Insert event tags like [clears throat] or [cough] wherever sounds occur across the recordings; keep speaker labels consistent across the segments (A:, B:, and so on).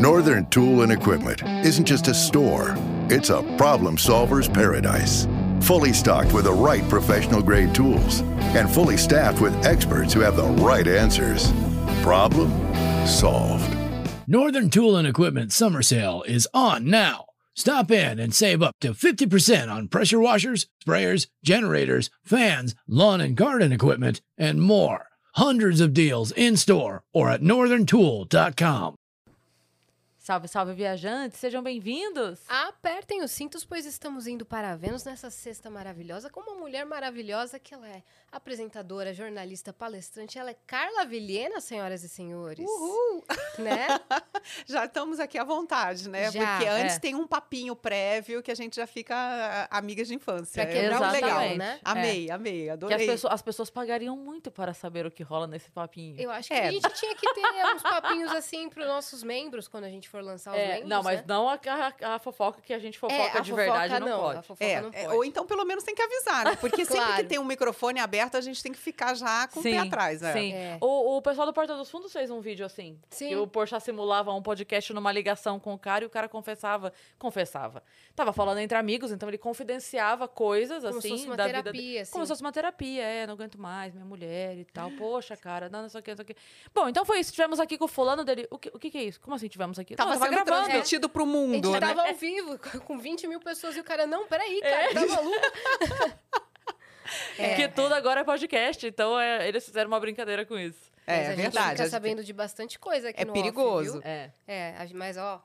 A: Northern Tool and Equipment isn't just a store, it's a problem solver's paradise. Fully stocked with the right professional grade tools and fully staffed with experts who have the right answers. Problem solved.
B: Northern Tool and Equipment summer sale is on now. Stop in and save up to 50% on pressure washers, sprayers, generators, fans, lawn and garden equipment, and more. Hundreds of deals in store or at northerntool.com.
C: Salve, salve, viajantes, sejam bem-vindos.
D: Apertem os cintos, pois estamos indo para Vênus nessa sexta maravilhosa com uma mulher maravilhosa que ela é apresentadora, jornalista, palestrante. Ela é Carla Vilhena, senhoras e senhores.
E: Uhul!
D: Né? [laughs]
E: já estamos aqui à vontade, né?
D: Já,
E: Porque antes
C: é.
E: tem um papinho prévio que a gente já fica ah, amigas de infância.
D: Pra quebrar
C: o
E: muito
C: gelo,
E: legal.
D: né?
E: Amei, amei,
C: Que
E: adorei.
C: as pessoas, as pessoas pagariam muito para saber o que rola nesse papinho.
D: Eu acho que
E: É.
D: a gente tinha que ter [laughs] uns papinhos assim para os nossos membros quando a gente for lançar os
C: É,
D: membros.
C: não, mas
D: né?
C: não a, a- a fofoca que a gente fofoca
D: é,
C: de verdade
D: fofoca
C: não,
D: A
C: pode.
D: fofoca
E: É,
D: não
E: é,
D: pode.
E: ou então pelo menos tem que avisar, né? Porque [laughs] sempre
D: Claro.
E: que tem um microfone aberto, a gente tem que ficar já com o pé atrás, né?
C: Sim.
D: É.
C: O, o pessoal do Porta dos Fundos fez um vídeo assim.
D: Sim.
C: Que o Porchat simulava um podcast numa ligação com o cara e o cara confessava. Confessava. Tava falando entre amigos, então ele confidenciava coisas
D: Como se
C: assim
D: fosse uma
C: da vida
D: terapia,
C: dele.
D: assim.
C: Como se fosse uma terapia, é, não aguento mais, minha mulher e tal. Poxa, cara, não, não sei o que, não sei o que. Bom, então foi isso. Tivemos aqui com o fulano dele. O que, o que, que é isso? Como assim tivemos aqui?
E: Tava
C: não, tava
E: sendo
C: gravando.
E: transmitido pro
D: A gente
E: mundo, né?
D: tava ao vivo com 20 mil pessoas e o cara, não, peraí,
C: É.
D: cara, tá maluco? [laughs]
C: Porque tudo agora é podcast, então é, eles fizeram uma brincadeira com isso.
D: Mas
E: É
D: a gente
E: verdade.
D: fica
E: a gente-
D: sabendo de bastante coisa aqui
E: É
D: no off,
E: perigoso.
D: viu?
C: É,
D: É, a- mas ó,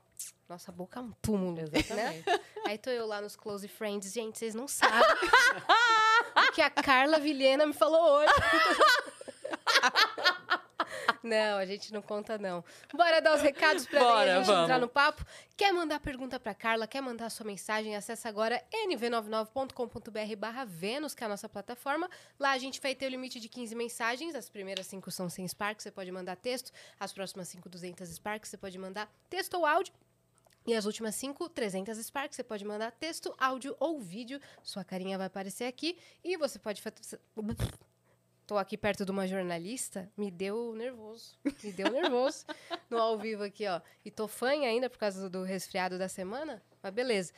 D: nossa boca é um túmulo,
C: exatamente.
D: né? Aí tô eu lá nos Close Friends, gente, vocês não sabem o que a Carla Vilhena me falou hoje. [laughs] Não, a gente não conta, não. Bora dar os recados pra
C: Bora,
D: gente
C: vamos.
D: entrar no papo. Quer mandar pergunta pra Carla? Quer mandar sua mensagem? Acesse agora nv99.com.br barra Vênus, que é a nossa plataforma. Lá a gente vai ter o limite de 15 mensagens. As primeiras 5 são 100 Sparks, você pode mandar texto. As próximas 5, 200 Sparks, você pode mandar texto ou áudio. E as últimas 5, 300 Sparks, você pode mandar texto, áudio ou vídeo. Sua carinha vai aparecer aqui. E você pode... Tô aqui perto de uma jornalista, me deu nervoso. Me deu nervoso [laughs] no ao vivo aqui, ó. E tô fanha ainda por causa do resfriado da semana, mas beleza.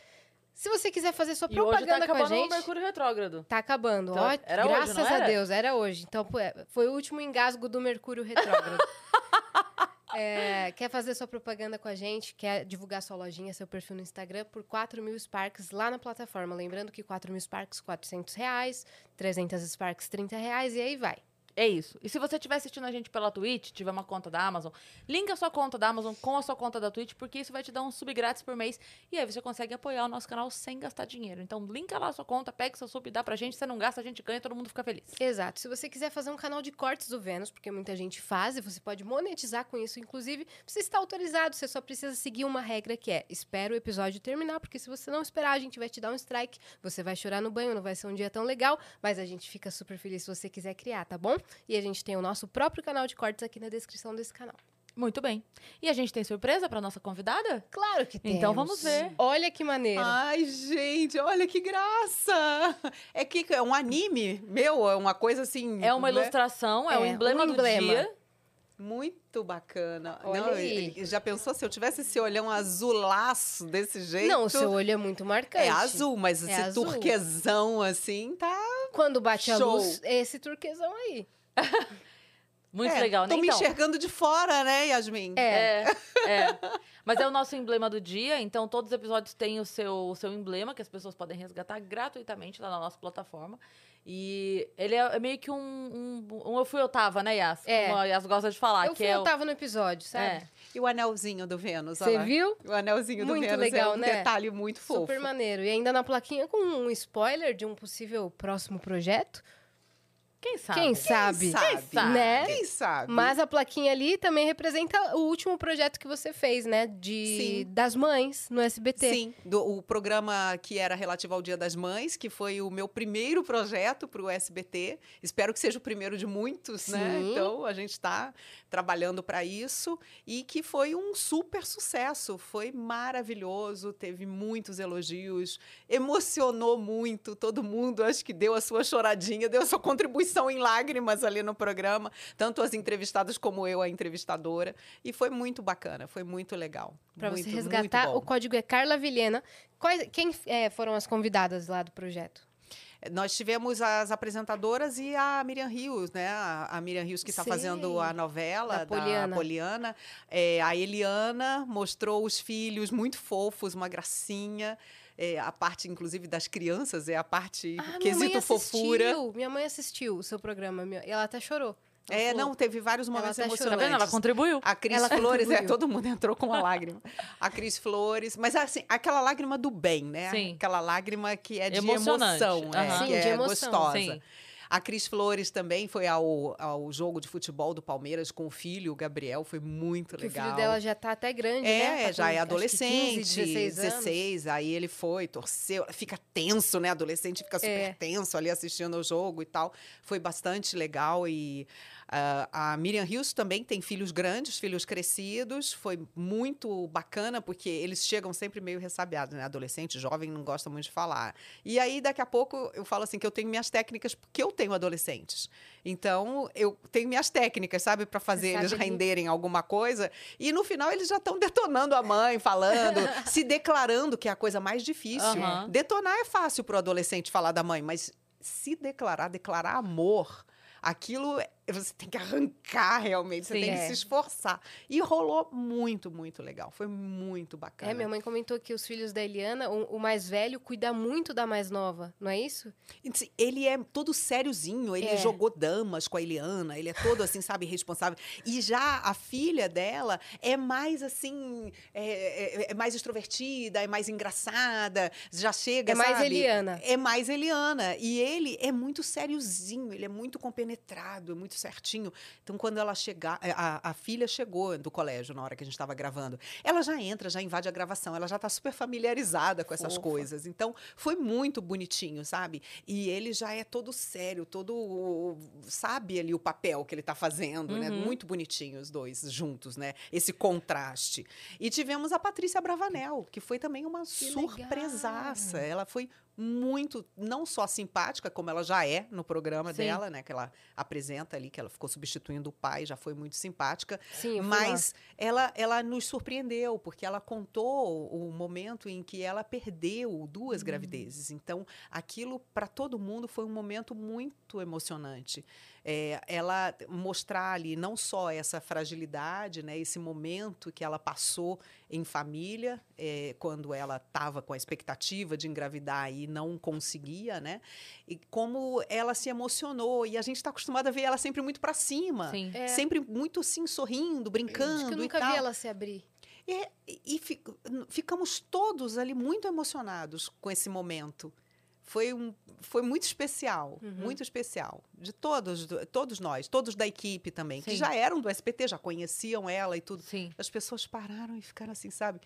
D: Se você quiser fazer sua
C: E hoje tá
D: propaganda com a
C: acabando o
D: gente,
C: Mercúrio Retrógrado.
D: tá acabando.
C: Então,
D: ó,
C: era hoje,
D: graças
C: não
D: a? Deus, era hoje. Então, é, foi o último engasgo do Mercúrio retrógrado. [laughs] É, quer fazer sua propaganda com a gente, quer divulgar sua lojinha, seu perfil no Instagram por 4 mil Sparks lá na plataforma. Lembrando que 4 mil Sparks, 400 reais, 300 Sparks, 30 reais e aí vai.
C: É isso. E se você estiver assistindo a gente pela Twitch, tiver uma conta da Amazon, linka a sua conta da Amazon com a sua conta da Twitch, porque isso vai te dar um sub grátis por mês. E aí você consegue apoiar o nosso canal sem gastar dinheiro. Então, linka lá a sua conta, pega seu sub dá pra gente. Você não gasta, a gente ganha, todo mundo fica feliz.
D: Exato. Se você quiser fazer um canal de cortes do Vênus, porque muita gente faz, e você pode monetizar com isso, inclusive, você está autorizado, você só precisa seguir uma regra que é: espera o episódio terminar, porque se você não esperar, a gente vai te dar um strike, você vai chorar no banho, não vai ser um dia tão legal, mas a gente fica super feliz se você quiser criar, tá bom? E a gente tem o nosso próprio canal de cortes aqui na descrição desse canal.
C: Muito bem. E a gente tem surpresa pra nossa convidada?
D: Claro que tem.
C: Então vamos ver.
D: Olha que maneiro.
E: Ai, gente, olha que graça! É que é um anime meu, é uma coisa assim.
C: É uma
E: né?
C: ilustração, é,
D: É,
C: um emblema
D: um
C: do
D: emblema.
C: dia.
E: Muito bacana.
D: Olha
E: Não,
D: aí.
E: Já pensou se eu tivesse esse olhão azulaço desse jeito?
D: Não, o seu olho é muito marcante.
E: É azul, mas
D: É
E: esse
D: azul.
E: turquesão assim tá.
D: Quando bate a
E: Show.
D: luz, é esse turquesão aí. [laughs]
C: Muito
E: É,
C: legal, né?
E: Tô me
C: Então,
E: enxergando de fora, né, Yasmin?
D: É.
C: É, é. [laughs] Mas é o nosso emblema do dia, então todos os episódios têm o seu, o seu emblema, que as pessoas podem resgatar gratuitamente lá na nossa plataforma. E ele é, é meio que um, um, um Eu Fui Eu Tava, né, Yas?
D: É.
C: Como a Yas gosta de falar.
D: eu
C: que
D: fui,
C: é
D: eu tava no episódio, sabe?
C: É.
E: E o anelzinho do Vênus,
D: Você viu?
E: O anelzinho do
D: Muito
E: Vênus
D: legal,
E: é um
D: né?
E: detalhe muito fofo.
D: Super maneiro. E ainda na plaquinha com um spoiler de um possível próximo projeto.
C: Quem sabe?
D: Quem sabe?
E: sabe?
C: sabe?
D: Né?
E: Quem sabe?
D: Mas a plaquinha ali também representa o último projeto que você fez, né? De
E: Sim.
D: das mães no SBT.
E: Sim, do, o programa que era relativo ao Dia das Mães, que foi o meu primeiro projeto para o SBT. Espero que seja o primeiro de muitos, né?
D: Sim.
E: Então a gente está trabalhando para isso e que foi um super sucesso. Foi maravilhoso, teve muitos elogios, emocionou muito todo mundo. Acho que deu a sua choradinha, deu a sua contribuição estão em lágrimas ali no programa, tanto as entrevistadas como eu, a entrevistadora. E foi muito bacana, foi muito legal. Muito,
D: você resgatar, o código é Carla Vilhena. Quais, quem é, foram as convidadas lá do projeto?
E: Nós tivemos as apresentadoras e a Miriam Rios, né? A, Miriam Rios que está fazendo a novela
D: Da
E: da
D: Poliana.
E: Poliana. É, a Eliana mostrou os filhos muito fofos, uma gracinha. É, a parte, inclusive, das crianças é a parte
D: Ah, minha mãe
E: quesito
D: assistiu.
E: fofura.
D: Minha mãe assistiu o seu programa. minha- E ela até chorou. Ela
E: É,
D: falou,
E: não, teve vários
D: Ela
E: momentos
D: até chorou.
C: Tá
E: emocionantes.
C: vendo? Ela contribuiu.
E: A Cris
D: Ela
E: Flores, é, todo mundo entrou com uma lágrima. A Cris Flores, mas assim, aquela lágrima do bem, né?
C: Sim.
E: Aquela lágrima que é de emoção, é,
C: Aham.
E: que
D: Sim,
E: é
D: de emoção,
E: gostosa.
C: sim.
E: A Cris Flores também foi ao, ao jogo de futebol do Palmeiras com o filho, o Gabriel, foi muito
D: Que o
E: legal.
D: filho dela já tá até grande, né?
E: É,
D: Tá
E: já é adolescente,
D: 15, 16 anos.
E: 16, aí ele foi, torceu, fica tenso, né? Adolescente fica super
D: É.
E: tenso ali assistindo o jogo e tal. Foi bastante legal e ah, a Miriam Rios também tem filhos grandes, filhos crescidos, foi muito bacana porque eles chegam sempre meio ressabiados, né? Adolescente, jovem, não gosta muito de falar. E aí daqui a pouco eu falo assim que eu tenho minhas técnicas porque eu tenho adolescentes. Então, eu tenho minhas técnicas, sabe, para fazer
D: sabe
E: eles renderem alguma coisa. E no final eles já estão detonando a mãe, falando, [laughs] se declarando, que é a coisa mais difícil.
C: Aham.
E: Detonar é fácil para o adolescente falar da mãe, mas se declarar, declarar amor, aquilo você tem que arrancar realmente, você
C: Sim.
E: tem que
D: É.
E: se esforçar. E rolou muito, muito legal. Foi muito bacana.
D: É, minha mãe comentou que os filhos da Eliana, o, o mais velho, cuida muito da mais nova, não é isso?
E: Assim, Ele é todo sériozinho, ele
D: É.
E: jogou damas com a Eliana, ele é todo assim, sabe, responsável. E já a filha dela é mais assim, é, é- é mais extrovertida, é mais engraçada, já chega,
D: É mais
E: sabe?
D: Eliana.
E: É mais Eliana. E ele é muito sériozinho, ele é muito compenetrado, é muito certinho. Então, quando ela chegar, a, a filha chegou do colégio na hora que a gente estava gravando, ela já entra, já invade a gravação, ela já está super familiarizada com essas coisas. Então, foi muito bonitinho, sabe? E ele já é todo sério, todo sabe ali o papel que ele está fazendo, né?
C: Uhum.
E: Muito bonitinho os dois juntos, né? Esse contraste. E tivemos a Patrícia Bravanel, que foi também uma
D: Que
E: surpresaça.
D: legal.
E: Ela foi muito, não só simpática, como ela já é no programa
C: Sim.
E: dela, né? Que ela apresenta ali, que ela ficou substituindo o pai, já foi muito simpática.
D: Sim.
E: Mas ela, ela nos surpreendeu, porque ela contou o momento em que ela perdeu duas
D: Hum.
E: gravidezes. Então, aquilo para todo mundo foi um momento muito emocionante. É, ela mostrar ali não só essa fragilidade, né, esse momento que ela passou em família, é, quando ela estava com a expectativa de engravidar e não conseguia, né? E como ela se emocionou. E a gente está acostumado a ver ela sempre muito para cima.
C: Sim.
D: É.
E: Sempre muito assim, sorrindo, brincando
D: Acho que eu
E: e
D: nunca
E: tal.
D: vi ela se abrir.
E: E e ficamos todos ali muito emocionados com esse momento. Foi, um, foi muito especial,
D: Uhum.
E: muito especial. De todos, do- todos nós, todos da equipe também, que
C: Sim.
E: já eram do SPT, já conheciam ela e tudo.
C: Sim.
E: As pessoas pararam e ficaram assim, sabe?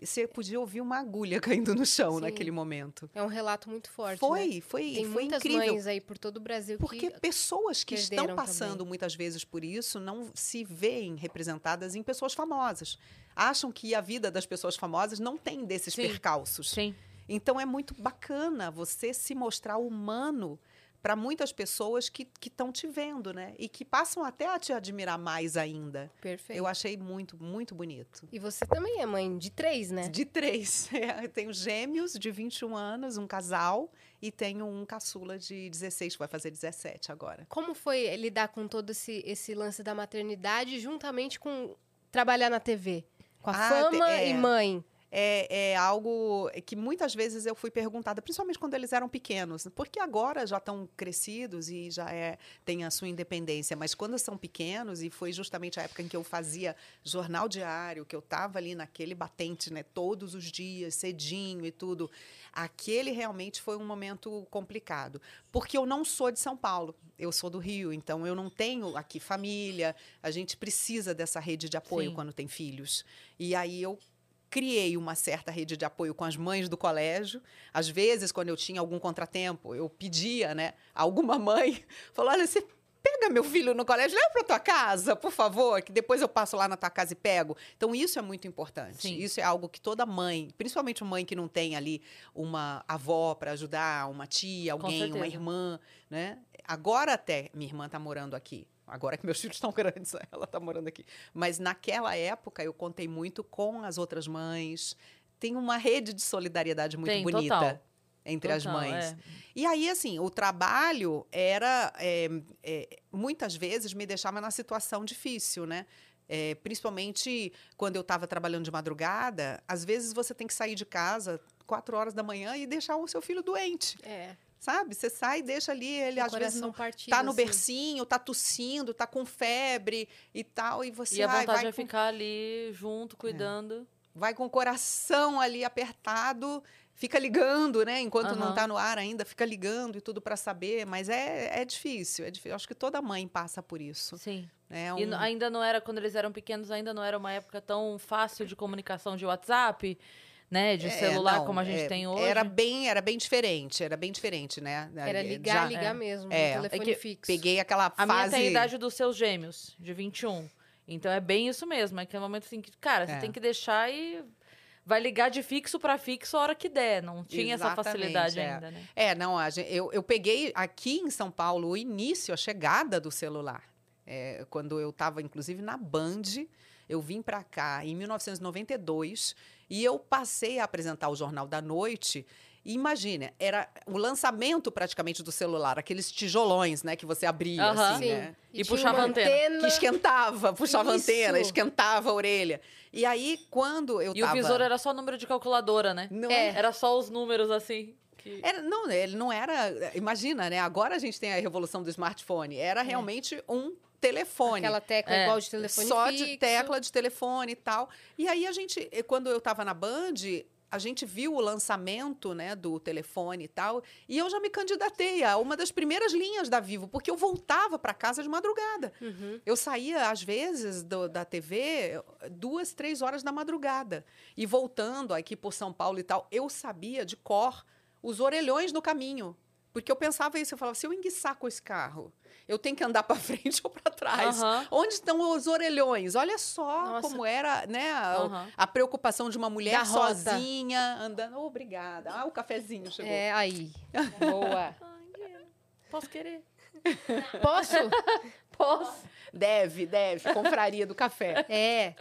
E: Você podia ouvir uma agulha [laughs] caindo no chão
D: Sim.
E: naquele momento.
D: É um relato muito forte.
E: Foi,
D: né?
E: foi,
D: Tem
E: foi
D: muitas
E: incrível.
D: mães aí por todo o Brasil
E: Porque
D: que.
E: pessoas que estão passando
D: também.
E: muitas vezes por isso não se veem representadas em pessoas famosas. Acham que a vida das pessoas famosas não tem desses
C: Sim.
E: percalços.
C: Sim.
E: Então é muito bacana você se mostrar humano para muitas pessoas que estão te vendo, né? E que passam até a te admirar mais ainda.
D: Perfeito.
E: Eu achei muito, muito bonito.
D: E você também é mãe de três, né?
E: De três. [laughs] É, eu tenho gêmeos de 21 anos, um casal, e tenho um caçula de 16, que vai fazer 17 agora.
D: Como foi lidar com todo esse, esse lance da maternidade juntamente com trabalhar na TV? Com a
E: Ah,
D: fama
E: é.
D: e mãe.
E: É, é algo que muitas vezes eu fui perguntada, principalmente quando eles eram pequenos, porque agora já estão crescidos e já é, têm a sua independência, mas quando são pequenos, e foi justamente a época em que eu fazia jornal diário, que eu estava ali naquele batente, né, todos os dias, cedinho e tudo, aquele realmente foi um momento complicado, porque eu não sou de São Paulo, eu sou do Rio, então eu não tenho aqui família, a gente precisa dessa rede de apoio
C: Sim.
E: quando tem filhos. E aí eu criei uma certa rede de apoio com as mães do colégio. Às vezes, quando eu tinha algum contratempo, eu pedia, né, a alguma mãe, [laughs] falou: "Olha, você pega meu filho no colégio, leva para tua casa, por favor, que depois eu passo lá na tua casa e pego. Então, isso é muito importante.
C: Sim.
E: Isso é algo que toda mãe, principalmente mãe que não tem ali uma avó para ajudar, uma tia, alguém, uma irmã, né? Agora até, minha irmã tá morando aqui. Agora que meus [laughs] filhos estão grandes, [laughs] ela tá morando aqui. Mas naquela época eu contei muito com as outras mães. Tem uma rede de solidariedade muito
C: Tem,
E: bonita
C: total.
E: entre as
C: Total,
E: mães.
C: é.
E: E aí, assim, o trabalho era. é, é, muitas vezes me deixava na situação difícil, né? É, principalmente quando eu estava trabalhando de madrugada, às vezes você tem que sair de casa quatro horas da manhã e deixar o seu filho doente,
D: É.
E: sabe? Você sai e deixa ali, ele
D: o
E: às vezes não
D: partido,
E: tá no
D: assim.
E: bercinho, tá tossindo, tá com febre e tal, e você
C: E a
E: ai,
C: vontade
E: vai
C: é
E: com
C: ficar ali junto, cuidando.
E: vai com o coração ali apertado, fica ligando, né? Enquanto não
C: Aham.
E: está no ar ainda, fica ligando e tudo para saber. Mas é, é difícil, é difícil. Acho que toda mãe passa por isso.
C: Sim.
E: É
C: E
E: um-
C: n- ainda não era, quando eles eram pequenos, ainda não era uma época tão fácil de comunicação de WhatsApp, né? De
E: é,
C: celular
E: não,
C: como a gente
E: é,
C: tem hoje.
E: Era bem, era bem diferente, era bem diferente, né?
D: Era
E: Já
D: ligar, ligar
C: é.
D: mesmo,
E: É.
C: É
D: telefone
C: que
D: fixo.
E: Peguei aquela
C: A minha
E: fase.
C: tem a idade dos seus gêmeos, de 21. Então é bem isso mesmo. É que um momento assim que, cara, você
E: É.
C: tem que deixar e vai ligar de fixo pra fixo a hora que der. Não tinha essa
E: Exatamente,
C: facilidade
E: é.
C: ainda, né?
E: É, não, a eu, eu peguei aqui em São Paulo o início, a chegada do celular. É, quando eu estava, inclusive, na Band, eu vim para cá em 1992 e eu passei a apresentar o Jornal da Noite. E imagina, era o lançamento praticamente do celular, aqueles tijolões, né, que você abria, assim,
D: Sim.
E: né?
C: E
D: tinha
C: puxava
D: uma
C: a antena.
E: Que esquentava, puxava
D: Isso.
E: a antena, esquentava a orelha. E aí, quando eu
C: E
E: tava...
C: o visor era só número de calculadora, né?
E: Não
D: É.
C: Era só os números assim. que-
E: Era, não, ele não era. Imagina, né? Agora a gente tem a revolução do smartphone. Era realmente um telefone.
D: Aquela tecla
C: É.
D: igual de telefone
E: só
D: fixo.
E: de tecla de telefone e tal. E aí a gente, eh, quando eu estava na Band, a gente viu o lançamento né, do telefone e tal, e eu já me candidatei a uma das primeiras linhas da Vivo, porque eu voltava para casa de madrugada.
D: Uhum.
E: Eu saía, às vezes, do- da TV duas, três horas da madrugada. E voltando aqui por São Paulo e tal, eu sabia de cor os orelhões no caminho. Porque eu pensava isso, eu falava, se eu enguiçar com esse carro, eu tenho que andar para [laughs] frente ou para trás.
C: Aham.
E: Onde estão os orelhões? Olha só
D: Nossa.
E: como era né, a,
C: Aham.
E: a preocupação de uma mulher
D: Da rota.
E: sozinha, andando. Oh, obrigada. Ah, o cafezinho chegou.
D: É, aí. [laughs] Boa.
C: Posso querer. [laughs]
D: Posso?
C: Posso.
E: Deve, deve. Confraria do café.
D: É.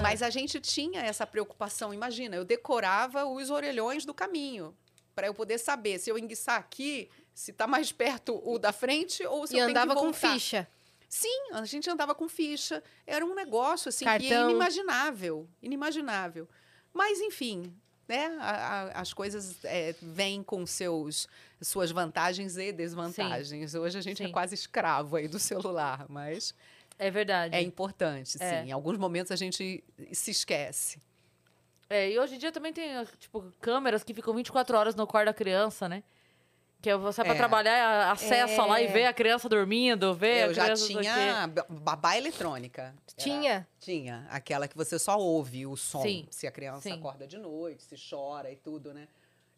E: Mas a gente tinha essa preocupação. Imagina, eu decorava os orelhões do caminho para eu poder saber se eu enguiçar aqui, se está mais perto o da frente ou se
D: E
E: eu tenho que
D: andava com
E: voltar.
D: ficha.
E: Sim, a gente andava com ficha. Era um negócio assim que é
D: Cartão.
E: inimaginável, inimaginável. Mas enfim, né? a- a- as coisas é, vêm com seus suas vantagens e desvantagens. Hoje a gente é
C: Sim.
E: quase escravo aí do celular, mas
C: É verdade.
E: é importante,
C: É.
E: sim. Em alguns momentos a gente se esquece.
C: É, e hoje em dia também tem, tipo, câmeras que ficam 24 horas no quarto da criança, né? Que é você pra
E: É.
C: trabalhar, acessa lá e
D: É.
C: vê a criança dormindo, vê a
E: Eu já tinha ba- babá eletrônica. Era-
D: Tinha?
E: Tinha. Aquela que você só ouve o som.
C: Sim,
E: Se a criança
C: sim.
E: acorda de noite, se chora e tudo, né?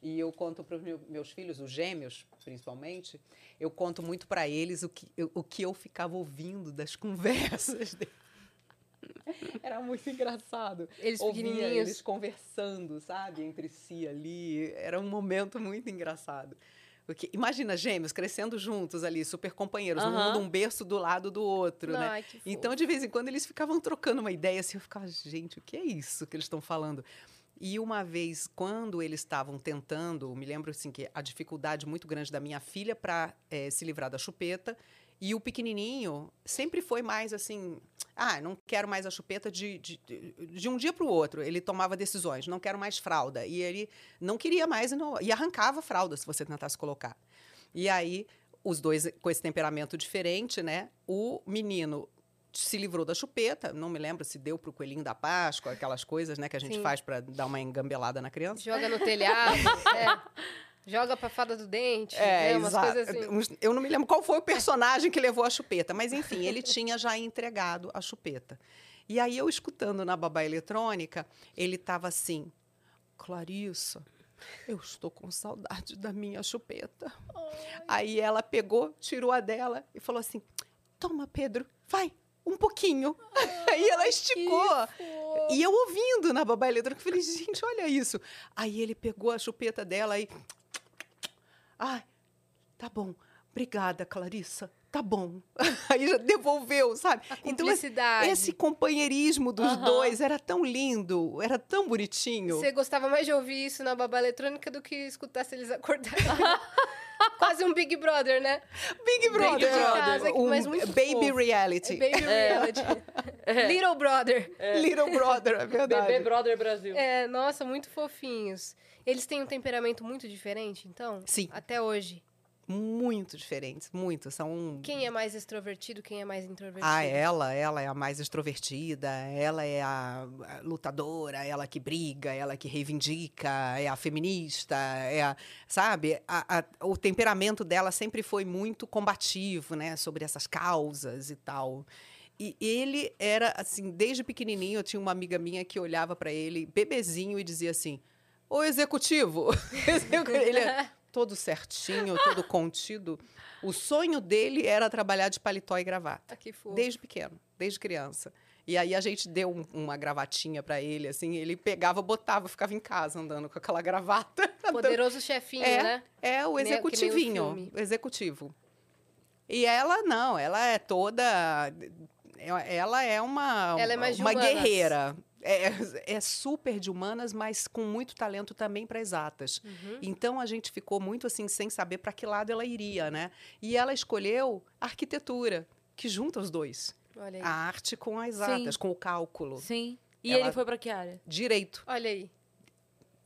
E: E eu conto para os meus filhos, os gêmeos, principalmente, eu conto muito para eles o que, eu, o que eu ficava ouvindo das [laughs] conversas deles. [laughs] Era muito engraçado.
D: Eles
E: Ouvia
D: pequenininhos.
E: eles conversando, sabe, entre si ali. Era um momento muito engraçado. Porque, imagina gêmeos crescendo juntos ali, super companheiros, um
C: Aham.
E: mundo um berço do lado do outro, né?
D: Ai, fofo.
E: Então, de vez em quando, eles ficavam trocando uma ideia assim. Eu ficava, gente, o que é isso que eles estão falando? E uma vez, quando eles estavam tentando, me lembro assim que a dificuldade muito grande da minha filha para se livrar da chupeta, e o pequenininho sempre foi mais assim: ah, não quero mais a chupeta de, de, de- um dia para o outro. Ele tomava decisões, não quero mais fralda. E ele não queria mais e, não- e arrancava a fralda se você tentasse colocar. E aí, os dois com esse temperamento diferente, né? O menino se livrou da chupeta, não me lembro se deu pro coelhinho da Páscoa, aquelas coisas, né, que a gente
D: Sim.
E: faz para dar uma engambelada na criança.
D: Joga no telhado. [laughs] é. Joga pra fada do dente. né? Umas
E: exato.
D: coisas assim.
E: Eu não me lembro qual foi o personagem que levou a chupeta, mas enfim, ele [laughs] tinha já entregado a chupeta. E aí eu escutando na babá eletrônica, ele estava assim: Clarissa, Eu estou com saudade da minha chupeta. Aí ela pegou, tirou a dela e falou assim: Toma, Pedro, vai, um pouquinho. [laughs] Aí ela esticou. E eu ouvindo na babá eletrônica, falei, gente, olha isso. Aí ele pegou a chupeta dela e. Ai, tá bom. Obrigada, Clarissa. Tá bom. [laughs] Aí já devolveu, sabe?
D: A
E: Então, esse companheirismo dos
C: Aham.
E: dois era tão lindo, era tão bonitinho.
D: Você gostava mais de ouvir isso na babá eletrônica do que escutar se eles acordarem. [laughs] Quase um Big Brother, né?
E: Big Brother.
D: de casa,
E: um baby
D: fofo.
E: reality.
D: Baby reality. [laughs] Little Brother.
E: Little Brother, é [laughs] verdade.
C: Bebê Brother Brasil.
D: É, nossa, muito fofinhos. Eles têm um temperamento muito diferente, então?
E: Sim.
D: Até hoje.
E: Muito diferentes, muito. São
D: Quem é mais extrovertido, quem é mais introvertido?
E: Ah, ela, ela é a mais extrovertida, ela é a a lutadora, ela que briga, ela que reivindica, é a feminista, é a, sabe? A- a- o temperamento dela sempre foi muito combativo, né, sobre essas causas e tal. E ele era assim, desde pequenininho, eu tinha uma amiga minha que olhava para ele, bebezinho, e dizia assim: "Ô executivo". [laughs] ele é todo certinho, todo contido. O sonho dele era trabalhar de paletó e gravata.
D: Ah.
E: Desde pequeno, desde criança. E aí a gente deu um- uma gravatinha pra ele, assim, ele pegava, botava, ficava em casa andando com aquela gravata. [laughs]
D: Poderoso chefinho,
E: é,
D: né?
E: é o
D: o
E: executivinho, o executivo. E ela não, ela é toda ela é uma
D: Ela é mais de
E: uma guerreira. É, é super de humanas, mas com muito talento também para exatas.
D: Uhum.
E: Então a gente ficou muito assim sem saber para que lado ela iria, né? E ela escolheu arquitetura, que junta os dois. A arte com as exatas,
C: Sim.
E: com o cálculo.
C: Sim. E
E: Ela-
C: ele foi pra que área?
E: Direito.
D: Olha aí.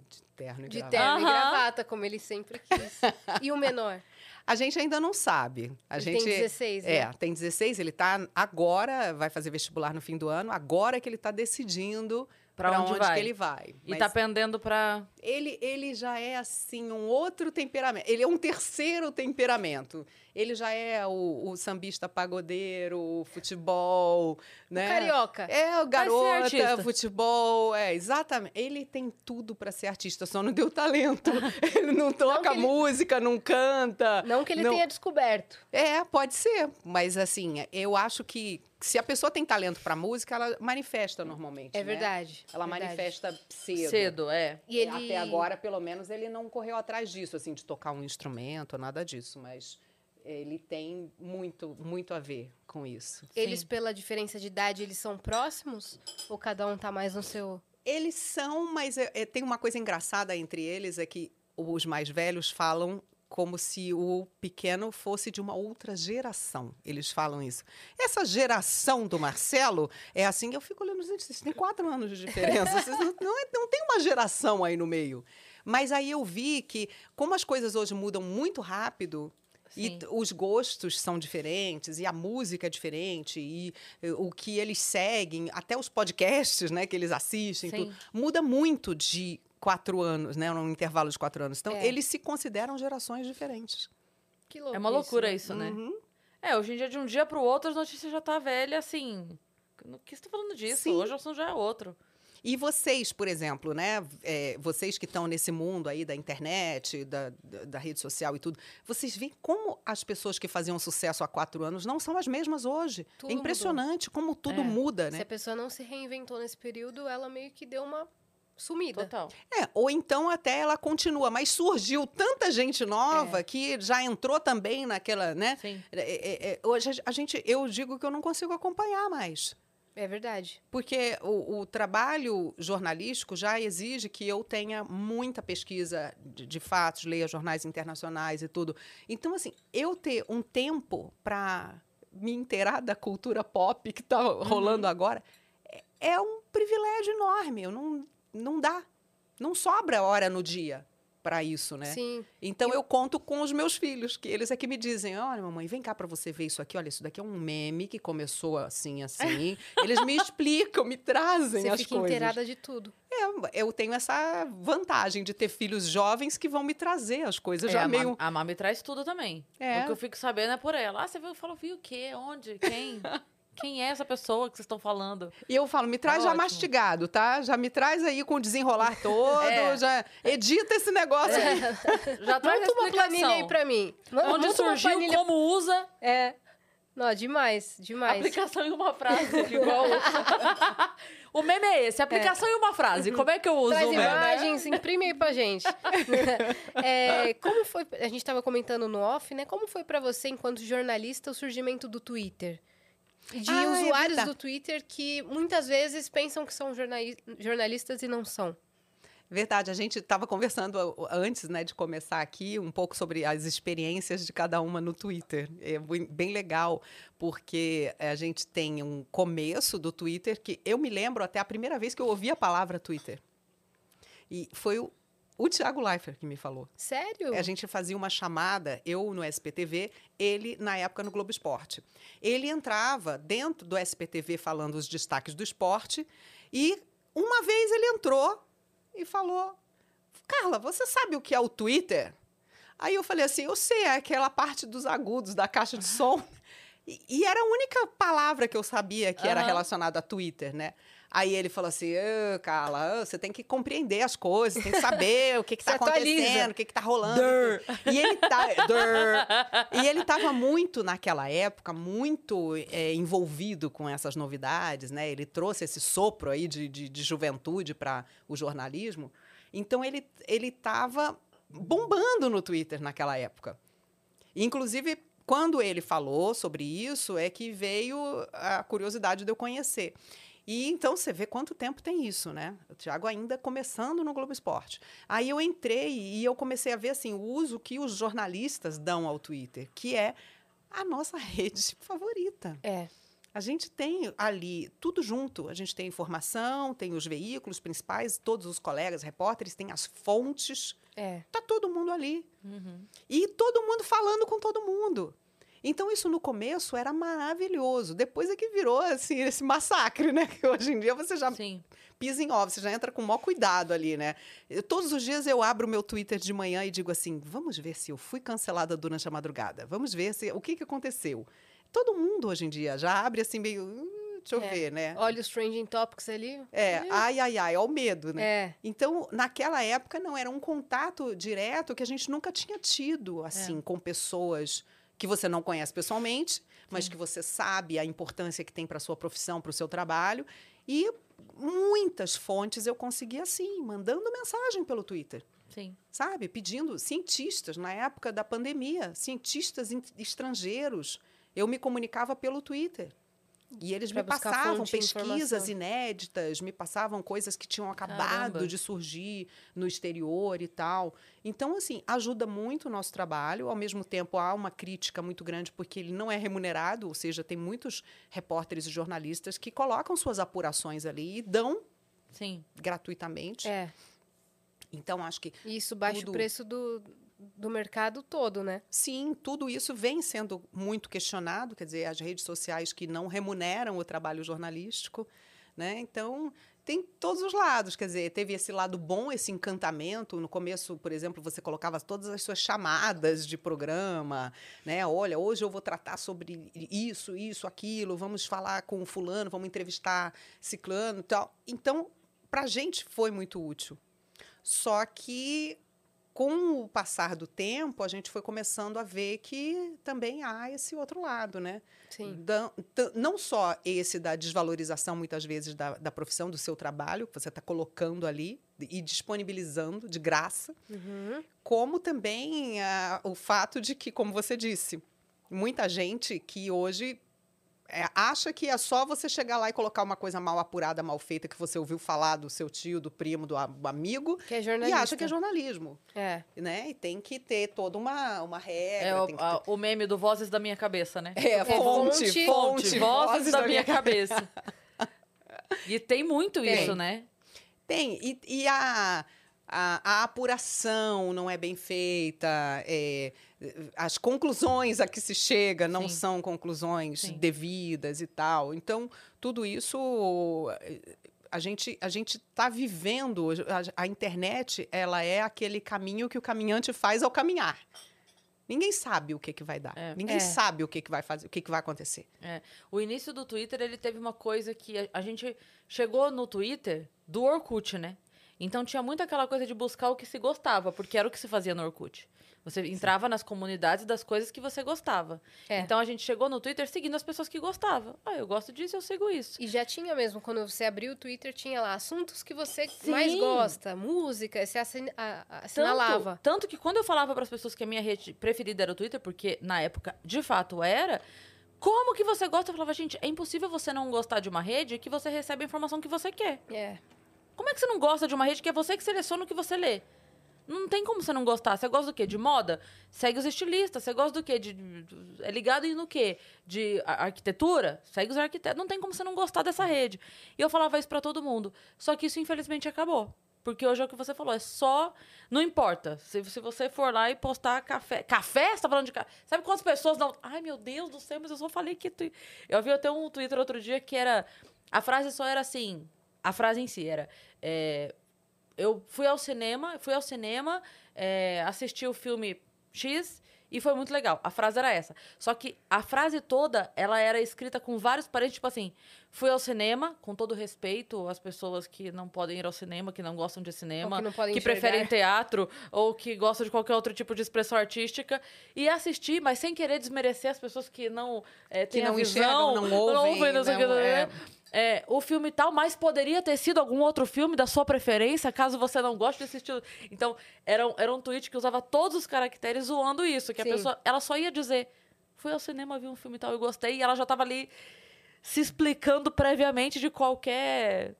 E: De terno e
D: De
E: gravata.
D: terno e
C: Aham.
D: gravata, como ele sempre quis. E o menor? [laughs]
E: A gente ainda não sabe. A
D: ele
E: gente
D: tem 16, né?
E: É, tem 16, ele tá agora, vai fazer vestibular no fim do ano, agora que ele tá decidindo para
C: onde
E: onde,
C: vai.
E: que ele vai.
C: E
E: Mas
C: tá pendendo pra.
E: Ele, ele já é assim um outro temperamento. Ele é um terceiro temperamento. Ele já é o, o sambista pagodeiro, o futebol, né?
D: Carioca.
E: É, o garota, futebol, é, exatamente. Ele tem tudo para ser artista, só não deu talento. [laughs] ele não toca
D: ele-
E: música, não canta.
D: Não que ele
E: Não.
D: tenha descoberto.
E: É, pode ser, mas assim, eu acho que se a pessoa tem talento para música, ela manifesta normalmente.
D: É
E: né?
D: verdade.
E: Ela
D: verdade.
E: manifesta cedo.
C: Cedo, é.
D: E ele...
E: Até agora, pelo menos, ele não correu atrás disso, assim, de tocar um instrumento, nada disso, mas ele tem muito, muito a ver com isso.
D: Eles,
C: Sim.
D: pela diferença de idade, eles são próximos? Ou cada um tá mais no seu...
E: Eles são, mas é- é- tem uma coisa engraçada entre eles, é que os mais velhos falam como se o pequeno fosse de uma outra geração. Eles falam isso. Essa geração do Marcelo é assim, eu fico olhando, gente, vocês têm quatro anos de diferença. Vocês não, não, é- não tem uma geração aí no meio. Mas aí eu vi que, como as coisas hoje mudam muito rápido, e
C: Sim.
E: t- os gostos são diferentes, e a música é diferente, e o que eles seguem, até os podcasts né, que eles assistem, tudo, muda muito de quatro anos, né? Num intervalo de quatro anos. Então,
D: É.
E: eles se consideram gerações diferentes.
D: Que louco
C: É uma loucura isso, né?
E: Uhum.
C: É, hoje em dia, de um dia pro outro, as notícias já tá velha, assim. O que você tá falando disso?
E: Sim.
C: Hoje o assunto já é outro.
E: E vocês, por exemplo, né? é, vocês que estão nesse mundo aí da internet, da, da, da rede social e tudo, vocês veem como as pessoas que faziam sucesso há quatro anos não são as mesmas hoje.
D: Tudo
E: é impressionante como tudo
C: É.
E: muda,
D: Se
E: né?
D: a pessoa não se reinventou nesse período, ela meio que deu uma sumida.
C: Total.
E: É, ou então até ela continua, mas surgiu tanta gente nova que já entrou também naquela, né?
C: Sim.
E: É, é, é, hoje a gente, eu digo que eu não consigo acompanhar mais.
D: É verdade.
E: Porque o, o trabalho jornalístico já exige que eu tenha muita pesquisa de, de fatos, leia jornais internacionais e tudo. Então, assim, eu ter um tempo para me inteirar da cultura pop que está rolando agora é, é um privilégio enorme. Eu não, não dá. Não sobra hora no dia para isso, né?
D: Sim.
E: Então eu conto com os meus filhos, que eles é que me dizem: olha, mamãe, vem cá para você ver isso aqui. Olha, isso daqui é um meme que começou assim, assim. [laughs] eles me explicam, me trazem
D: Você
E: as
D: fica
E: coisas.
D: inteirada de tudo.
E: É, eu tenho essa vantagem de ter filhos jovens que vão me trazer as coisas
C: É,
E: já
C: a,
E: meio.
C: A Má me traz tudo também.
E: É.
C: O que eu fico sabendo é por ela. Ah, você viu? Eu falo, viu o quê? Onde? Quem? [laughs] quem é essa pessoa que vocês estão falando?
E: E eu falo, me traz
C: Tá
E: já
C: ótimo.
E: mastigado, tá? Já me traz aí com o desenrolar [laughs] todo,
C: É.
E: já edita esse negócio aí. [laughs]
C: Já traz
D: Monta uma planilha aí pra mim. Monta
C: Onde
D: uma
C: surgiu,
D: planilha-
C: como usa,
D: É. Não, demais, demais.
C: aplicação em uma frase. [laughs] Igual... o meme é esse, aplicação em uma frase. Como é que eu uso
D: Traz
C: o meme?
D: imagens, imprime aí pra gente. É, como foi, a gente tava comentando no off, né? Como foi pra você, enquanto jornalista, o surgimento do Twitter? De
E: Ah, é
D: usuários
E: verdade.
D: do Twitter que muitas vezes pensam que são jornali- jornalistas e não são.
E: Verdade, a gente estava conversando antes né, de começar aqui um pouco sobre as experiências de cada uma no Twitter. É bem bem legal, porque a gente tem um começo do Twitter que eu me lembro até a primeira vez que eu ouvi a palavra Twitter. E foi o, o Thiago Leifert que me falou.
D: Sério?
E: A gente fazia uma chamada, eu no SPTV, ele na época no Globo Esporte. Ele entrava dentro do SPTV falando os destaques do esporte e uma vez ele entrou e falou: Carla, você sabe o que é o Twitter? Aí eu falei assim: eu sei, é aquela parte dos agudos da caixa de som. [laughs] E, e era a única palavra que eu sabia que era
C: Aham.
E: relacionada a Twitter, né? Aí ele falou assim: "Ô, Carla, você tem que compreender as coisas, tem que saber o que está
D: Se [laughs] atualiza.
E: acontecendo, o que está rolando. E ele tá, Dur. [laughs] e ele estava muito naquela época, muito é, envolvido com essas novidades, né? Ele trouxe esse sopro aí de, de, de juventude para o jornalismo. Então ele ele estava bombando no Twitter naquela época. Inclusive, quando ele falou sobre isso, é que veio a curiosidade de eu conhecer. E então você vê quanto tempo tem isso, né? O Thiago ainda começando no Globo Esporte. Aí eu entrei e eu comecei a ver assim, o uso que os jornalistas dão ao Twitter, que é a nossa [laughs] rede favorita.
D: É.
E: A gente tem ali tudo junto. A gente tem informação, tem os veículos principais, todos os colegas repórteres, tem as fontes.
D: É.
E: Tá todo mundo ali.
C: Uhum.
E: E todo mundo falando com todo mundo. Então, isso no começo era maravilhoso. Depois é que virou assim, esse massacre, né? Que hoje em dia você já
C: Sim.
E: pisa em ovos, você já entra com o maior cuidado ali, né? Eu- todos os dias eu abro o meu Twitter de manhã e digo assim: vamos ver se eu fui cancelada durante a madrugada. Vamos ver se o que, que aconteceu. Todo mundo hoje em dia já abre assim meio. "Hum, deixa eu
D: É.
E: ver, né?
D: Olha os trending topics ali.
E: É, ai, ai, ai, ó o medo, né?
D: É.
E: Então, naquela época, não era um contato direto que a gente nunca tinha tido, assim,
C: É.
E: com pessoas que você não conhece pessoalmente, mas que você sabe a importância que tem para sua profissão, para o seu trabalho. E muitas fontes eu consegui assim, mandando mensagem pelo Twitter,
C: Sim.
E: sabe? Pedindo cientistas, na época da pandemia, cientistas estrangeiros. Eu me comunicava pelo Twitter. E eles
D: Pra
E: me passavam pesquisas inéditas, me passavam coisas que tinham acabado
C: Caramba.
E: de surgir no exterior e tal. Então, assim, ajuda muito o nosso trabalho. Ao mesmo tempo, há uma crítica muito grande porque ele não é remunerado, ou seja, tem muitos repórteres e jornalistas que colocam suas apurações ali e dão
C: Sim.
E: gratuitamente.
D: É.
E: Então, acho que
D: isso baixa
E: Tudo.
D: o preço do, do mercado todo, né?
E: Sim, tudo isso vem sendo muito questionado, quer dizer, as redes sociais que não remuneram o trabalho jornalístico, né? Então, tem todos os lados, quer dizer, teve esse lado bom, esse encantamento. No começo, por exemplo, você colocava todas as suas chamadas de programa, né? Olha, hoje eu vou tratar sobre isso, isso, aquilo, vamos falar com fulano, vamos entrevistar ciclano tal. Então, para a gente foi muito útil. Só que com o passar do tempo, a gente foi começando a ver que também há esse outro lado, né?
D: Sim.
E: Da- não só esse da desvalorização, muitas vezes, da, da profissão, do seu trabalho, que você está colocando ali e disponibilizando de graça,
D: Uhum.
E: como também ah, o fato de que, como você disse, muita gente que hoje é, acha que é só você chegar lá e colocar uma coisa mal apurada, mal feita, que você ouviu falar do seu tio, do primo, do amigo,
D: Que é
E: e
D: jornalista.
E: acha que é jornalismo
D: É.
E: né? E tem que ter toda uma, uma regra.
C: É o, a-
E: ter...
C: o meme do Vozes da Minha Cabeça, né?
E: É, fonte,
D: fonte,
E: fonte,
C: Vozes, da, Minha Cabeça. [laughs] e tem muito
E: Tem.
C: isso, né?
E: Tem, e, e a, a, a apuração não é bem feita, é, as conclusões a que se chega não
C: Sim.
E: são conclusões
C: Sim.
E: devidas e tal. Então, tudo isso a gente a gente está vivendo. A, a internet ela é aquele caminho que o caminhante faz ao caminhar. Ninguém sabe o que, que vai dar.
C: É.
E: Ninguém
D: É.
E: sabe o que, que vai fazer, o que, que vai acontecer.
C: É, o início do Twitter, ele teve uma coisa que a, a gente chegou no Twitter do Orkut, né? Então tinha muito aquela coisa de buscar o que se gostava, porque era o que se fazia no Orkut. Você entrava nas comunidades das coisas que você gostava.
D: É.
C: Então a gente chegou no Twitter seguindo as pessoas que gostavam. Ah, eu gosto disso, eu sigo isso.
D: E já tinha mesmo, quando você abriu o Twitter, tinha lá assuntos que você
C: Sim.
D: mais gosta, música, você assin assinalava.
C: Tanto, tanto que quando eu falava para as pessoas que a minha rede preferida era o Twitter, porque na época de fato era, como que você gosta? Eu falava, gente, é impossível você não gostar de uma rede que você recebe a informação que você quer.
D: É.
C: Como é que você não gosta de uma rede que é você que seleciona o que você lê? Não tem como você não gostar. Você gosta do quê? De moda? Segue os estilistas. Você gosta do quê? De, é ligado no quê? De ar- arquitetura? Segue os arquitetos. Não tem como você não gostar dessa rede. E eu falava isso pra todo mundo. Só que isso, infelizmente, acabou. Porque hoje é o que você falou. É só... Não importa. Se, se você for lá e postar café... Café? Você tá falando de café? Sabe quantas pessoas não... Ai, meu Deus do céu, mas eu só falei que... Tu... Eu vi até um Twitter outro dia que era... A frase só era assim... A frase em si era... é, eu fui ao cinema, fui ao cinema, é, assisti o filme X e foi muito legal. A frase era essa. Só que a frase toda, ela era escrita com vários parênteses, tipo assim, fui ao cinema, com todo respeito às pessoas que não podem ir ao cinema, que não gostam de cinema,
D: Ou que não
C: que preferem teatro ou que gostam de qualquer outro tipo de expressão artística e assistir, mas sem querer desmerecer as pessoas que não é, têm
E: não
C: a visão,
E: enxergam, não ouvem,
C: não sei o que,
E: não- é.
C: É, o filme tal, mas poderia ter sido algum outro filme da sua preferência, caso você não goste desse estilo. Então, era um, era um tweet que usava todos os caracteres zoando isso, que
D: Sim.
C: a pessoa, ela só ia dizer, fui ao cinema, vi um filme tal e gostei, e ela já tava ali se explicando previamente de qualquer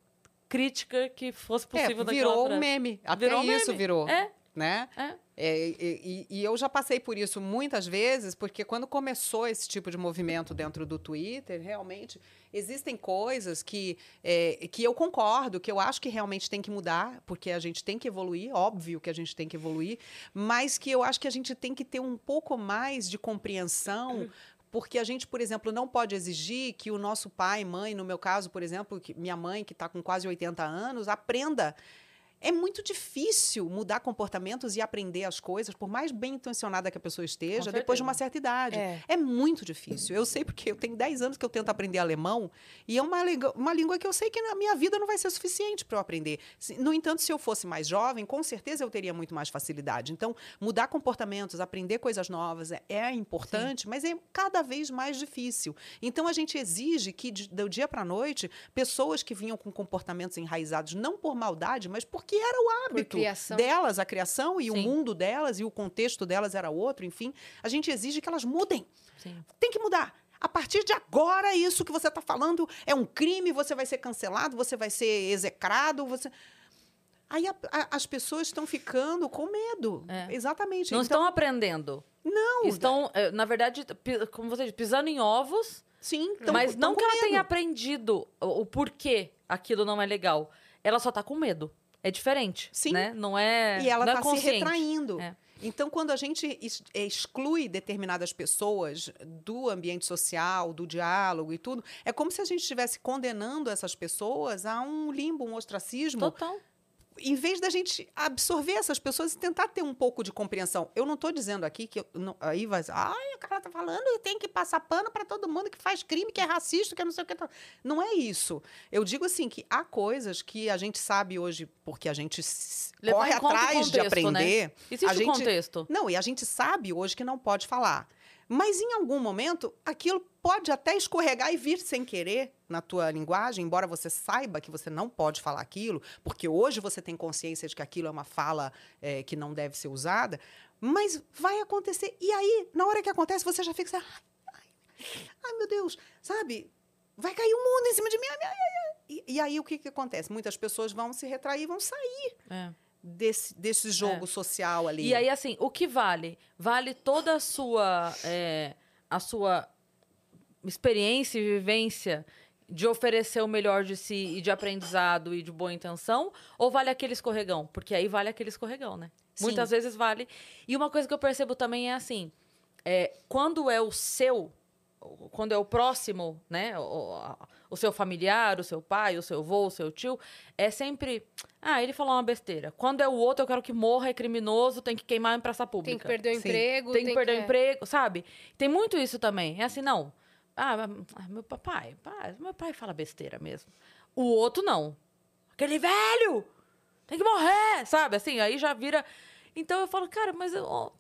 C: crítica que fosse possível
E: é, virou um
C: frase.
E: meme. Até
C: Virou um
E: isso
C: meme.
E: virou.
C: É,
E: Né?
C: é.
E: É, e, e- eu já passei por isso muitas vezes, porque quando começou esse tipo de movimento dentro do Twitter, realmente existem coisas que, é, que eu concordo, que eu acho que realmente tem que mudar, porque a gente tem que evoluir, óbvio que a gente tem que evoluir, mas que eu acho que a gente tem que ter um pouco mais de compreensão. Porque a gente, por exemplo, não pode exigir que o nosso pai, mãe, no meu caso, por exemplo, minha mãe, que está com quase 80 anos, aprenda é muito difícil mudar comportamentos e aprender as coisas, por mais bem intencionada que a pessoa esteja, depois de uma certa idade.
D: É.
E: É. muito difícil. Eu sei porque eu tenho 10 anos que eu tento aprender alemão e é uma, língua- uma língua que eu sei que na minha vida não vai ser suficiente para eu aprender. No entanto, se eu fosse mais jovem, com certeza eu teria muito mais facilidade. Então, mudar comportamentos, aprender coisas novas é, é importante, mas é cada vez mais difícil. Então, a gente exige que, do dia para a noite, pessoas que vinham com comportamentos enraizados, não por maldade, mas porque era o hábito delas, a criação e o
C: Sim.
E: mundo delas e o contexto delas era outro, enfim, a gente exige que elas mudem.
C: Sim.
E: Tem que mudar. A partir de agora, isso que você está falando é um crime, você vai ser cancelado, você vai ser execrado, você. Aí a- a- as pessoas estão ficando com medo.
C: É.
E: Exatamente.
C: Não
E: então,
C: estão aprendendo.
E: não.
C: Estão, eh, na verdade, como você diz, pisando em ovos,
E: Sim, tão-
C: mas
E: tão
C: não que
E: com
C: ela tenha
E: medo.
C: aprendido o, o porquê aquilo não é legal. Ela só tá com medo. É diferente,
E: Sim.
C: né? Não é
E: E ela
C: não é
E: está se retraindo.
C: É.
E: Então, quando a gente ex- exclui determinadas pessoas do ambiente social, do diálogo e tudo, é como se a gente estivesse condenando essas pessoas a um limbo, um ostracismo,
C: Total.
E: Em vez da gente absorver essas pessoas e tentar ter um pouco de compreensão. Eu não estou dizendo aqui que eu, não- aí vai, ai, o cara tá falando e tem que passar pano para todo mundo que faz crime, que é racista, que é não sei o que. tá." Não é isso. Eu digo assim que há coisas que a gente sabe hoje porque a gente
C: Levar
E: corre atrás de
C: contexto, né?
E: aprender.
C: Existe
E: a gente,
C: contexto.
E: Não, e a gente sabe hoje que não pode falar. Mas em algum momento, aquilo pode até escorregar e vir sem querer na tua linguagem, embora você saiba que você não pode falar aquilo, porque hoje você tem consciência de que aquilo é uma fala eh, que não deve ser usada, mas vai acontecer. E aí, na hora que acontece, você já fica assim, ai, ai, ai, meu Deus, sabe? Vai cair o mundo em cima de mim. ai, ai, ai. E, e aí, o que, que acontece? Muitas pessoas vão se retrair, vão sair
C: É.
E: desse, desse jogo social ali.
C: E aí, assim, o que vale? Vale toda a sua, é, a sua experiência e vivência de oferecer o melhor de si e de aprendizado e de boa intenção? Ou vale aquele escorregão? Porque aí vale aquele escorregão, né?
E: Sim.
C: Muitas vezes vale. E uma coisa que eu percebo também é assim: é, quando é o seu, quando é o próximo, né? O, o seu familiar, o seu pai, o seu avô, o seu tio, é sempre. Ah, ele falou uma besteira. Quando é o outro, eu quero que morra, é criminoso, tem que queimar em praça pública.
D: Tem que perder o
E: Sim.
D: emprego.
C: Tem que perder o
D: é.
C: emprego, sabe? Tem muito isso também. É assim, não. Ah, ah, meu papai, pai, meu pai fala besteira mesmo. O outro não. Aquele velho! Tem que morrer, sabe? Assim, aí já vira. Então eu falo, cara, mas eu,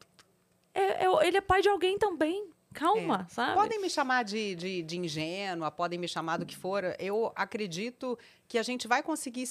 C: é- é- ele é pai de alguém também. Calma, sabe?
E: Podem me chamar de, de, de ingênua, podem me chamar do que for. Eu acredito que a gente vai conseguir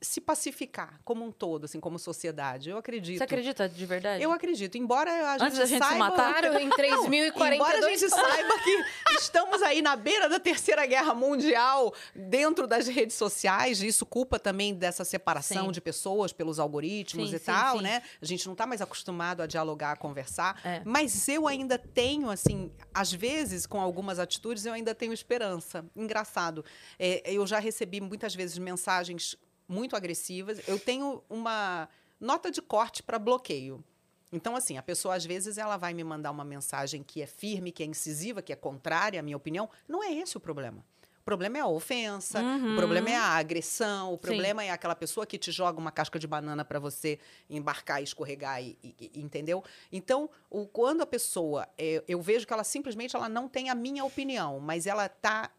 E: se pacificar como um todo, assim, como sociedade. Eu acredito.
C: Você acredita de verdade?
E: Eu acredito. Embora a gente,
C: Antes da gente se
E: saiba...
C: matar?
D: Claro, em [laughs] 3042.
E: Embora a gente saiba que estamos aí na beira da Terceira Guerra Mundial, dentro das redes sociais, isso culpa também dessa separação
C: Sim.
E: de pessoas pelos algoritmos
C: Sim,
E: e
C: sim,
E: tal, né? A gente não está mais acostumado a dialogar, a conversar.
C: É.
E: Mas eu ainda tenho, assim, às vezes, com algumas atitudes, eu ainda tenho esperança. Engraçado. É, eu já recebi muitas vezes mensagens muito agressivas. Eu tenho uma nota de corte para bloqueio. Então, assim, a pessoa, às vezes, ela vai me mandar uma mensagem que é firme, que é incisiva, que é contrária à minha opinião. Não é esse o problema. O problema é a ofensa, o problema é a agressão, o problema é aquela pessoa que te joga uma casca de banana para você embarcar e escorregar, e, e- e- entendeu? Então, o- quando a pessoa, é, eu vejo que ela simplesmente ela não tem a minha opinião, mas ela está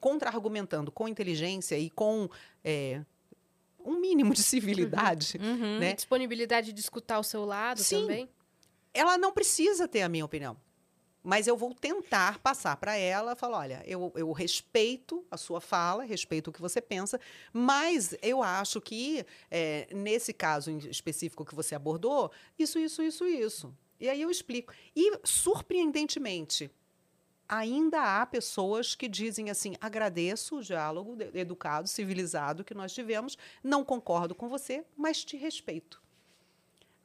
E: contra-argumentando com inteligência e com é, um mínimo de civilidade,
C: Uhum.
E: né?
D: Disponibilidade de escutar o seu lado
E: Sim.
D: também.
E: ela não precisa ter a minha opinião. Mas eu vou tentar passar para ela, falar, olha, eu, eu respeito a sua fala, respeito o que você pensa, mas eu acho que, é, nesse caso específico que você abordou, isso, isso, isso, isso. E aí eu explico. E, surpreendentemente, ainda há pessoas que dizem assim: agradeço o diálogo educado, civilizado que nós tivemos, não concordo com você, mas te respeito.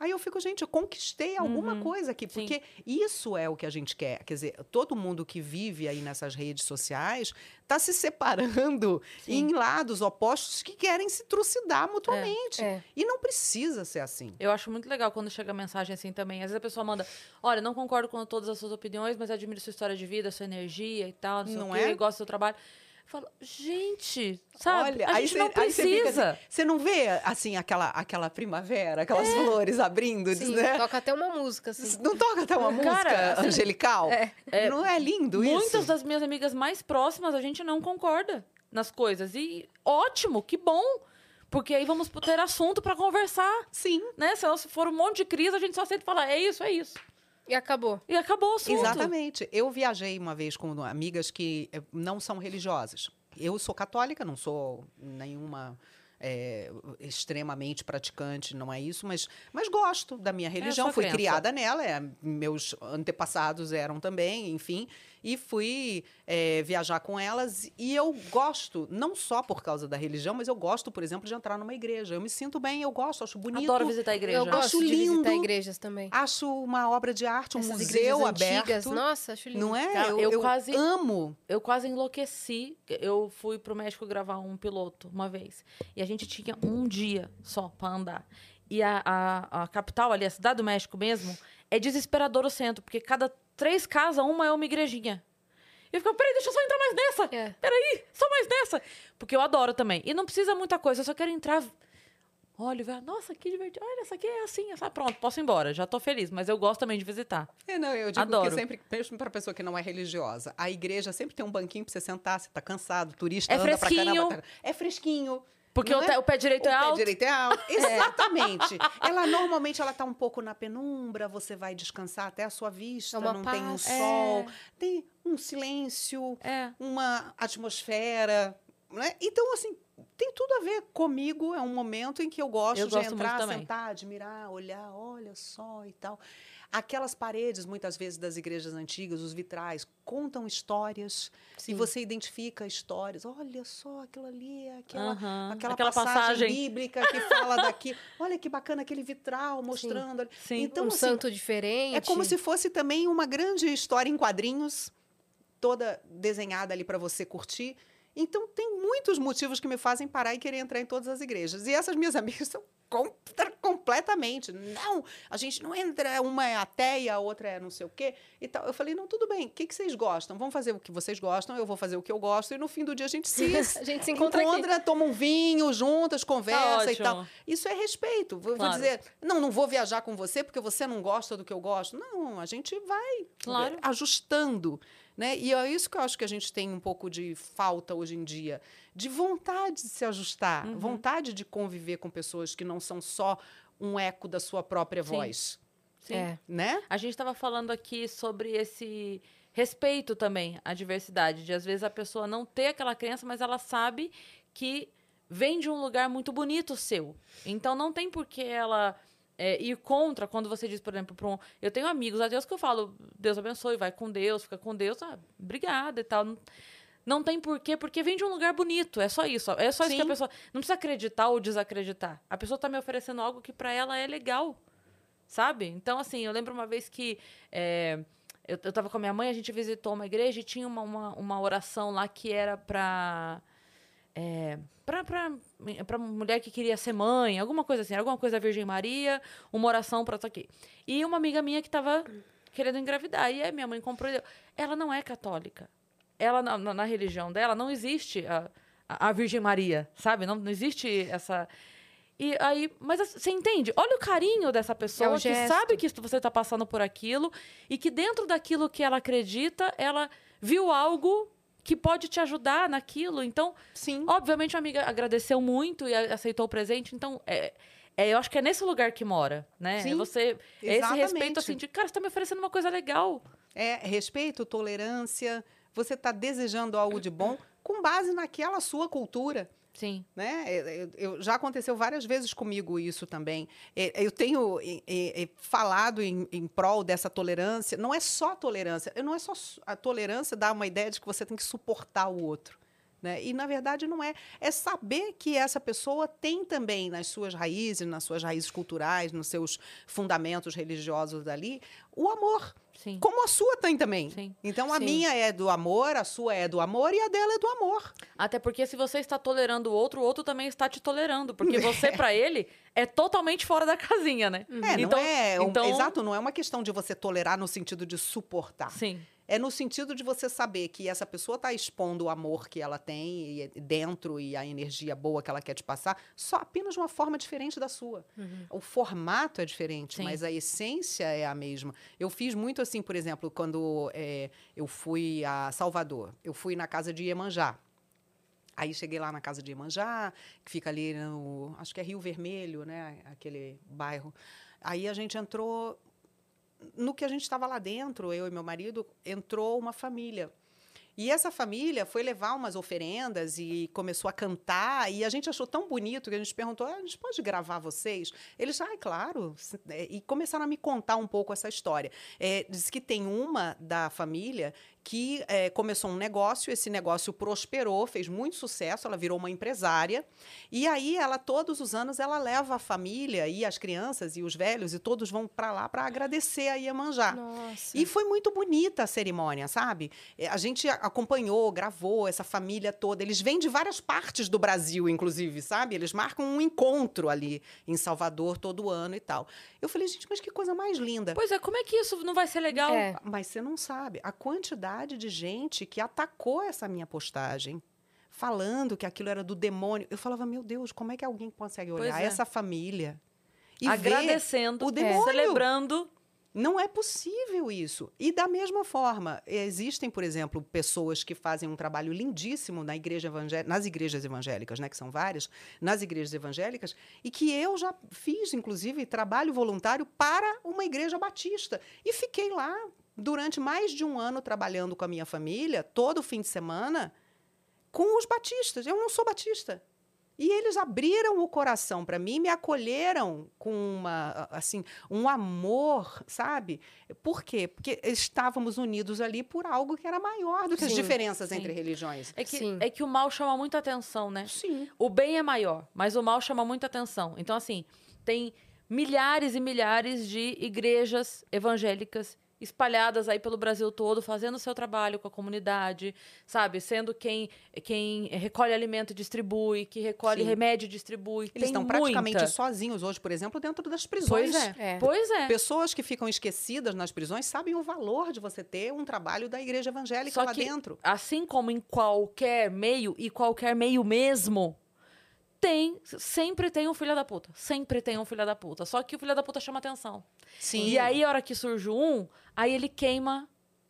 E: Aí eu fico, gente, eu conquistei alguma coisa aqui,
C: sim.
E: porque isso é o que a gente quer. Quer dizer, todo mundo que vive aí nessas redes sociais está se separando
C: Sim.
E: em lados opostos que querem se trucidar mutuamente.
D: É.
E: E não precisa ser assim.
C: Eu acho muito legal quando chega mensagem assim também. Às vezes a pessoa manda, olha, não concordo com todas as suas opiniões, mas admiro sua história de vida, sua energia e tal, não
E: Não é?
C: gosto do seu trabalho. Eu falo, gente, sabe?
E: Olha,
C: a
E: aí
C: gente
E: cê-
C: não
E: aí cê fica
C: precisa.
E: assim, Você não vê, assim, aquela, aquela primavera, aquelas flores abrindo,
D: Sim,
E: né?
D: toca até uma música, assim.
E: Não toca até uma
C: Cara,
E: música
C: assim,
E: angelical?
C: é-
E: não é lindo isso?
C: Muitas das minhas amigas mais próximas, a gente não concorda nas coisas. E ótimo, que bom. Porque aí vamos ter assunto pra conversar,
E: Sim,
C: né? Senão, se for um monte de crise, a gente só sente falar, é isso, é isso.
D: E acabou.
C: E acabou o assunto.
E: exatamente. Eu viajei uma vez com amigas que eh, não são religiosas. Eu sou católica, não sou nenhuma é, extremamente praticante, não é isso, mas, mas gosto da minha religião,
C: sua
E: fui
C: crença.
E: criada nela, é, meus antepassados eram também, enfim, e fui é, viajar com elas. E eu gosto, não só por causa da religião, mas eu gosto, por exemplo, de entrar numa igreja. Eu me sinto bem, eu gosto, acho bonito.
C: Adoro visitar a igreja.
D: Eu gosto
E: Acho
D: de visitar
E: lindo.
D: igrejas também.
E: Acho uma obra de arte, um
D: Essas
E: museu
D: igrejas
E: aberto.
D: antigas, nossa, acho lindo.
E: Não é?
C: Cara,
E: eu,
C: eu
E: eu
C: quase-
E: amo.
C: Eu quase enlouqueci. Eu fui pro México gravar um piloto uma vez. E a gente tinha um dia só pra andar. E a, a, a capital ali, a cidade do México mesmo, é desesperador o centro, porque cada três casas, uma é uma igrejinha. E eu ficava, peraí, deixa eu só entrar mais nessa.
D: É.
C: Peraí, só mais nessa. Porque eu adoro também. E não precisa muita coisa, eu só quero entrar. Olha, ver, nossa, que divertido. Olha, essa aqui é assim, essa. Pronto, posso ir embora. Já tô feliz, mas eu gosto também de visitar.
E: É, não, eu digo
C: Adoro.
E: que sempre, mesmo para pessoa que não é religiosa, a igreja sempre tem um banquinho para você sentar, você tá cansado, turista
C: É
E: anda pra
C: fresquinho.
E: caramba. tá- É fresquinho.
C: Porque o,
E: é?
C: o pé direito
E: o
C: é
E: pé
C: alto.
E: direito é alto. [laughs] Exatamente. ela normalmente ela tá um pouco na penumbra, você vai descansar até a sua vista,
D: É
E: não tem um
D: paz.
E: sol, tem um silêncio,
C: É.
E: uma atmosfera, né? Então assim, tem tudo a ver comigo, é um momento em que eu gosto
C: Eu
E: de
C: gosto
E: entrar, sentar, admirar, olhar, olha só e tal. Aquelas paredes, muitas vezes, das igrejas antigas, os vitrais, contam histórias.
D: Sim.
E: E você identifica histórias. Olha só, aquilo ali, aquela,
C: Aham,
E: aquela,
C: aquela
E: passagem,
C: passagem.
E: bíblica que fala daqui. [laughs] Olha que bacana aquele vitral mostrando. ali.
C: Sim.
E: Então,
D: um
E: assim,
D: santo diferente.
E: é como se fosse também uma grande história em quadrinhos, toda desenhada ali para você curtir. Então, tem muitos motivos que me fazem parar e querer entrar em todas as igrejas. E essas minhas [laughs] amigas são contra- completamente. Não, a gente não entra, uma é ateia, a outra é não sei o quê e tal. Eu falei, não, tudo bem, o que, que vocês gostam? Vamos fazer o que vocês gostam, eu vou fazer o que eu gosto, e no fim do dia a gente se [laughs]
D: A gente se encontra, aqui.
E: toma um vinho juntas, conversa e tal. Isso é respeito. Vou, vou
C: Claro.
E: dizer, não, não vou viajar com você porque você não gosta do que eu gosto. Não, a gente vai
C: Claro.
E: ajustando. Né? E é isso que eu acho que a gente tem um pouco de falta hoje em dia. De vontade de se ajustar,
C: Uhum.
E: vontade de conviver com pessoas que não são só um eco da sua própria
C: Sim.
E: voz.
C: Sim.
D: É.
E: Né?
C: A gente estava falando aqui sobre esse respeito também à diversidade, de às vezes a pessoa não ter aquela crença, mas ela sabe que vem de um lugar muito bonito seu. Então não tem por que ela é, ir contra quando você diz, por exemplo, para um. Eu tenho amigos a Deus que eu falo, Deus abençoe, vai com Deus, fica com Deus, ah, obrigada e tal. Não, não tem porquê, porque vem de um lugar bonito. É só isso. É só isso que a
E: Sim.
C: pessoa. Não precisa acreditar ou desacreditar. A pessoa está me oferecendo algo que para ela é legal sabe? Então, assim, eu lembro uma vez que é, eu, eu tava com a minha mãe, a gente visitou uma igreja e tinha uma, uma, uma oração lá que era pra, é, pra mulher que queria ser mãe, alguma coisa assim, alguma coisa da Virgem Maria, uma oração pra isso aqui. E uma amiga minha que tava querendo engravidar, e aí minha mãe comprou. Ela não é católica. Ela, na, na- na religião dela, não existe a, a a Virgem Maria, sabe? Não, não existe essa... E aí, mas assim, você entende? Olha o carinho dessa pessoa que
D: gesto.
C: sabe que você está passando por aquilo e que dentro daquilo que ela acredita, ela viu algo que pode te ajudar naquilo. Então,
E: Sim.
C: obviamente, a amiga agradeceu muito e aceitou o presente. Então, é, é, eu acho que é nesse lugar que mora, né? É
E: Sim,
C: você é esse respeito assim de, cara, você tá me oferecendo uma coisa legal.
E: É respeito, tolerância. Você está desejando algo de bom com base naquela sua cultura.
C: Sim.
E: né? É, eu- eu- já aconteceu várias vezes comigo isso também. É, Eu tenho é, é, é, falado em, em prol dessa tolerância. Não é só tolerância. Não é só a tolerância dá uma ideia de que você tem que suportar o outro. Né? E, na verdade, não é. É saber que essa pessoa tem também nas suas raízes, nas suas raízes culturais, nos seus fundamentos religiosos ali, o amor.
C: Sim.
E: Como a sua tem também.
C: Sim.
E: Então, a
D: Sim.
E: minha é do amor, a sua é do amor e a dela é do amor.
C: Até porque se você está tolerando o outro, o outro também está te tolerando. Porque [laughs] você, pra ele, é totalmente fora da casinha, né?
E: É,
C: então,
E: não é.
C: então-
E: Exato, não é uma questão de você tolerar no sentido de suportar.
C: Sim.
E: É no sentido de você saber que essa pessoa está expondo o amor que ela tem e- dentro e a energia boa que ela quer te passar, só apenas de uma forma diferente da sua. O formato é diferente,
C: Sim.
E: mas a essência é a mesma. Eu fiz muito assim, por exemplo, quando é, eu fui a Salvador, eu fui na casa de Iemanjá. Aí cheguei lá na casa de Iemanjá, que fica ali no. Acho que é Rio Vermelho, né? Aquele bairro. Aí a gente entrou. No que a gente estava lá dentro, eu e meu marido, entrou uma família. E essa família foi levar umas oferendas e começou a cantar. E a gente achou tão bonito que a gente perguntou: "Ah, a gente pode gravar vocês? Eles, ah, claro. E começaram a me contar um pouco essa história. É, diz que tem uma da família que é, começou um negócio, esse negócio prosperou, fez muito sucesso, ela virou uma empresária. E aí, ela, todos os anos, ela leva a família e as crianças e os velhos, e todos vão para lá para agradecer a Iemanjá.
D: Nossa.
E: E foi muito bonita a cerimônia, sabe? É, A gente acompanhou, gravou essa família toda. Eles vêm de várias partes do Brasil, inclusive, sabe? Eles marcam um encontro ali em Salvador todo ano e tal. Eu falei, gente, mas que coisa mais linda.
C: Pois é, como é que isso não vai ser legal?
D: É.
E: Mas você não sabe a quantidade de gente que atacou essa minha postagem. Falando que aquilo era do demônio. Eu falava, meu Deus, como é que alguém consegue olhar
C: é.
E: essa família e
C: Agradecendo,
E: o demônio?
C: celebrando.
E: Não é possível isso. E da mesma forma, existem, por exemplo, pessoas que fazem um trabalho lindíssimo na igreja evangé- nas igrejas evangélicas, né, que são várias, nas igrejas evangélicas, e que eu já fiz, inclusive, trabalho voluntário para uma igreja batista. E fiquei lá durante mais de um ano trabalhando com a minha família, todo fim de semana, com os batistas. Eu não sou batista. E eles abriram o coração para mim, me acolheram com uma, assim, um amor, sabe? Por quê? Porque estávamos unidos ali por algo que era maior do que as
D: Sim,
E: diferenças
C: sim.
E: entre religiões.
C: É que,
D: Sim.
C: é que o mal chama muita atenção, né?
E: Sim.
C: O bem é maior, mas o mal chama muita atenção. Então, assim, tem milhares e milhares de igrejas evangélicas espalhadas aí pelo Brasil todo, fazendo o seu trabalho com a comunidade, sabe? Sendo quem, quem recolhe alimento e distribui, que recolhe
E: Sim.
C: remédio e distribui.
E: Eles
C: Tem
E: estão praticamente
C: muita.
E: sozinhos hoje, por exemplo, dentro das prisões.
C: Pois é.
D: É.
C: Pois é.
E: Pessoas que ficam esquecidas nas prisões sabem o valor de você ter um trabalho da igreja evangélica
C: Só
E: lá
C: que,
E: dentro.
C: assim como em qualquer meio, e qualquer meio mesmo, tem, sempre tem um filho da puta. Sempre tem um filho da puta. Só que o filho da puta chama atenção.
E: Sim.
C: E aí, a hora que surge um, aí ele queima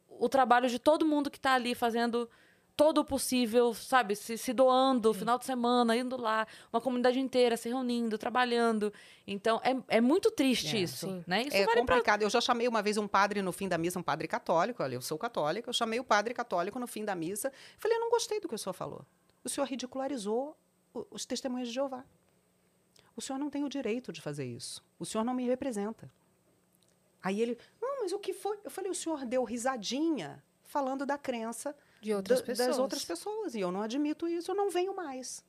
C: o trabalho de todo mundo que tá ali fazendo todo o possível, sabe? Se, se doando, final de semana, indo lá, uma comunidade inteira se reunindo, trabalhando. Então, é, é muito triste
E: É,
C: isso,
D: sim.
C: né? Isso
E: É
C: vale pra...
E: complicado. Eu já chamei uma vez um padre no fim da missa, um padre católico, olha, eu sou católica, eu chamei o padre católico no fim da missa. Falei, eu não gostei do que o senhor falou. O senhor ridicularizou os testemunhas de Jeová. O senhor não tem o direito de fazer isso. O senhor não me representa. Aí ele, não, mas o que foi? Eu falei, o senhor deu risadinha falando da crença
D: De outras
E: da-
D: pessoas.
E: das outras pessoas. E eu não admito isso, eu não venho mais.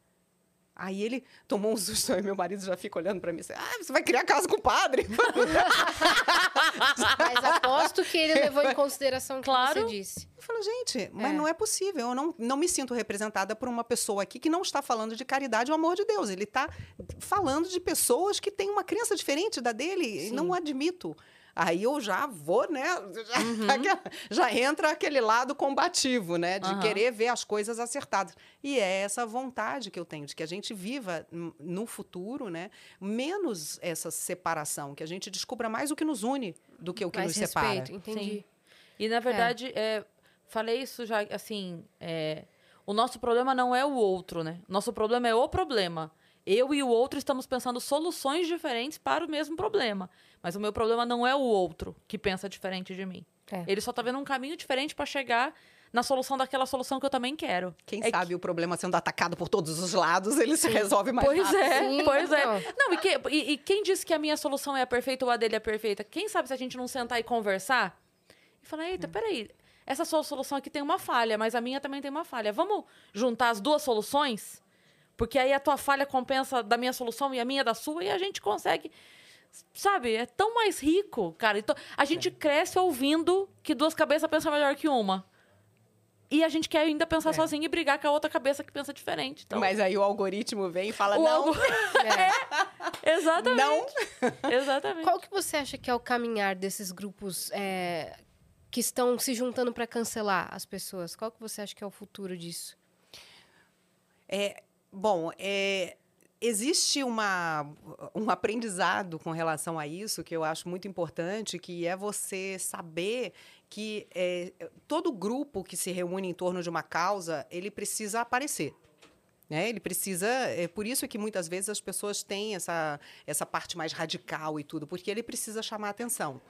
E: Aí ele tomou um susto e meu marido já fica olhando para mim assim: ah, você vai criar casa com o padre? [laughs]
D: Mas aposto que ele levou em consideração o que
C: Claro.
D: você disse.
E: Eu falo, gente, mas
D: É.
E: não é possível. Eu não, não me sinto representada por uma pessoa aqui que não está falando de caridade ou amor de Deus. Ele está falando de pessoas que têm uma crença diferente da dele. E
D: Sim.
E: não admito. Aí eu já vou, né? [laughs] Já,
C: Uhum. [laughs]
E: já entra aquele lado combativo, né? De
C: Aham.
E: querer ver as coisas acertadas. E é essa vontade que eu tenho, de que a gente viva no futuro, né? Menos essa separação, que a gente descubra mais o que nos une do que o que
D: Mais
E: nos separa.
D: respeito, entendi.
C: E, na verdade, é, falei isso já, assim, é, o nosso problema não é o outro, né? Nosso problema é o problema. Eu e o outro estamos pensando soluções diferentes para o mesmo problema. Mas o meu problema não é o outro que pensa diferente de mim.
D: É.
C: Ele só tá vendo um caminho diferente para chegar na solução daquela solução que eu também quero.
E: Quem
C: É
E: sabe o problema sendo atacado por todos os lados, ele se resolve mais
C: Pois
E: rápido.
C: é,
D: Sim,
C: pois é.
D: então.
C: Não, e, que- e- e quem disse que a minha solução é a perfeita ou a dele é a perfeita? Quem sabe se a gente não sentar e conversar e falar, eita, peraí, essa sua solução aqui tem uma falha, mas a minha também tem uma falha. Vamos juntar as duas soluções? Porque aí a tua falha compensa da minha solução e a minha da sua e a gente consegue. Sabe, é tão mais rico, cara. Então, a gente cresce ouvindo que duas cabeças pensam melhor que uma. E a gente quer ainda pensar
E: É.
C: sozinho e brigar com a outra cabeça que pensa diferente. Então,
E: Mas aí o algoritmo vem e fala,
C: o
E: não,
C: algo- [laughs]
D: É.
C: Exatamente.
E: não. [laughs]
C: Exatamente.
D: Qual que você acha que é o caminhar desses grupos é, que estão se juntando para cancelar as pessoas? Qual que você acha que é o futuro disso?
E: É, bom, é, existe uma, um aprendizado com relação a isso que eu acho muito importante, que é você saber que é, todo grupo que se reúne em torno de uma causa, ele precisa aparecer. Né? Ele precisa. É por isso que muitas vezes as pessoas têm essa, essa parte mais radical e tudo, porque ele precisa chamar atenção.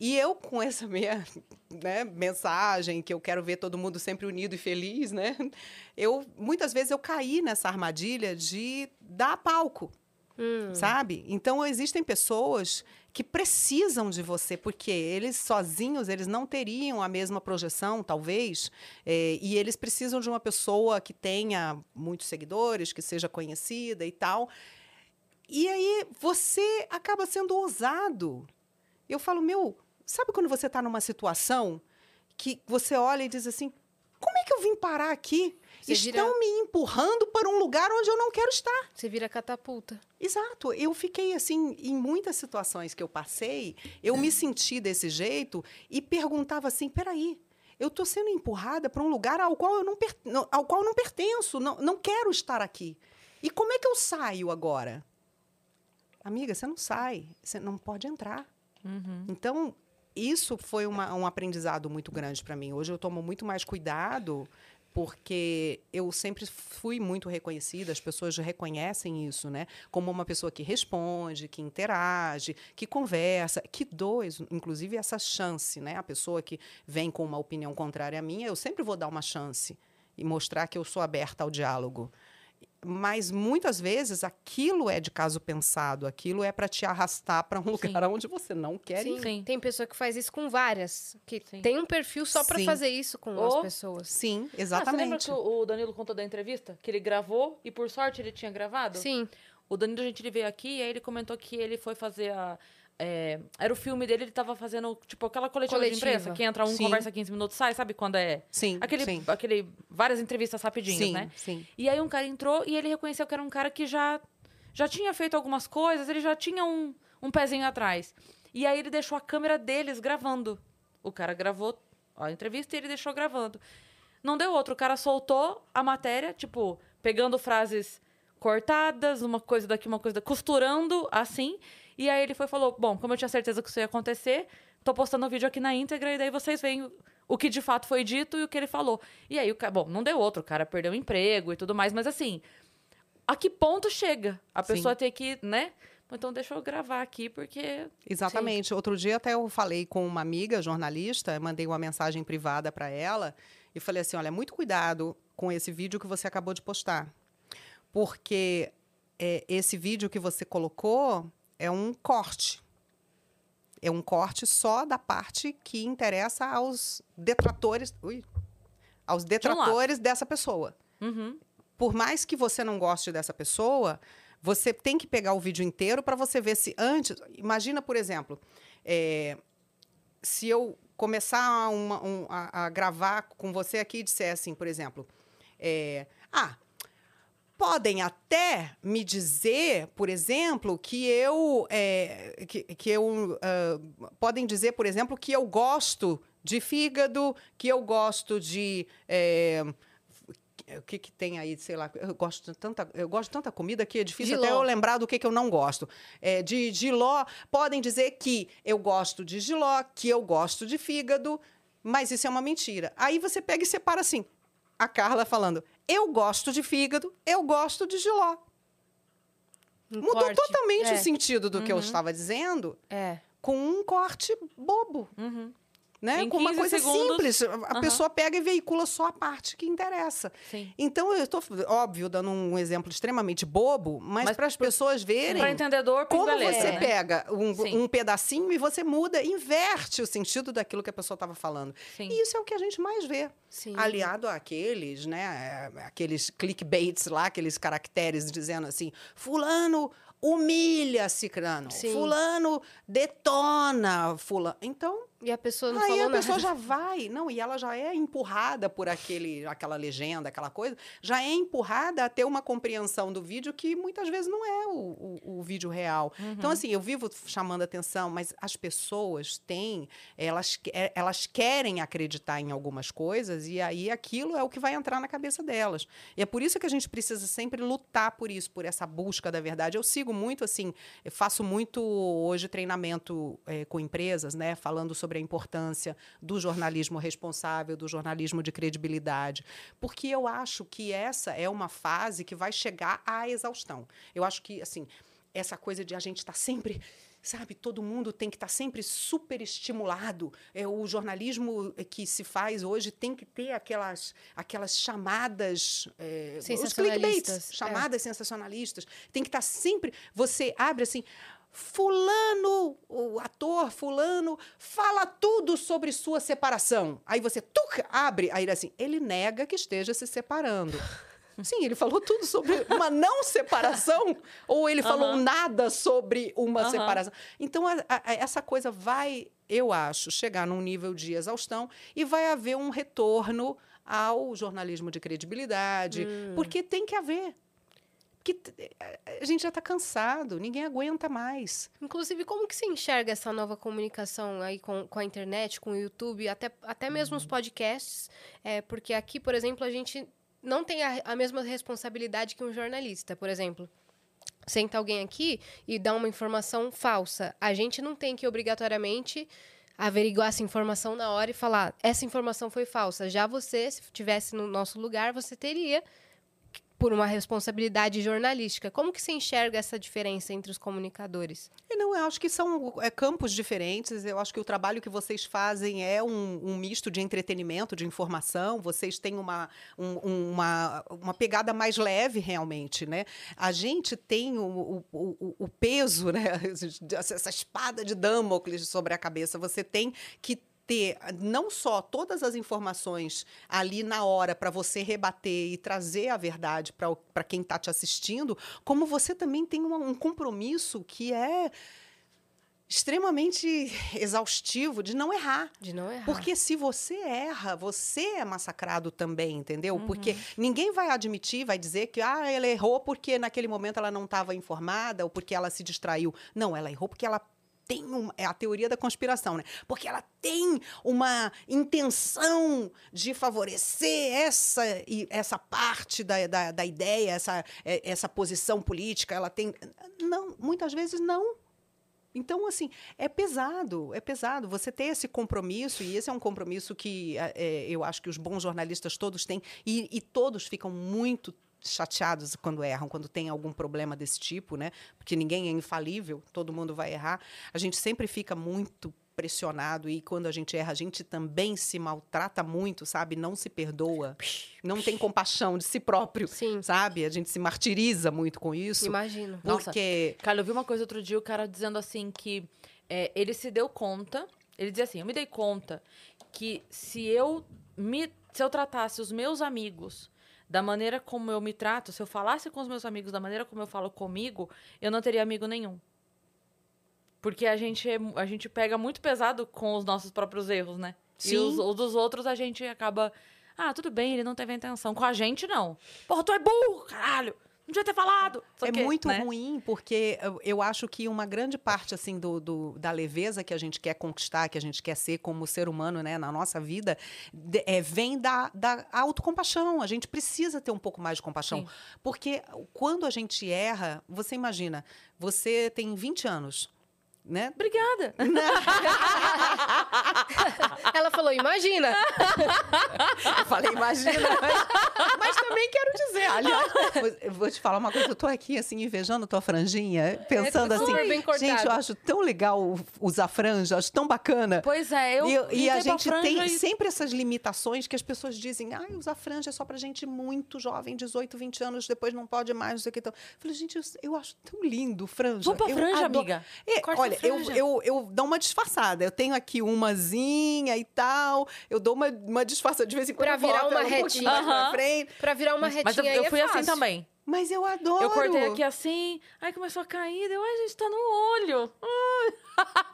E: E eu, com essa [laughs] minha né, mensagem, que eu quero ver todo mundo sempre unido e feliz, né? Eu muitas vezes eu caí nessa armadilha de dar palco. Sabe? Então existem pessoas que precisam de você, porque eles sozinhos eles não teriam a mesma projeção, talvez, eh, e eles precisam de uma pessoa que tenha muitos seguidores, que seja conhecida e tal. E aí você acaba sendo ousado. Eu falo, meu, sabe quando você está numa situação que você olha e diz assim: como é que eu vim parar aqui? Estão
D: vira-
E: me empurrando para um lugar onde eu não quero estar.
D: Você vira catapulta.
E: Exato. Eu fiquei assim, em muitas situações que eu passei, eu me senti desse jeito e perguntava assim: peraí, eu estou sendo empurrada para um lugar ao qual eu não, per- ao qual não pertenço, não, não quero estar aqui. E como é que eu saio agora? Amiga, você não sai, você não pode entrar. Então, isso foi uma- um aprendizado muito grande para mim. Hoje eu tomo muito mais cuidado, porque eu sempre fui muito reconhecida, as pessoas reconhecem isso, né? Como uma pessoa que responde, que interage, que conversa, que doa, inclusive, essa chance, né? A pessoa que vem com uma opinião contrária à minha, eu sempre vou dar uma chance e mostrar que eu sou aberta ao diálogo. Mas muitas vezes aquilo é de caso pensado, aquilo é para te arrastar para um lugar onde você não quer ir.
D: Sim.
C: Sim.
D: Tem pessoa que faz isso com várias. Que
C: Sim.
D: tem um perfil só para
E: Sim.
D: fazer isso com
C: Ou-
D: as pessoas.
E: Sim,
C: Ah, você lembra
E: exatamente.
C: que o o Danilo contou da entrevista? Que ele gravou e, por sorte, ele tinha gravado?
D: Sim.
C: O Danilo, a gente ele veio aqui e aí ele comentou que ele foi fazer a, é, era o filme dele, ele tava fazendo, tipo, aquela coletiva, de
D: Coletiva.
C: imprensa, que entra um,
E: Sim.
C: conversa 15 minutos, sai, sabe quando é?
E: Sim,
C: Aquele,
E: sim.
C: aquele, várias entrevistas rapidinhas,
E: Sim,
C: né?
E: sim.
C: E aí um cara entrou e ele reconheceu que era um cara que já, já tinha feito algumas coisas, ele já tinha um, um pezinho atrás. E aí ele deixou a câmera deles gravando. O cara gravou a entrevista e ele deixou gravando. Não deu outro, o cara soltou a matéria, tipo, pegando frases cortadas, uma coisa daqui, uma coisa daqui, costurando assim. E aí ele foi e falou: Bom, como eu tinha certeza que isso ia acontecer, tô postando o vídeo aqui na íntegra e daí vocês veem o- que de fato foi dito e o que ele falou. E aí o cara, bom, não deu outro, o cara perdeu o emprego e tudo mais, mas assim, a que ponto chega? A
E: Sim.
C: pessoa ter que, né? Então deixa eu gravar aqui, porque.
E: Exatamente. Outro dia até eu falei com uma amiga jornalista, mandei uma mensagem privada para ela e falei assim: olha, muito cuidado com esse vídeo que você acabou de postar. Porque é, esse vídeo que você colocou é um corte. É um corte só da parte que interessa aos detratores. Ui, aos detratores dessa pessoa
C: Uhum.
E: por mais que você não goste dessa pessoa, você tem que pegar o vídeo inteiro para você ver se antes. Imagina, por exemplo, é, se eu começar uma- um- a, a gravar com você aqui e disser assim, por exemplo, é, ah, podem até me dizer, por exemplo, que eu, é, que, que eu ah, podem dizer, por exemplo, que eu gosto de fígado, que eu gosto de é, o que, que tem aí, sei lá, eu gosto de tanta, eu gosto de tanta comida que é difícil até
D: Jiló.
E: eu lembrar do que, que eu não gosto. É, de giló, podem dizer que eu gosto de giló, que eu gosto de fígado, mas isso é uma mentira. Aí você pega e separa assim, a Carla falando, eu gosto de fígado, eu gosto de giló.
D: Um
E: Mudou
D: corte.
E: totalmente
C: É.
E: o sentido do que eu estava dizendo
C: É.
E: com um corte bobo.
C: Uhum.
E: Né?
C: Em
E: Com uma
C: 15
E: coisa
C: segundos.
E: simples. A pessoa pega e veicula só a parte que interessa.
C: Sim.
E: Então, eu estou, óbvio, dando um exemplo extremamente bobo, mas,
C: Mas
E: para as pessoas verem
C: Para entendedor,
E: como
C: beleza,
E: você
C: né?
E: pega um, um pedacinho e você muda, inverte o sentido daquilo que a pessoa estava falando.
C: Sim.
E: E isso é o que a gente mais vê.
D: Sim.
E: Aliado àqueles, né, é, aqueles clickbaits lá, aqueles caracteres dizendo assim, fulano humilha cicrano, fulano detona fulano. Então,
D: E a pessoa não
E: Aí
D: falou
E: a pessoa
D: nada.
E: já vai, não, e ela já é empurrada por aquele, aquela legenda, aquela coisa, já é empurrada a ter uma compreensão do vídeo que muitas vezes não é o, o, o vídeo real. Então, assim, eu vivo chamando atenção, mas as pessoas têm, elas, é, elas querem acreditar em algumas coisas, e aí aquilo é o que vai entrar na cabeça delas. E é por isso que a gente precisa sempre lutar por isso, por essa busca da verdade. Eu sigo muito, assim, eu faço muito hoje treinamento eh, com empresas, né, falando sobre a importância do jornalismo responsável, do jornalismo de credibilidade, porque eu acho que essa é uma fase que vai chegar à exaustão. Eu acho que, assim, essa coisa de a gente estar sempre sabe, todo mundo tem que estar sempre super estimulado. É, o jornalismo que se faz hoje tem que ter aquelas, aquelas chamadas, é, os clickbaits,
D: é.
E: chamadas sensacionalistas. Tem que estar sempre. Você abre assim. Fulano, o ator Fulano, fala tudo sobre sua separação. Aí você tuc, abre, aí ele assim, ele nega que esteja se separando. [laughs] Sim, ele falou tudo sobre uma não separação, ou ele falou
C: Aham.
E: nada sobre uma
C: Aham.
E: separação. Então, a- a- essa coisa vai, eu acho, chegar num nível de exaustão e vai haver um retorno ao jornalismo de credibilidade, porque tem que haver. Porque t- a gente já está cansado, ninguém aguenta mais.
D: Inclusive, como que você enxerga essa nova comunicação aí com, com a internet, com o YouTube, até, até mesmo os podcasts? É, porque aqui, por exemplo, a gente não tem a, a mesma responsabilidade que um jornalista, por exemplo. Senta alguém aqui e dá uma informação falsa. A gente não tem que obrigatoriamente averiguar essa informação na hora e falar essa informação foi falsa. Já você, se estivesse no nosso lugar, você teria por uma responsabilidade jornalística. Como que você enxerga essa diferença entre os comunicadores?
E: E não, eu acho que são é, campos diferentes. Eu acho que o trabalho que vocês fazem é um, um misto de entretenimento, de informação. Vocês têm uma, um- uma, uma pegada mais leve, realmente. Né? A gente tem o, o, o, o peso, né? [laughs] essa espada de Damocles sobre a cabeça. Você tem que ter não só todas as informações ali na hora para você rebater e trazer a verdade para quem está te assistindo, como você também tem uma- um compromisso que é extremamente exaustivo de não errar.
D: De não errar.
E: Porque se você erra, você é massacrado também, entendeu?
C: Uhum.
E: Porque ninguém vai admitir, vai dizer que ah, ela errou porque naquele momento ela não estava informada ou porque ela se distraiu. Não, ela errou porque ela tem uma, é a teoria da conspiração, né? Porque ela tem uma intenção de favorecer essa, essa parte da, da, da ideia, essa, é, essa posição política. Ela tem. Não, muitas vezes não. Então, assim, é pesado, é pesado você ter esse compromisso, e esse é um compromisso que é, é, eu acho que os bons jornalistas todos têm, e, e todos ficam muito chateados quando erram, quando tem algum problema desse tipo, né? Porque ninguém é infalível, todo mundo vai errar. A gente sempre fica muito pressionado e quando a gente erra, a gente também se maltrata muito, sabe? Não se perdoa, não tem compaixão de si próprio,
D: Sim.
E: sabe? A gente se martiriza muito com isso,
D: Imagino.
C: Nossa.
E: porque
C: Carla, eu vi uma coisa outro dia, o cara dizendo assim que é, ele se deu conta, ele dizia assim, eu me dei conta que se eu me se eu tratasse os meus amigos da maneira como eu me trato, se eu falasse com os meus amigos da maneira como eu falo comigo, eu não teria amigo nenhum. Porque a gente, a gente pega muito pesado com os nossos próprios erros, né? E
E: Sim.
C: os, os dos outros a gente acaba. Ah, tudo bem, ele não teve intenção. Com a gente, não. Porra, tu é burro, caralho! Não devia ter falado. Só
E: É
C: que,
E: muito
C: né?
E: ruim, porque eu, eu acho que uma grande parte assim do, do- da leveza que a gente quer conquistar, que a gente quer ser como ser humano né, na nossa vida, de- é, vem da, da autocompaixão. A gente precisa ter um pouco mais de compaixão.
C: Sim.
E: Porque quando a gente erra, você imagina, você tem 20 anos. Né?
C: Obrigada. [laughs]
D: Ela falou, imagina.
E: Eu falei, imagina, mas, mas também quero dizer, aliás, eu vou te falar uma coisa, eu tô aqui assim, invejando tua franjinha, pensando
D: É,
E: assim,
D: super bem cortado.
E: gente, eu acho tão legal usar franja, acho tão bacana.
C: Pois é, eu.
E: e, e a gente tem
C: e-
E: sempre essas limitações que as pessoas dizem, ah, usar franja é só pra gente muito jovem, 18, 20 anos, depois não pode mais, não sei o que. Então. Eu falei, gente, eu, eu acho tão lindo franja.
C: Vamos pra franja, amiga.
E: É,
D: Corta a
E: olha, eu, eu, eu dou uma disfarçada. Eu tenho aqui umazinha e tal. Eu dou uma, uma disfarçada de vez em quando.
D: Pra virar uma
E: um
D: retinha.
E: mais pra
C: Aham.
E: frente.
D: Pra virar uma retinha
C: Mas eu, eu
D: é
C: fui assim também.
E: Mas eu adoro.
C: Eu cortei aqui assim, aí começou a cair, deu, ai, gente, tá no olho. [laughs]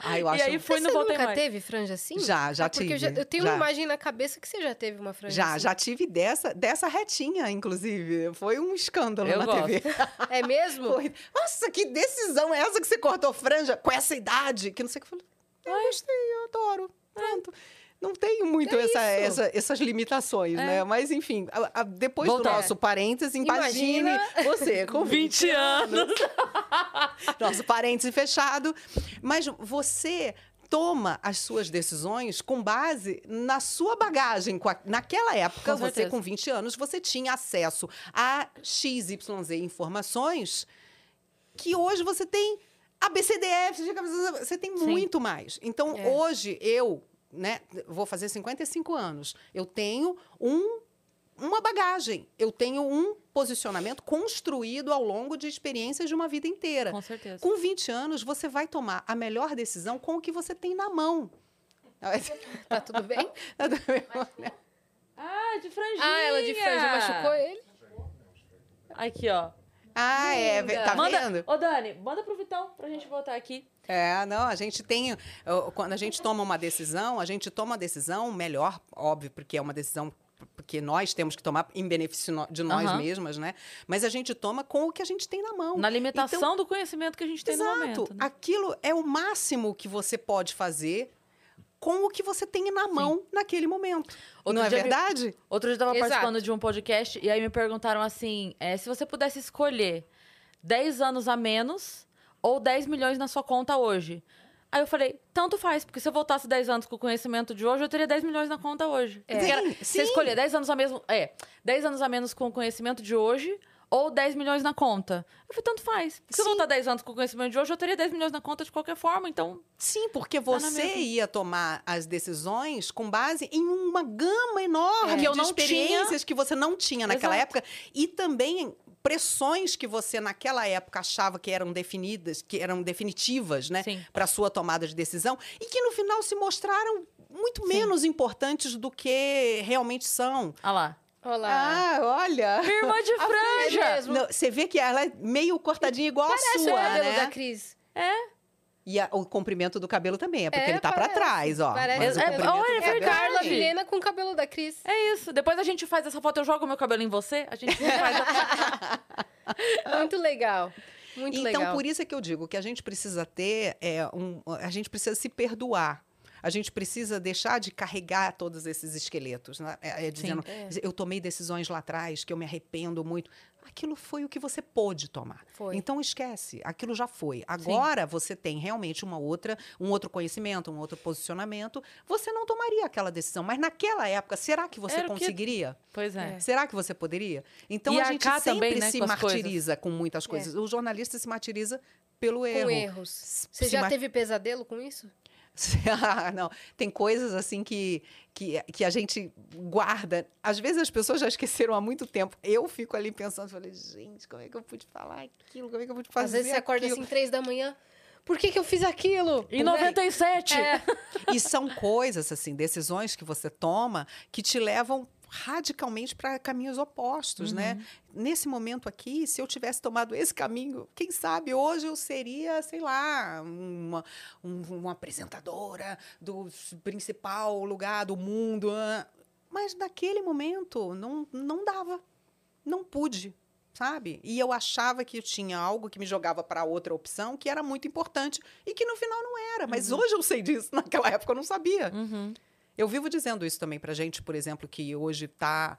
E: Ah, eu
C: e
E: acho...
C: aí e
D: Mas
C: não
D: você
C: voltei
D: nunca
C: mais.
D: teve franja assim?
E: Já, já
D: Ah, porque eu, já-
E: tive,
D: eu tenho
E: já.
D: uma imagem na cabeça que você já teve uma franja
E: Já,
D: assim.
E: já tive dessa, dessa retinha, inclusive. Foi um escândalo
C: Eu
E: na
C: gosto.
E: TV.
D: É mesmo? [laughs]
E: Foi. Nossa, que decisão é essa que você cortou franja com essa idade? Que não sei o que eu falei. Eu gostei, eu adoro. Pronto. Não tenho muito
D: É
E: essa, essa- essas limitações, né? Mas, enfim, a- a- depois
C: Voltar.
E: do nosso parênteses, imagine
D: Imagina.
E: você com [laughs] 20
C: 20 anos. [laughs]
E: nosso parêntese fechado. Mas você toma as suas decisões com base na sua bagagem. Naquela época,
C: Com
E: você
C: certeza.
E: com 20 anos, você tinha acesso a XYZ informações que hoje você tem ABCDF, você tem
C: Sim.
E: muito mais. Então,
D: É.
E: hoje, eu né, vou fazer 55 anos, eu tenho um uma bagagem. Eu tenho um posicionamento construído ao longo de experiências de uma vida inteira.
C: Com certeza.
E: Com 20 anos, você vai tomar a melhor decisão com o que você tem na mão. [laughs]
D: Tá tudo bem? [laughs]
C: Ah, de franjinha.
D: Ah, ela de franja machucou ele?
C: Aqui, ó.
E: ah, é.
D: Linda.
E: Tá
C: manda,
E: vendo?
C: Ô, Dani, manda pro Vitão pra gente voltar aqui.
E: É, não, a gente tem. Quando a gente toma uma decisão, a gente toma uma decisão melhor, óbvio, porque é uma decisão que nós temos que tomar em benefício de nós
C: Aham.
E: mesmas, né? Mas a gente toma com o que a gente tem na mão.
C: Na limitação
E: Então,
C: do conhecimento que a gente tem
E: Exato.
C: no momento. né?
E: Aquilo é o máximo que você pode fazer com o que você tem na mão naquele momento.
C: Outro
E: Não é
C: me-
E: verdade?
C: Outro dia eu tava
D: Exato.
C: participando de um podcast e aí me perguntaram assim: é, se você pudesse escolher 10 anos a menos ou 10 milhões na sua conta hoje. Aí eu falei, tanto faz, porque se eu voltasse 10 anos com o conhecimento de hoje, eu teria 10 milhões na conta hoje.
D: É.
C: Porque era-
E: Sim,
C: Você
E: sim.
C: escolher 10 anos a mesmo. É, 10 anos a menos com o conhecimento de hoje ou 10 milhões na conta. Eu falei, tanto faz. Porque se eu
E: Sim.
C: voltar 10 anos com o conhecimento de hoje, eu teria 10 milhões na conta de qualquer forma, então.
E: Sim, porque
C: Tá
E: você ia tomar as decisões com base em uma gama enorme
C: É.
E: De experiências que você não tinha naquela
C: Exato.
E: época e também pressões que você naquela época achava que eram definidas, que eram definitivas, né,
C: Sim.
E: para sua tomada de decisão e que no final se mostraram muito menos importantes do que realmente são.
C: Olha lá.
D: Olá.
E: Ah, olha.
C: Irmã de [laughs]
D: É
C: franja!
E: Não, você vê que ela é meio cortadinha igual
D: Parece
E: a
D: o
E: sua,
D: cabelo
E: né?
D: da Cris.
C: É.
E: E a- o comprimento do cabelo também, é porque
D: É,
E: ele tá pra
D: parece.
E: trás, ó.
D: Parece.
E: Mas o
C: É,
E: comprimento
C: olha,
E: do
C: é verdade.
E: Também.
D: Vilhena com o cabelo da Cris.
C: É isso. Depois a gente faz essa foto, eu jogo meu cabelo em você, a gente faz a... [laughs]
D: Muito legal. Muito
E: então,
D: legal.
E: por isso é que eu digo que a gente precisa ter é, um, a gente precisa se perdoar. A gente precisa deixar de carregar todos esses esqueletos, né? É, é, dizendo, eu tomei decisões lá atrás que eu me arrependo muito. Aquilo foi o que você pôde tomar.
D: Foi.
E: Então esquece, aquilo já foi. Agora você tem realmente uma outra, um outro conhecimento, um outro posicionamento. Você não tomaria aquela decisão, mas naquela época, será que você
C: Era o que-
E: conseguiria?
C: Pois é.
E: Será que você poderia? Então
C: E
E: a gente sempre
C: também, né,
E: se
C: com as coisas.
E: martiriza com muitas coisas. O jornalista se martiriza pelo erro.
D: Com erros. Você
E: Se
D: já
E: ma-
D: teve pesadelo com isso? [laughs]
E: Ah, não, tem coisas assim que, que, que a gente guarda. Às vezes as pessoas já esqueceram há muito tempo. Eu fico ali pensando, falei, gente, como é que eu pude falar aquilo? Como é que eu pude fazer
D: Às vezes você acorda
E: aquilo?
D: assim, três da manhã. Por que, que eu fiz aquilo?
C: Em 97!
D: É.
E: E são coisas, assim, decisões que você toma que te levam radicalmente para caminhos opostos, né?
C: Uhum.
E: Nesse momento aqui, se eu tivesse tomado esse caminho, quem sabe hoje eu seria, sei lá, uma, um- uma apresentadora do principal lugar do mundo. Mas naquele momento não, não dava, não pude, sabe? E eu achava que eu tinha algo que me jogava para outra opção que era muito importante e que no final não era. Mas hoje eu sei disso, [laughs] naquela época eu não sabia.
C: Uhum.
E: Eu vivo dizendo isso também para gente, por exemplo, que hoje está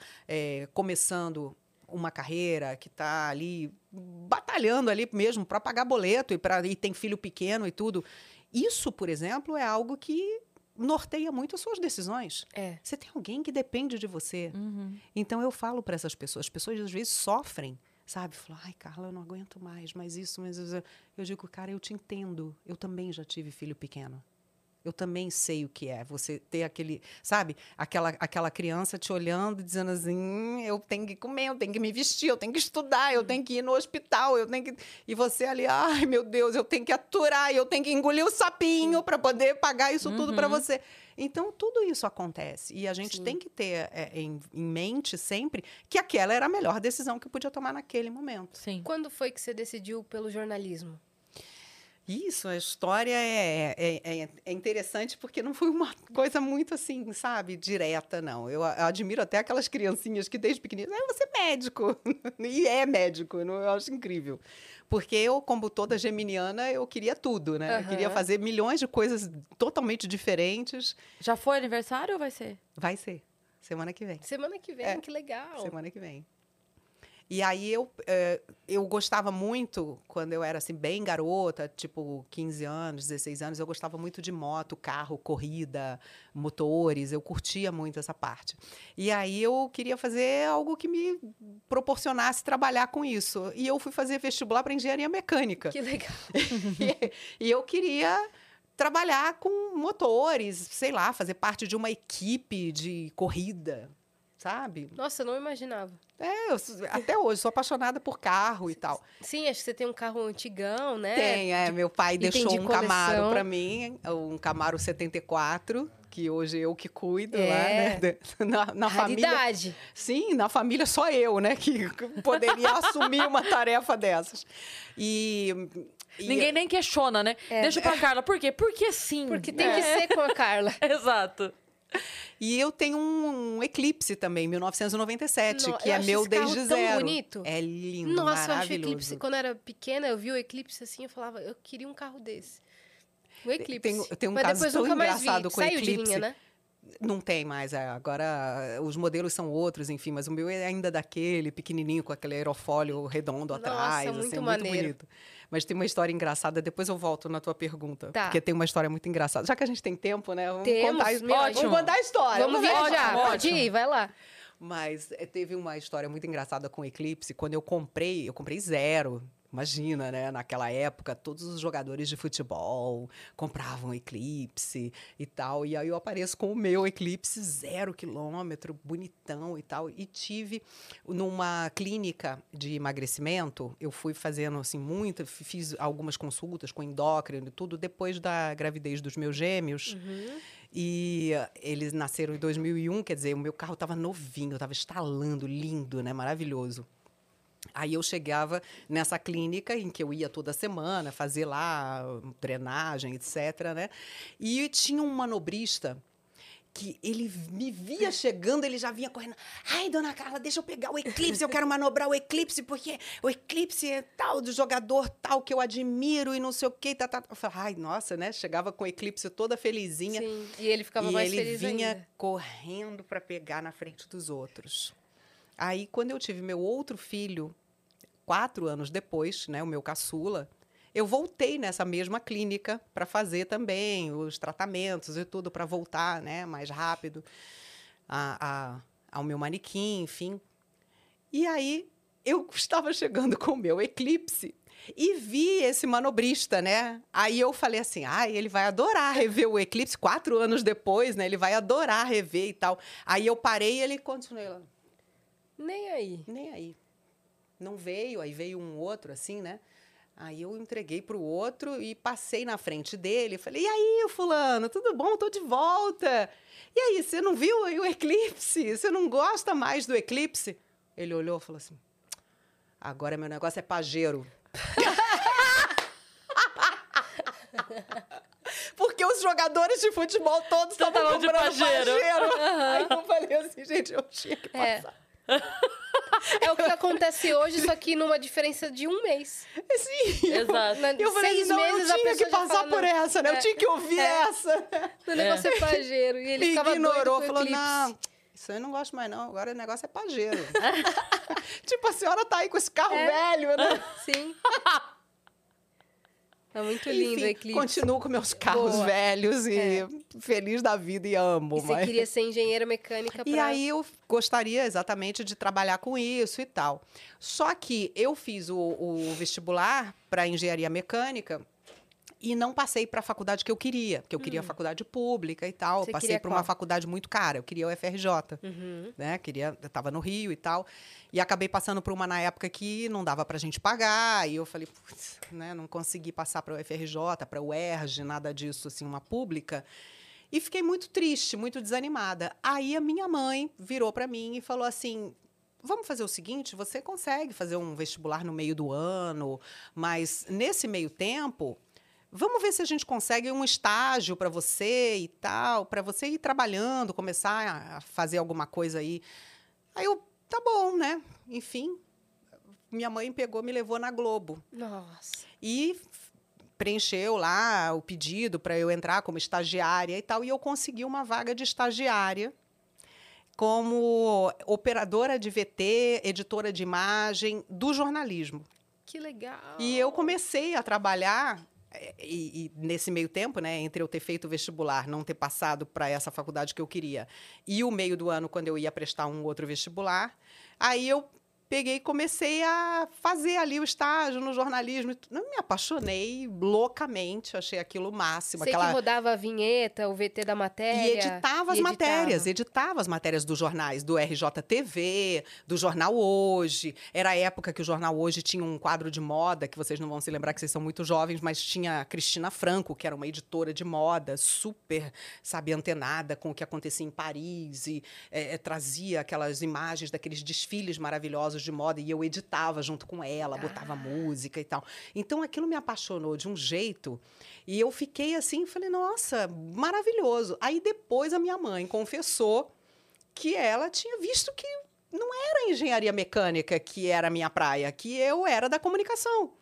E: começando uma carreira, que está ali batalhando ali mesmo para pagar boleto e, pra, e tem filho pequeno e tudo. Isso, por exemplo, é algo que norteia muito as suas decisões.
D: É.
E: Você tem alguém que depende de você.
C: Uhum.
E: Então eu falo para essas pessoas, as pessoas às vezes sofrem, sabe? Falam, ai, Carla, eu não aguento mais, mas isso, mas isso. Eu digo, cara, eu te entendo. Eu também já tive filho pequeno. Eu também sei o que é você ter aquele, sabe? Aquela, aquela criança te olhando e dizendo assim: "Hum, eu tenho que comer, eu tenho que me vestir, eu tenho que estudar, eu tenho que ir no hospital, eu tenho que. E você ali, ai meu Deus, eu tenho que aturar, eu tenho que engolir o sapinho para poder pagar isso tudo para você. Então, tudo isso acontece. E a gente
D: Sim.
E: tem que ter é, em, em mente sempre que aquela era a melhor decisão que eu podia tomar naquele momento.
C: Sim.
D: Quando foi que você decidiu pelo jornalismo?
E: Isso, a história é, é, é- é interessante porque não foi uma [laughs] coisa muito assim, sabe, direta, não. Eu admiro até aquelas criancinhas que desde pequenininhas, ah, você é médico. [laughs] e é médico, não- eu acho incrível. Porque eu, como toda geminiana, eu queria tudo, né? Eu queria fazer milhões de coisas totalmente diferentes.
C: Já foi aniversário ou vai ser?
E: Vai ser, semana que vem.
D: Semana que vem,
E: É.
D: que legal.
E: Semana que vem. E aí eu, eh, eu gostava muito, quando eu era assim, bem garota, tipo 15 anos, 16 anos, eu gostava muito de moto, carro, corrida, motores, eu curtia muito essa parte. E aí eu queria fazer algo que me proporcionasse trabalhar com isso. E eu fui fazer vestibular para engenharia mecânica.
D: Que legal. [laughs]
E: e, e eu queria trabalhar com motores, sei lá, fazer parte de uma equipe de corrida, sabe?
D: Nossa, eu não imaginava.
E: É, eu até hoje sou apaixonada por carro e tal. [laughs]
D: Sim, acho que você tem um carro antigão, né?
E: Tem, é, meu pai
D: item
E: deixou
D: de
E: um Camaro
D: coleção.
E: para mim, um Camaro 74, que hoje eu que cuido
D: É.
E: lá, né? [laughs] Na, na família.
D: Raridade.
E: Sim, na família só eu, né, que poderia [laughs] assumir uma tarefa dessas. E, e-
C: Ninguém nem questiona, né? Deixa pra Carla. Por quê? Porque sim.
D: Porque tem
C: É.
D: que ser com a Carla.
C: Exato.
E: E eu tenho um, Eclipse também, 1997,
D: No-
E: que é meu desde
D: tão
E: zero.
D: bonito.
E: É lindo,
D: Nossa, eu acho. Eclipse. Quando eu era pequena, eu vi o Eclipse assim, eu falava, eu queria um carro desse. O Eclipse.
E: tem- tem um
D: Mas
E: caso tão engraçado com o
D: Saiu de
E: Eclipse.
D: linha, né?
E: Não tem mais, é, agora os modelos são outros, enfim, mas o meu é ainda daquele, pequenininho, com aquele aerofólio redondo
D: Nossa,
E: atrás,
D: muito
E: assim, é muito bonito. Mas tem uma história engraçada, depois eu volto na tua pergunta,
D: Tá.
E: porque tem uma história muito engraçada. Já que a gente tem tempo, né, vamos
D: Temos,
E: contar,
D: meu,
E: vamos
C: ótimo.
E: contar a história.
D: Vamos
E: a
D: viajar.
E: história.
D: Pode ir, vai lá.
E: Mas eh, teve uma história muito engraçada com o Eclipse. Quando eu comprei, eu comprei zero. Imagina, né? Naquela época, todos os jogadores de futebol compravam Eclipse e tal. E aí eu apareço com o meu Eclipse zero quilômetro, bonitão e tal. E tive numa clínica de emagrecimento, eu fui fazendo assim muito, fiz algumas consultas com endócrino e tudo depois da gravidez dos meus gêmeos. E eh, eles nasceram em 2001, quer dizer, o meu carro estava novinho, estava estalando, lindo, né? Maravilhoso. Aí eu chegava nessa clínica em que eu ia toda semana fazer lá drenagem, etc, né? E tinha um manobrista que ele me via chegando, ele já vinha correndo. Ai, dona Carla, deixa eu pegar o eclipse, eu quero manobrar o eclipse, porque o eclipse é tal do jogador tal que eu admiro e não sei o quê. Tá, tá. Eu falava, ai, nossa, né? Chegava com o eclipse toda felizinha.
D: Sim. E ele ficava
E: e
D: mais
E: ele
D: feliz
E: vinha
D: ainda.
E: correndo para pegar na frente dos outros. Aí, quando eu tive meu outro filho, quatro anos depois, né, o meu caçula, eu voltei nessa mesma clínica para fazer também os tratamentos e tudo para voltar, né, mais rápido a, a- ao meu manequim, enfim. E aí eu [laughs] estava chegando com o meu eclipse e vi esse manobrista, né? Aí eu falei assim, ah, ele vai adorar rever o eclipse quatro anos depois, né? Ele vai adorar rever e tal. Aí eu parei e ele continuou
D: Nem aí.
E: nem aí. Não veio, aí veio um outro assim, né? Aí eu entreguei para o outro e passei na frente dele. Falei, e aí, fulano, tudo bom? Tô de volta. E aí, você não viu aí o eclipse? Você não gosta mais do eclipse? Ele olhou e falou assim, agora meu negócio é pajeiro. [laughs] Porque os jogadores de futebol todos estavam
C: estavam de
E: comprando
C: pajeiro.
E: pajeiro. Aí eu falei assim, gente, eu tinha que
D: É.
E: passar.
D: É o que acontece hoje, só que numa diferença de um mês.
E: Sim.
C: Exato.
D: Na-
E: Eu falei,
D: seis
E: não,
D: meses
E: eu
D: a
E: tinha
D: pessoa
E: que
D: já
E: passar
D: fala,
E: por
D: não.
E: essa, né?
D: É.
E: Eu tinha que ouvir
D: É.
E: essa.
D: O negócio é pajeiro. E ele ficava
E: ignorou,
D: doido com o
E: falou, não, isso aí eu não gosto mais não, agora o negócio é pajeiro. [laughs] tipo, a senhora tá aí com esse carro
D: É.
E: velho, né?
D: Sim. [laughs] É muito lindo
E: Enfim,
D: o eclipse.
E: continuo com meus carros
D: Boa.
E: velhos e
D: É.
E: feliz da vida e amo.
D: E você
E: mas-
D: queria ser engenheira mecânica
E: E
D: pra...
E: aí eu gostaria exatamente de trabalhar com isso e tal. Só que eu fiz o, o vestibular para engenharia mecânica e não passei para a faculdade que eu queria, porque eu queria a faculdade pública e tal.
D: Hum. Você
E: passei para uma faculdade muito cara, eu queria o FRJ,
D: Uhum.
E: né? Queria, eu estava no Rio e tal. E acabei passando por uma na época que não dava para a gente pagar, e eu falei, putz, né, não consegui passar para o FRJ, para o ERJ, nada disso, assim, uma pública. E fiquei muito triste, muito desanimada. Aí a minha mãe virou para mim e falou assim: Vamos fazer o seguinte, você consegue fazer um vestibular no meio do ano, mas nesse meio tempo, vamos ver se a gente consegue um estágio para você e tal, para você ir trabalhando, começar a fazer alguma coisa aí. Aí eu, tá bom, né? Enfim, minha mãe pegou, me levou na Globo
D: Nossa.
E: e preencheu lá o pedido para eu entrar como estagiária e tal, e eu consegui uma vaga de estagiária como operadora de VT, editora de imagem do jornalismo.
D: Que legal.
E: E eu comecei a trabalhar e, e nesse meio tempo, né, entre eu ter feito vestibular, não ter passado para essa faculdade que eu queria, e o meio do ano quando eu ia prestar um outro vestibular, aí eu peguei e comecei a fazer ali o estágio no jornalismo. Eu me apaixonei loucamente, achei aquilo o máximo,
D: Você
E: aquela
D: que rodava a vinheta, o VT da matéria.
E: e editava as
D: e
E: matérias, editava as matérias dos jornais, do RJTV, do Jornal Hoje. Era a época que o Jornal Hoje tinha um quadro de moda, que vocês não vão se lembrar que vocês são muito jovens, mas tinha a Cristina Franco, que era uma editora de moda, super, sabe, antenada com o que acontecia em Paris, e eh, trazia aquelas imagens daqueles desfiles maravilhosos de moda, e eu editava junto com ela, botava música e tal. Então aquilo me apaixonou de um jeito e eu fiquei assim, falei, nossa, maravilhoso. Aí depois a minha mãe confessou que ela tinha visto que não era engenharia mecânica que era a minha praia, que eu era da comunicação.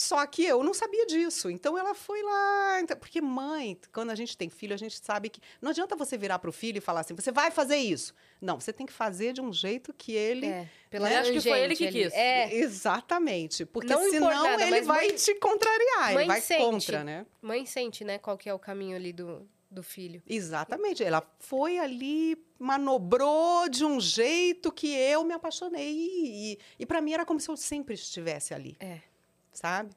E: Só que eu não sabia disso. Então ela foi lá. então- Porque mãe, quando a gente tem filho, a gente sabe que. Não adianta você virar para o filho e falar assim: você vai fazer isso. Não, você tem que fazer de um jeito que ele.
D: É, pela
C: Né? Acho que foi ele que quis.
D: É,
E: Exatamente. Porque
D: Não
E: senão
D: nada,
E: ele vai
D: mãe-
E: te contrariar,
D: mãe
E: ele vai
D: sente.
E: contra, né?
D: mãe sente, né, qual que é o caminho ali do, do filho.
E: Exatamente. Ela foi ali, manobrou de um jeito que eu me apaixonei. E, e, e para mim era como se eu sempre estivesse ali,
D: É.
E: sabe?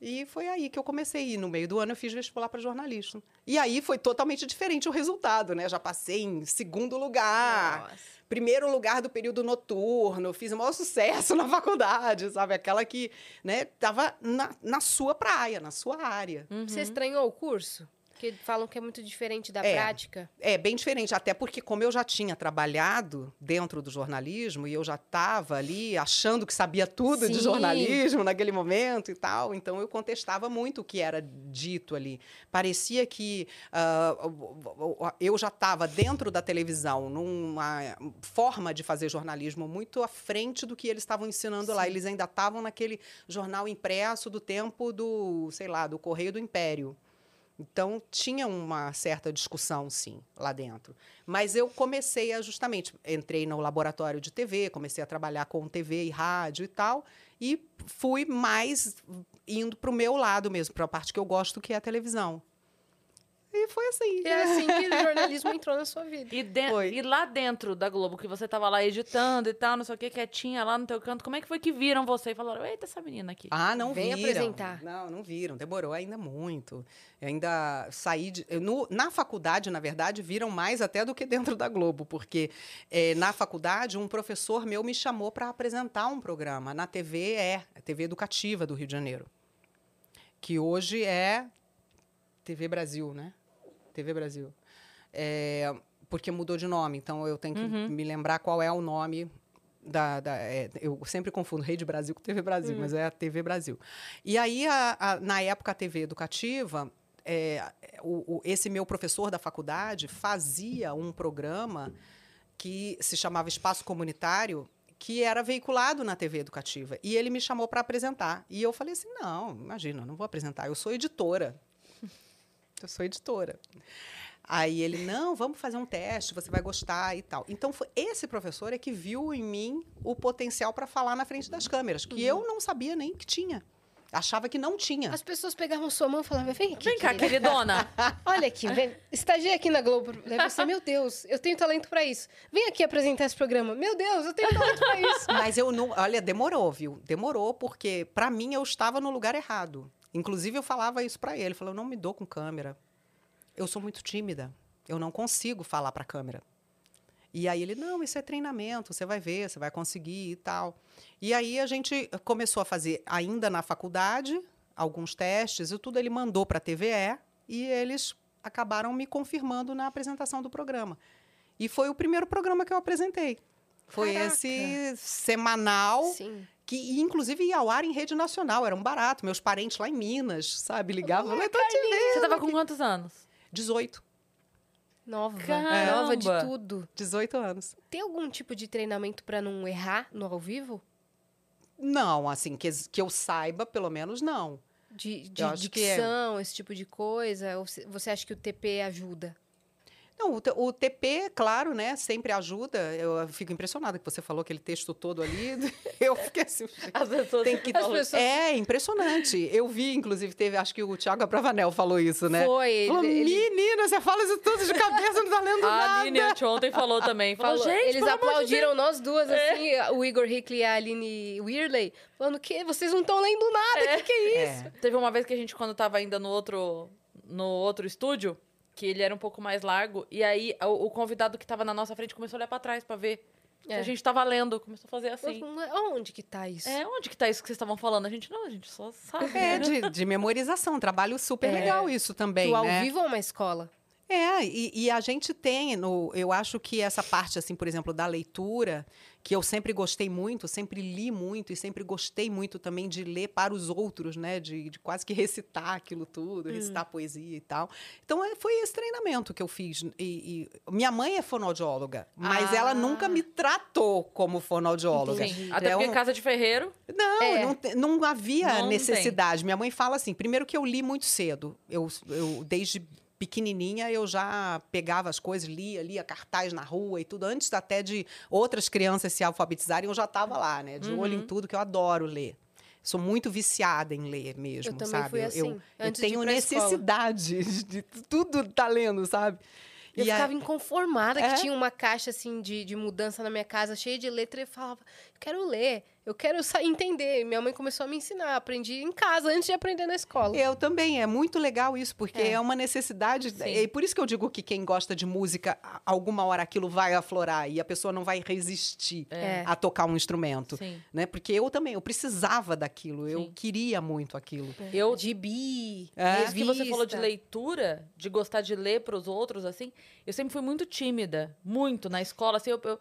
E: E foi aí que eu comecei. E no meio do ano eu fiz vestibular para jornalismo. E aí foi totalmente diferente o resultado, né? Já passei em segundo lugar,
D: Nossa.
E: primeiro lugar do período noturno, fiz o maior sucesso [laughs] na faculdade, sabe? Aquela que, né, tava na, na sua praia, na sua área.
C: Uhum.
D: Você estranhou o curso? Porque falam que é muito diferente da
E: É.
D: prática.
E: É bem diferente, até porque como eu já tinha trabalhado dentro do jornalismo e eu já estava ali achando que sabia tudo de
D: Sim.
E: jornalismo naquele momento e tal, então eu contestava muito o que era dito ali. Parecia que o- eu já estava dentro da televisão numa forma de fazer jornalismo muito à frente do que eles estavam ensinando lá. Eles ainda estavam naquele jornal impresso do tempo do, sei lá, do Correio do Império. Então, tinha uma certa discussão, sim, lá dentro. Mas eu comecei a, justamente, entrei no laboratório de TV, comecei a trabalhar com TV e rádio e tal, e fui mais indo para o meu lado mesmo, para a parte que eu gosto, que é a televisão. E foi assim.
D: E é assim que o [laughs] jornalismo entrou na sua vida.
C: E, de-
E: Foi.
C: e lá dentro da Globo, que você tava lá editando e tal, não sei o que, quietinha lá no teu canto, como é que foi que viram você e falaram, eita, essa menina aqui?
E: Ah, não
D: Vem
E: viram.
D: apresentar.
E: Não, não viram. Demorou ainda muito. Eu ainda saí de. eu no- na faculdade, na verdade, viram mais até do que dentro da Globo, porque eh, na faculdade um professor meu me chamou para apresentar um programa na TV é a TV educativa do Rio de Janeiro, que hoje é TV Brasil, né? TV Brasil. É, porque mudou de nome, então eu tenho que me lembrar qual é o nome da, da- é, eu sempre confundo Rede Brasil com TV Brasil, mas é a TV Brasil. E aí, a- a- na época, a TV educativa, é, o- o- esse meu professor da faculdade fazia um programa que se chamava Espaço Comunitário, que era veiculado na TV educativa. E ele me chamou para apresentar. E eu falei assim: não, imagina, não vou apresentar, eu sou editora. Eu sou editora. Aí ele, não, vamos fazer um teste, você vai gostar e tal. Então, foi esse professor é que viu em mim o potencial para falar na frente das câmeras, que eu não sabia nem que tinha. Achava que não tinha.
D: As pessoas pegavam sua mão e falavam, vem aqui,
C: Vem cá,
D: querida.
C: queridona. [laughs]
D: Olha aqui, vem. Estagiei aqui na Globo. Daí você, meu Deus, eu tenho talento pra isso. Vem aqui apresentar esse programa. Meu Deus, eu tenho talento pra isso.
E: Mas eu não. Olha, demorou, viu? Demorou, porque para mim eu estava no lugar errado. Inclusive, eu falava isso para ele. Eu falei, eu não me dou com câmera. Eu sou muito tímida. Eu não consigo falar para a câmera. E aí ele, não, isso é treinamento, você vai ver, você vai conseguir e tal. E aí a gente começou a fazer, ainda na faculdade, alguns testes e tudo. Ele mandou para a TVE e eles acabaram me confirmando na apresentação do programa. E foi o primeiro programa que eu apresentei. Foi
D: Caraca.
E: esse semanal
D: Sim.
E: Que inclusive ia ao ar em rede nacional, era um barato. Meus parentes lá em Minas, sabe, ligavam, eu tô te vendo.
C: Você tava com quantos anos?
E: 18,
D: Nova.
C: Caramba.
D: Nova de tudo.
E: 18 anos.
D: Tem algum tipo de treinamento pra não errar no ao vivo?
E: Não, assim, que, que eu saiba, pelo menos não.
D: De, de
E: que é.
D: dicção, esse tipo de coisa? Ou você acha que o TP ajuda?
E: Não, o, o TP, claro, né, sempre ajuda. Eu fico impressionada que você falou aquele texto todo ali. [laughs] Eu fiquei assim,
C: As pessoas
E: tem que...
D: As pessoas-
E: É, impressionante. Eu vi, inclusive, teve, acho que o Thiago Abravanel falou isso, né?
D: Foi.
E: Falou,
D: ele- ele-
E: menina, você fala isso tudo de cabeça, não tá lendo [laughs]
C: A
E: nada.
C: Aline anteontem falou também. Falou,
D: Falou,
C: gente,
D: eles
C: amor de
D: aplaudiram nós duas,
C: É.
D: assim, o Igor Hickley e a Aline Weirley, falando que vocês não estão lendo nada, o que, que é isso?
E: É.
C: Teve uma vez que a gente, quando tava ainda no outro, no outro estúdio, que ele era um pouco mais largo, e aí o, o convidado que tava na nossa frente começou a olhar pra trás pra ver. se
D: É.
C: A gente tava lendo, começou a fazer assim.
D: Onde que tá isso?
C: É, onde que tá isso que vocês estavam falando? A gente, não, a gente só sabe.
E: É,
C: né?
E: de, de memorização, trabalho super
D: É.
E: legal isso também,
D: o ao
E: né?
D: vivo é uma escola.
E: É, e, e a gente tem, no, eu acho que essa parte, assim, por exemplo, da leitura, que eu sempre gostei muito, sempre li muito e sempre gostei muito também de ler para os outros, né? De, de quase que recitar aquilo tudo, recitar poesia e tal. Então, é, foi esse treinamento que eu fiz. E, e minha mãe é fonoaudióloga, mas
C: Ah.
E: ela nunca me tratou como fonoaudióloga.
C: Sim, até
E: É
C: porque
E: um-
C: casa de ferreiro.
E: Não,
D: É.
E: não, não havia
C: Não tem.
E: necessidade. Minha mãe fala assim: primeiro que eu li muito cedo. Eu, eu desde pequenininha eu já pegava as coisas, lia, lia cartaz na rua e tudo. Antes até de outras crianças se alfabetizarem, eu já estava lá, né? De olho em
C: Uhum.
E: tudo, que eu adoro ler. Sou muito viciada em ler mesmo,
D: Eu
E: sabe?
D: assim,
E: eu, eu
D: de
E: tenho
D: escola.
E: necessidade [laughs] de tudo tá lendo, sabe?
D: Eu
E: E a-
D: ficava inconformada
E: É?
D: que tinha uma caixa assim de, de mudança na minha casa, cheia de letra, e falava, quero ler, eu quero entender. Minha mãe começou a me ensinar, aprendi em casa antes de aprender na escola.
E: Eu também, é muito legal isso, porque
D: É.
E: é, uma necessidade.
C: Sim.
E: E por isso que eu digo que quem gosta de música, alguma hora aquilo vai aflorar e a pessoa não vai resistir
D: É.
E: a tocar um instrumento.
C: Sim.
E: Né? Porque eu também, eu precisava daquilo, eu
C: Sim.
E: queria muito aquilo.
C: Eu,
D: Gibi,
E: É.
C: Isso que você falou de leitura, de gostar de ler para os outros, assim, eu sempre fui muito tímida, muito na escola, assim, eu, eu,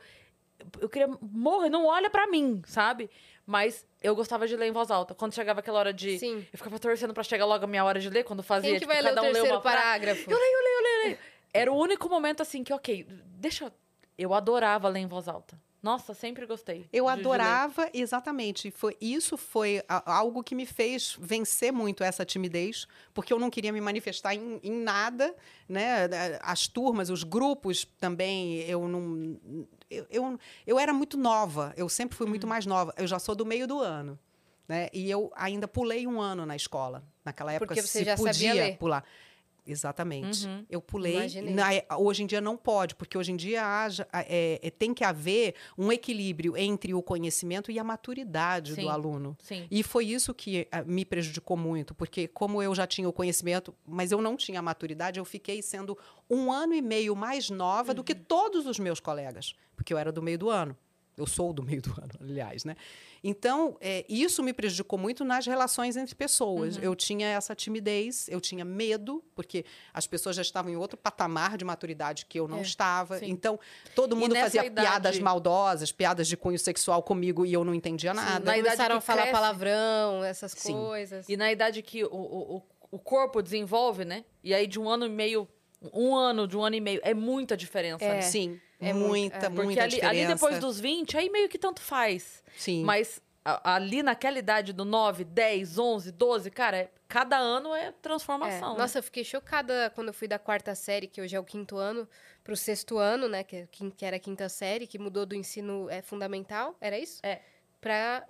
C: eu queria morrer, não olha para mim, sabe? Mas eu gostava de ler em voz alta. Quando chegava aquela hora de.
D: Sim.
C: Eu ficava torcendo para chegar logo a minha hora de ler, quando fazia.
D: Quem que
C: tipo,
D: vai ler o
C: cada um lê
D: terceiro parágrafo?
C: Eu leio, eu leio, eu leio, eu leio. Era o único momento, assim, que, ok, deixa. eu- Eu adorava ler em voz alta. Nossa, sempre gostei.
E: Eu
C: ler.
E: adorava, exatamente. Foi, isso foi a- algo que me fez vencer muito essa timidez, porque eu não queria me manifestar em, em nada, né? As turmas, os grupos também, eu não. Eu, eu, eu era muito nova, eu sempre fui
C: Uhum.
E: muito mais nova. Eu já sou do meio do ano. Né? E eu ainda pulei um ano na escola. Naquela época
D: Porque você
E: se
D: já sabia
E: podia pular. Exatamente.
C: Uhum.
E: Eu pulei. Na- é, hoje em dia não pode, porque hoje em dia haja, é, é, tem que haver um equilíbrio entre o conhecimento e a maturidade
C: Sim.
E: do aluno.
C: Sim.
E: E foi isso que me prejudicou muito, porque como eu já tinha o conhecimento, mas eu não tinha a maturidade, eu fiquei sendo um ano e meio mais nova do que todos os meus colegas, porque eu era do meio do ano. Eu sou do meio do [laughs] ano, aliás, né? Então, é, isso me prejudicou muito nas relações entre pessoas. Eu tinha essa timidez, eu tinha medo, porque as pessoas já estavam em outro patamar de maturidade que eu não
D: É,
E: estava.
C: sim.
E: Então, todo mundo fazia
C: idade-
E: piadas maldosas, piadas de cunho sexual comigo e eu não entendia nada.
C: na idade
D: Começaram a falar
C: cresce.
D: palavrão, essas
E: Sim.
D: coisas.
C: E na idade que o, o, o- o corpo desenvolve, né? E aí de um ano e meio, um ano, de um ano e meio, é muita diferença.
D: É.
C: né?
E: Sim,
D: É muito-
E: muita,
D: é.
C: Porque
E: muita
C: ali,
E: diferença.
C: ali depois dos 20, aí meio que tanto faz.
E: Sim.
C: Mas ali naquela idade do 9, 10, 11, 12, cara, é- cada ano é
D: É.
C: transformação. né?
D: Nossa, eu fiquei chocada quando eu fui da quarta série, que hoje é o quinto ano, pro sexto ano, né? Que, que era a quinta série, que mudou do ensino é, fundamental, era isso?
C: É.
D: Pra.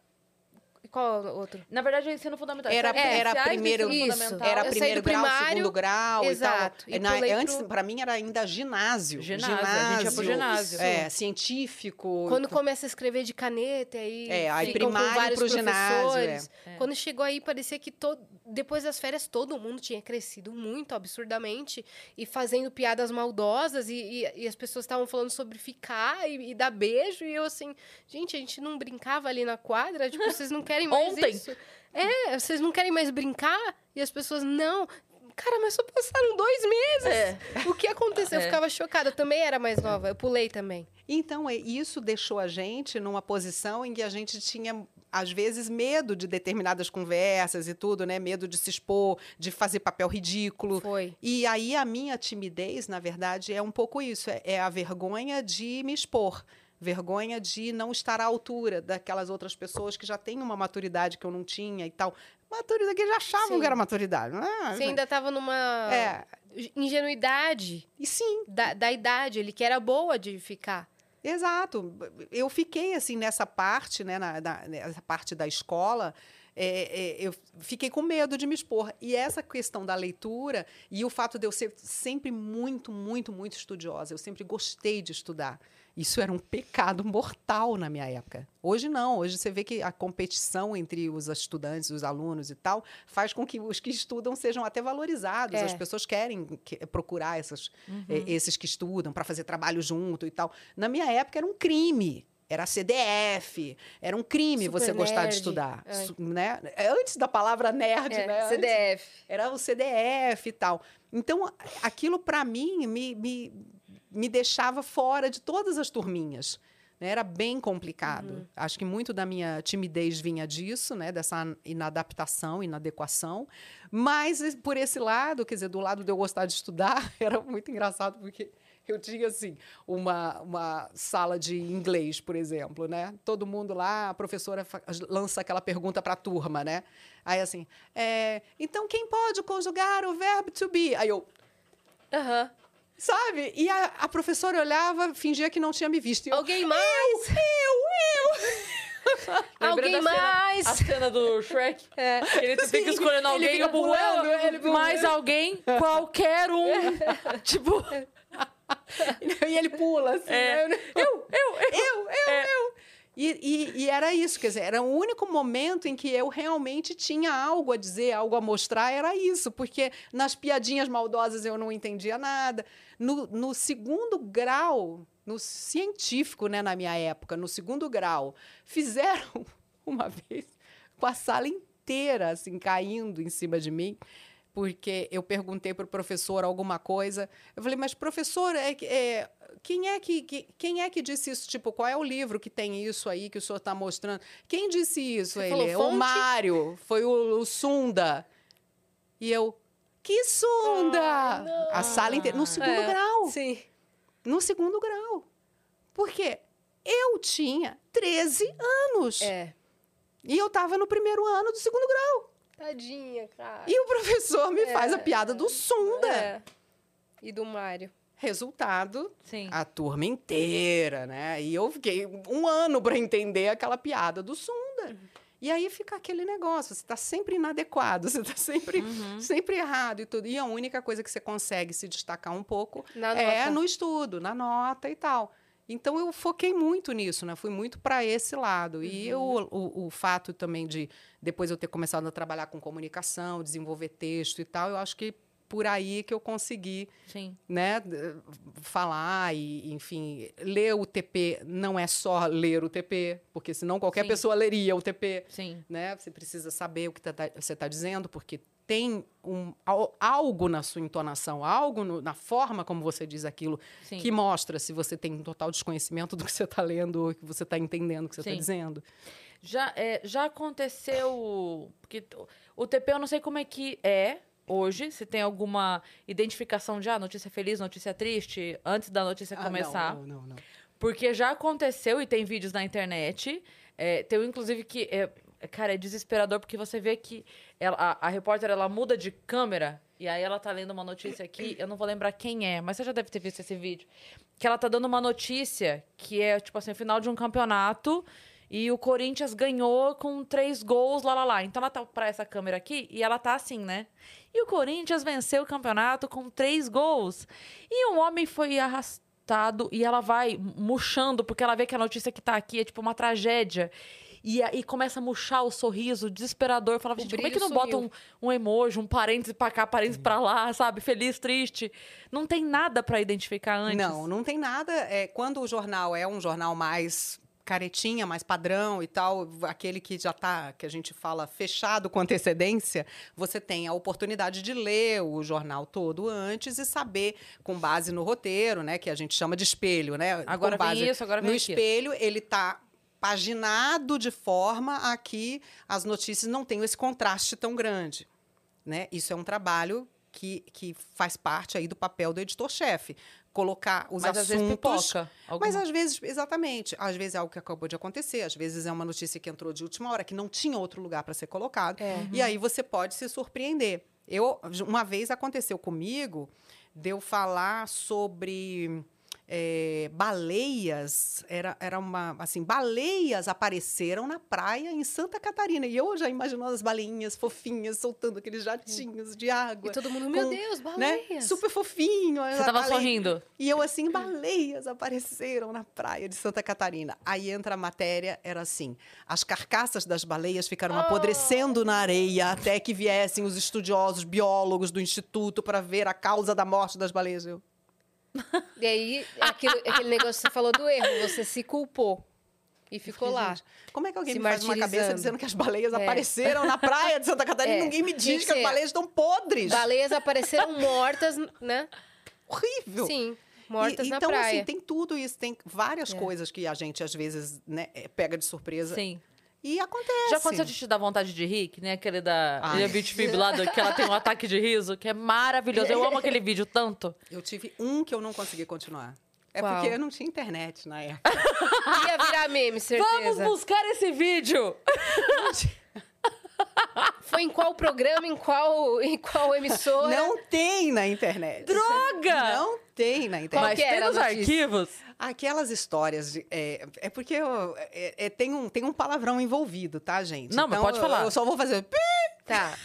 D: Qual outro?
C: Na verdade, é ensino fundamental.
E: Era-
C: São
E: era primeiro-
D: Isso.
E: Era primeiro grau,
D: primário,
E: segundo grau
D: exato,
E: e
D: e
E: tal. Na-
D: pulei
E: antes,
D: pro-
E: para mim, era ainda ginásio.
C: Ginásio, a gente ia pro ginásio.
E: É, científico.
D: Quando começa a escrever de caneta, aí.
E: É, aí primário pro ginásio,
D: professores.
C: é.
D: Quando chegou aí, parecia que todo, depois das férias todo mundo tinha crescido muito absurdamente e fazendo piadas maldosas e, e- e as pessoas estavam falando sobre ficar e, e dar beijo. E eu assim, gente, a gente não brincava ali na quadra? Tipo, vocês não querem mais
C: Ontem.
D: isso? É, vocês não querem mais brincar? E as pessoas, não. Cara, mas só passaram dois meses.
C: É.
D: O que aconteceu? Eu
C: É.
D: ficava chocada. Eu também era mais nova. Eu pulei também.
E: Então, é, isso deixou a gente numa posição em que a gente tinha, às vezes, medo de determinadas conversas e tudo, né? Medo de se expor, de fazer papel ridículo.
D: Foi.
E: E aí a minha timidez, na verdade, é um pouco isso: é, é a vergonha de me expor. Vergonha de não estar à altura daquelas outras pessoas que já têm uma maturidade que eu não tinha e tal. Maturidade que já achavam
D: Sim.
E: que era maturidade. Ah,
D: Você ainda tava numa
E: É,
D: ingenuidade
E: e sim,
D: da, da idade, ele que era boa de ficar.
E: Exato. Eu fiquei assim nessa parte, né, na, na- nessa parte da escola. é, é, eu fiquei com medo de me expor. E essa questão da leitura e o fato de eu ser sempre muito, muito, muito estudiosa, eu sempre gostei de estudar. Isso era um pecado mortal na minha época. Hoje não. Hoje você vê que a competição entre os estudantes, os alunos e tal, faz com que os que estudam sejam até valorizados.
D: É.
E: As pessoas querem que- procurar essas,
C: Uhum.
E: eh, esses que estudam para fazer trabalho junto e tal. Na minha época era um crime. Era CDF, era um crime
D: Super
E: você gostar de
D: nerd.
E: estudar.
D: É.
E: Né? Antes da palavra nerd,
D: É,
E: né? Antes-
D: CDF.
E: era o CDF e tal. Então, aquilo para mim me, me, me deixava fora de todas as turminhas. né? Era bem complicado. Acho que muito da minha timidez vinha disso, né? dessa inadaptação, inadequação. Mas, eh, por esse lado, quer dizer, do lado de eu gostar de estudar, [laughs] era muito engraçado, porque eu tinha, assim, uma, uma sala de inglês, por exemplo, né? Todo mundo lá, a professora lança aquela pergunta para a turma, né? Aí, assim, é, então quem pode conjugar o verbo to be? Aí eu,
D: Aham.
E: Sabe? E a, a professora olhava, fingia que não tinha me visto. E eu,
D: Alguém mais? [laughs]
C: Lembrei
D: Alguém
C: da cena-
D: mais?
C: a cena do Shrek.
D: É.
C: Que ele fica
E: Sim,
C: escolhendo
E: ele
C: alguém
E: fica pulando, ele fica
C: mais alguém, qualquer um. [laughs] tipo, [laughs]
E: e ele pula, assim.
C: É.
E: né?
C: eu, eu, eu.
E: eu, eu,
C: É.
E: eu. E, e- e era isso, quer dizer, era o único momento em que eu realmente tinha algo a dizer, algo a mostrar, era isso, porque nas piadinhas maldosas eu não entendia nada. No, no segundo grau, no científico, né, na minha época, no segundo grau, fizeram [laughs] uma vez com a sala inteira, assim, caindo em cima de mim porque eu perguntei para o professor alguma coisa. Eu falei, mas professor, é, é, quem, é que, que- quem é que disse isso? Tipo, qual é o livro que tem isso aí que o senhor está mostrando? Quem disse isso?
D: Você
E: Ele,
D: falou
E: o? Mário, foi o, o Sunda. E eu, que Sunda?
D: Ah,
E: A sala inteira, no segundo
D: É,
E: grau.
D: Sim.
E: No segundo grau. Porque eu tinha 13 anos.
D: É.
E: E eu estava no primeiro ano do segundo grau.
D: Tadinha, cara.
E: E o professor me faz a piada do Sunda.
D: É. E do Mário.
E: Resultado,
C: Sim.
E: a turma inteira, né? E eu fiquei um ano para entender aquela piada do Sunda. E aí fica aquele negócio, você está sempre inadequado, [laughs] você está sempre,
C: Uhum.
E: sempre errado e tudo. E a única coisa que você consegue se destacar um pouco
D: Na
E: é
D: nota.
E: no estudo, na nota e tal. Então eu foquei muito nisso, né? Fui muito para esse lado. E
C: Uhum.
E: o, o, o fato também de depois eu ter começado a trabalhar com comunicação, desenvolver texto e tal, eu acho que por aí que eu consegui
C: Sim.
E: né, falar e, enfim, ler o TP não é só ler o TP, porque senão qualquer
C: Sim.
E: pessoa leria o TP,
C: Sim.
E: né? Você precisa saber o que tá- você está dizendo, porque tem um, al- algo na sua entonação, algo no- na forma como você diz aquilo,
C: Sim.
E: que mostra se você tem um total desconhecimento do que você está lendo ou que você está entendendo o que você está dizendo.
C: Já, é, já aconteceu. Porque o TP eu não sei como é que é hoje. Se tem alguma identificação de ah, notícia feliz, notícia triste, antes da notícia
E: Ah,
C: começar.
E: não, não, não, não.
C: Porque já aconteceu e tem vídeos na internet. É, tem um, inclusive, que. É, cara, é desesperador porque você vê que ela- a, a repórter ela muda de câmera e aí ela tá lendo uma notícia aqui. Eu não vou lembrar quem é, mas você já deve ter visto esse vídeo. Que ela tá dando uma notícia que é, tipo assim, o final de um campeonato. E o Corinthians ganhou com três gols, lá, lá, lá. Então ela tá pra essa câmera aqui e ela tá assim, né? E o Corinthians venceu o campeonato com três gols. E um homem foi arrastado e ela vai murchando, porque ela vê que a notícia que tá aqui é tipo uma tragédia. E aí começa a murchar o sorriso, desesperador. Falava, gente, como é que não bota um, um emoji, um parêntese pra cá, parêntese pra lá, sabe? Feliz, triste. Não tem nada pra identificar antes.
E: Não, não tem nada. É, quando o jornal é um jornal mais caretinha, mais padrão e tal, aquele que já tá, que a gente fala fechado com antecedência, você tem a oportunidade de ler o jornal todo antes e saber com base no roteiro, né, que a gente chama de espelho, né?
C: Agora
E: com base
C: isso, agora
E: no
C: vem aquilo.
E: espelho, ele tá paginado de forma a que as notícias não tenham esse contraste tão grande né? Isso é um trabalho que, que faz parte aí do papel do editor-chefe. Colocar os
C: Mas às vezes
E: assuntos. Mas às vezes, exatamente, às vezes é algo que acabou de acontecer, às vezes é uma notícia que entrou de última hora, que não tinha outro lugar para ser colocado.
D: É.
E: E aí você pode se surpreender. Eu, uma vez aconteceu comigo de eu falar sobre eh, baleias, era, era uma, assim, baleias apareceram na praia em Santa Catarina. E eu já imaginando as baleinhas fofinhas soltando aqueles jatinhos de água.
D: E todo mundo, meu
E: com,
D: Deus,
E: né?
D: baleias.
E: Super fofinho.
C: Você
E: a
C: tava
E: baleia-
C: sorrindo.
E: e eu assim, baleias apareceram na praia de Santa Catarina. Aí entra a matéria, era assim: as carcaças das baleias ficaram apodrecendo na areia até que viessem os estudiosos biólogos do instituto para ver a causa da morte das baleias. Eu,
D: E aí, aquilo- aquele negócio que você falou do erro, você se culpou. E ficou lá.
E: "Gente, como é que alguém
D: se
E: me faz uma cabeça
D: martirizando."
E: dizendo que as baleias
D: É.
E: apareceram na praia de Santa Catarina [laughs]
D: É,
E: e ninguém me diz
D: que
E: que as
D: ser.
E: baleias estão podres?
D: Baleias apareceram mortas, né?
E: Horrível.
D: Sim, mortas
E: E-
D: na
E: então,
D: praia.
E: assim, tem tudo isso, tem várias
D: É.
E: coisas que a gente, às vezes, né, eh, pega de surpresa.
C: Sim.
E: E acontece.
C: Já aconteceu de te dar vontade de rir? Que nem aquele da
E: Ai.
C: Beach Fib lá, do- que ela tem um ataque de riso, que é maravilhoso. Eu amo aquele vídeo tanto.
E: Eu tive um que eu não consegui continuar. É
D: Qual?
E: porque eu não tinha internet na época. [laughs]
D: Ia virar meme,
C: Vamos
D: certeza.
C: buscar esse vídeo! [laughs]
D: Foi em qual programa, em qual, em qual emissora?
E: Não tem na internet.
C: Droga!
E: Não tem na
D: Qual
E: internet.
C: Mas tem nos
D: notícia?
C: arquivos.
E: Aquelas histórias. de- é, é porque eu- é- é- tem, um, tem um palavrão envolvido, tá, gente?
C: Não, mas
E: Então,
C: pode
E: eu-
C: falar.
E: Eu só vou fazer. pi.
D: Tá.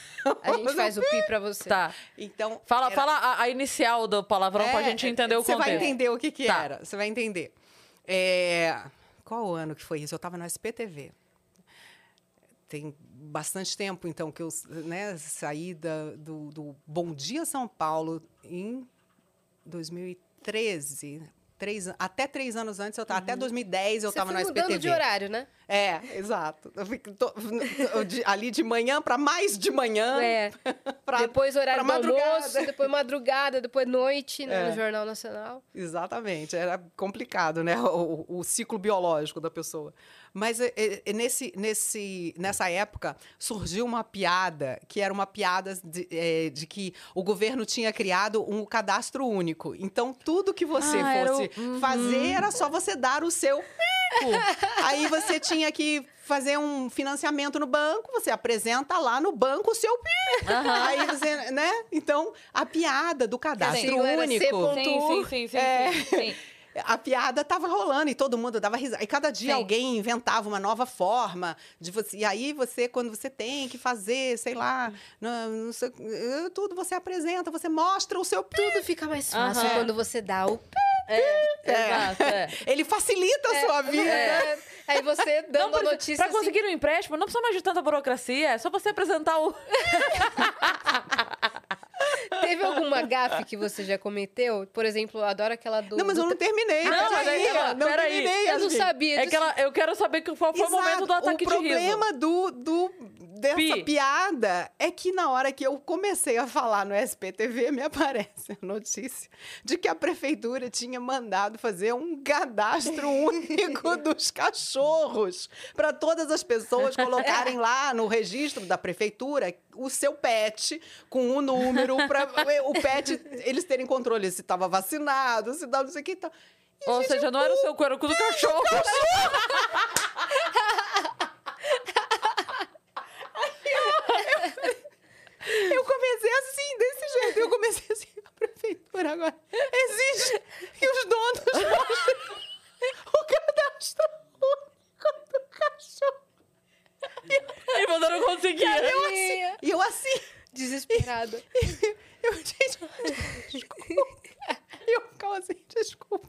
D: A gente faz o pi pra você.
C: Tá.
E: Então.
C: Fala,
E: era-
C: fala a, a inicial do palavrão pra
E: É,
C: gente entender o
E: Você
C: contexto.
E: vai entender o que, que
C: Tá.
E: era. Você vai entender. É, qual ano que foi isso? Eu estava no SPTV. Tem bastante tempo, então, que eu né, saí da, do, do Bom Dia São Paulo em 2013. Três, até três anos antes, eu tava, até 2010 eu estava no
D: mudando
E: SPTV.
D: de horário, né?
E: É, exato. Eu eu de- ali de manhã para mais de manhã.
D: É. [laughs]
E: pra-
D: depois horário
E: pra
D: do
E: madrugada.
D: almoço, depois madrugada, depois noite né,
E: É.
D: no Jornal Nacional.
E: Exatamente, era complicado, né? O- o ciclo biológico da pessoa. Mas é, é, nesse, nesse, nessa época surgiu uma piada que era uma piada de, é, de que o governo tinha criado um cadastro único. Então, tudo que você
C: Ah, era o-
E: fosse fazer era só você dar o seu pico. Aí você tinha que fazer um financiamento no banco, você apresenta lá no banco o seu pico. Aí você, né? Então, a piada do cadastro
D: era
E: único.
D: C
C: Sim, sim, sim, sim,
E: É.
C: sim, sim.
E: A piada tava rolando e todo mundo dava risada. E cada dia
D: Sim.
E: alguém inventava uma nova forma de você. E aí você, quando você tem que fazer, sei lá, não, não sei, eh, tudo você apresenta, você mostra o seu pi.
D: Tudo fica mais fácil
C: Aham.
D: quando você dá o...
C: Exato, é.
E: Ele facilita a sua vida.
D: É. Aí você dando
C: Não,
D: a notícia
C: pra
D: assim,
C: conseguir um empréstimo, não precisa mais de tanta burocracia, é só você apresentar o. [laughs]
D: Teve alguma gafe que você já cometeu? Por exemplo, eu adoro aquela do...
E: Não, mas
D: do
E: eu não terminei.
C: Não, mas aí, ó,
E: não
C: peraí.
E: terminei.
D: Eu não
E: Yasmin.
D: sabia
C: É
D: disso.
C: que ela, eu quero saber que- qual foi o momento do
E: Exato.
C: ataque
E: o
C: de riso.
E: problema do, do dessa
C: Pi.
E: piada é que na hora que eu comecei a falar no SPTV, me [laughs] aparece a notícia de que a prefeitura tinha mandado fazer um cadastro [laughs] único dos cachorros para todas as pessoas colocarem lá no registro da prefeitura o seu pet com o número para o pet eles terem controle se estava vacinado, se não sei o que e tal. E,
C: Ou seja, não era o seu cueroco do cachorro. [laughs]
E: Eu comecei assim, desse jeito. Eu comecei assim, a prefeitura agora exige que os donos mostrem o cadastro único do cachorro.
C: E você não conseguia.
E: Eu assim, e eu assim,
D: Desesperada. [laughs]
E: eu, gente, desculpa. Eu ficava assim, desculpa.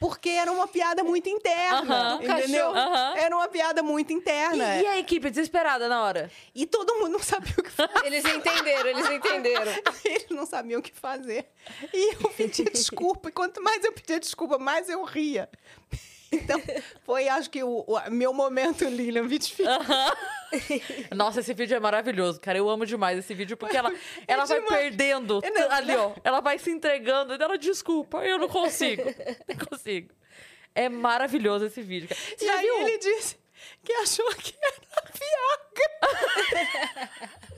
E: Porque era uma piada muito interna,
C: Aham.
E: entendeu?
C: Aham.
E: Era uma piada muito interna.
C: E, e a equipe desesperada na hora?
E: E todo mundo não sabia o que fazer.
D: Eles entenderam, eles entenderam. [laughs]
E: Eles não sabiam o que fazer. E eu pedia desculpa. E quanto mais eu pedia desculpa, mais eu ria. Então, foi, acho que, o, o meu momento, Lilian Vitfield.
C: Nossa, esse vídeo é maravilhoso, cara. Eu amo demais esse vídeo, porque ela, [laughs] ela vai perdendo
E: É, não,
C: ali, ó. Ela vai se entregando. E ela, desculpa, eu não consigo. Não consigo. É maravilhoso esse vídeo. cara. Você
E: E aí
C: viu?
E: ele disse que achou que era Viagra. [laughs]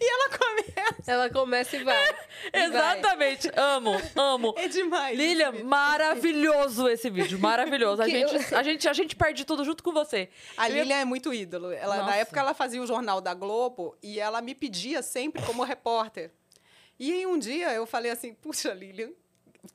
E: e ela começa.
D: Ela começa e vai. [laughs] E vai.
C: Exatamente. Amo, amo.
E: É demais.
C: Lilian,
E: esse
C: maravilhoso esse vídeo, maravilhoso. A [laughs]
D: Que eu-
C: gente, a, gente, a gente perde tudo junto com você.
E: A
C: Eu ia-
E: Lilian é muito ídolo. Ela, na época, ela fazia o jornal da Globo e ela me pedia sempre como repórter. E aí, um dia, eu falei assim, puxa, Lilian,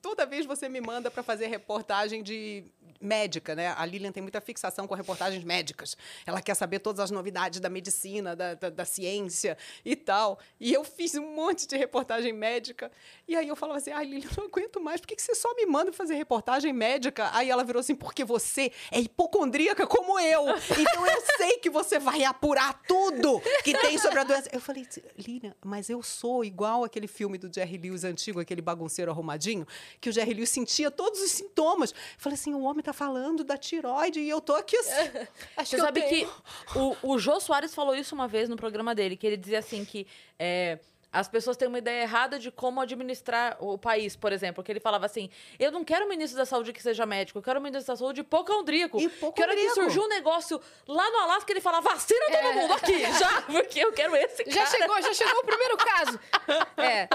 E: toda vez você me manda para fazer reportagem de médica, né? A Lilian tem muita fixação com reportagens médicas. Ela quer saber todas as novidades da medicina, da, da, da ciência e tal. E eu fiz um monte de reportagem médica. E aí eu falava assim, ai, Lilian, eu não aguento mais. Por que, que você só me manda fazer reportagem médica? Aí ela virou assim, porque você é hipocondríaca como eu. Então eu sei que você vai apurar tudo que tem sobre a doença. Eu falei, Lilian, mas eu sou igual aquele filme do Jerry Lewis antigo, aquele bagunceiro arrumadinho, que o Jerry Lewis sentia todos os sintomas. Eu falei assim, o homem tá falando da tiroide e eu tô aqui assim. [laughs]
D: Acho
C: Você
D: que eu
C: sabe
D: tenho.
C: que o, o Jô Soares falou isso uma vez no programa dele, que ele dizia assim que é, as pessoas têm uma ideia errada de como administrar o país, por exemplo. Que ele falava assim: eu não quero um ministro da saúde que seja médico, eu quero um ministro da saúde hipocondríaco.
E: Hipocondríaco.
C: Que hora que surgiu um negócio lá no Alasca, ele fala: vacina todo mundo aqui, [laughs] já, porque eu quero esse cara.
D: Já chegou, já chegou o primeiro caso. [laughs] É.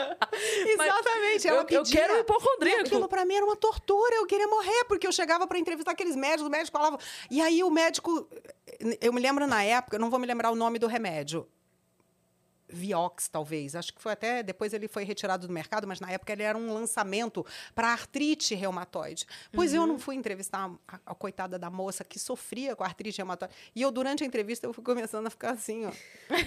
E: Exatamente. ela
C: eu- eu
E: pedia.
C: quero um hipocondríaco.
E: E Aquilo pra mim era uma tortura. Eu queria morrer, porque eu chegava pra entrevistar aqueles médicos, o médico falava. E aí o médico. Eu me lembro na época, eu não vou me lembrar o nome do remédio. Vioxx, talvez. Acho que foi até. Depois ele foi retirado do mercado, mas na época ele era um lançamento para artrite reumatoide. Pois eu não fui entrevistar a, a coitada da moça que sofria com artrite reumatoide. E eu, durante a entrevista, eu fui começando a ficar assim, ó.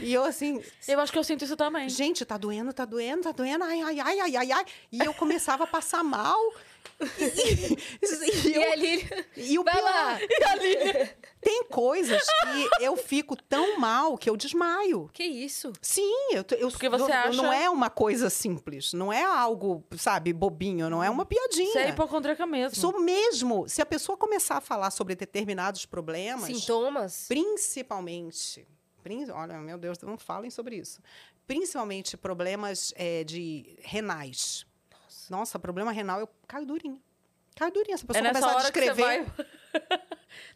E: E eu assim.
C: Eu acho que eu sinto isso também.
E: Gente, tá doendo, tá doendo, tá doendo, ai, ai, ai, ai, ai, ai. E eu começava a passar mal. [laughs] E,
D: E
E: eu-
D: ali,
E: e o
D: vai
E: pior, [laughs]
D: lá.
E: tem coisas que eu fico tão mal que eu desmaio.
D: Que isso?
E: Sim, eu, eu
C: Porque você
E: não,
C: acha-
E: não é uma coisa simples, não é algo, sabe, bobinho, não é uma piadinha.
C: Você é hipocondríaca mesmo.
E: Sou mesmo. Se a pessoa começar a falar sobre determinados problemas,
D: Sintomas?
E: principalmente, prin- olha, meu Deus, não falem sobre isso. Principalmente problemas eh, de renais. Nossa. problema renal, eu caio durinho. Caio durinho. Se a
C: É
E: pessoa
C: nessa
E: começar a descrever.
C: vai... [laughs]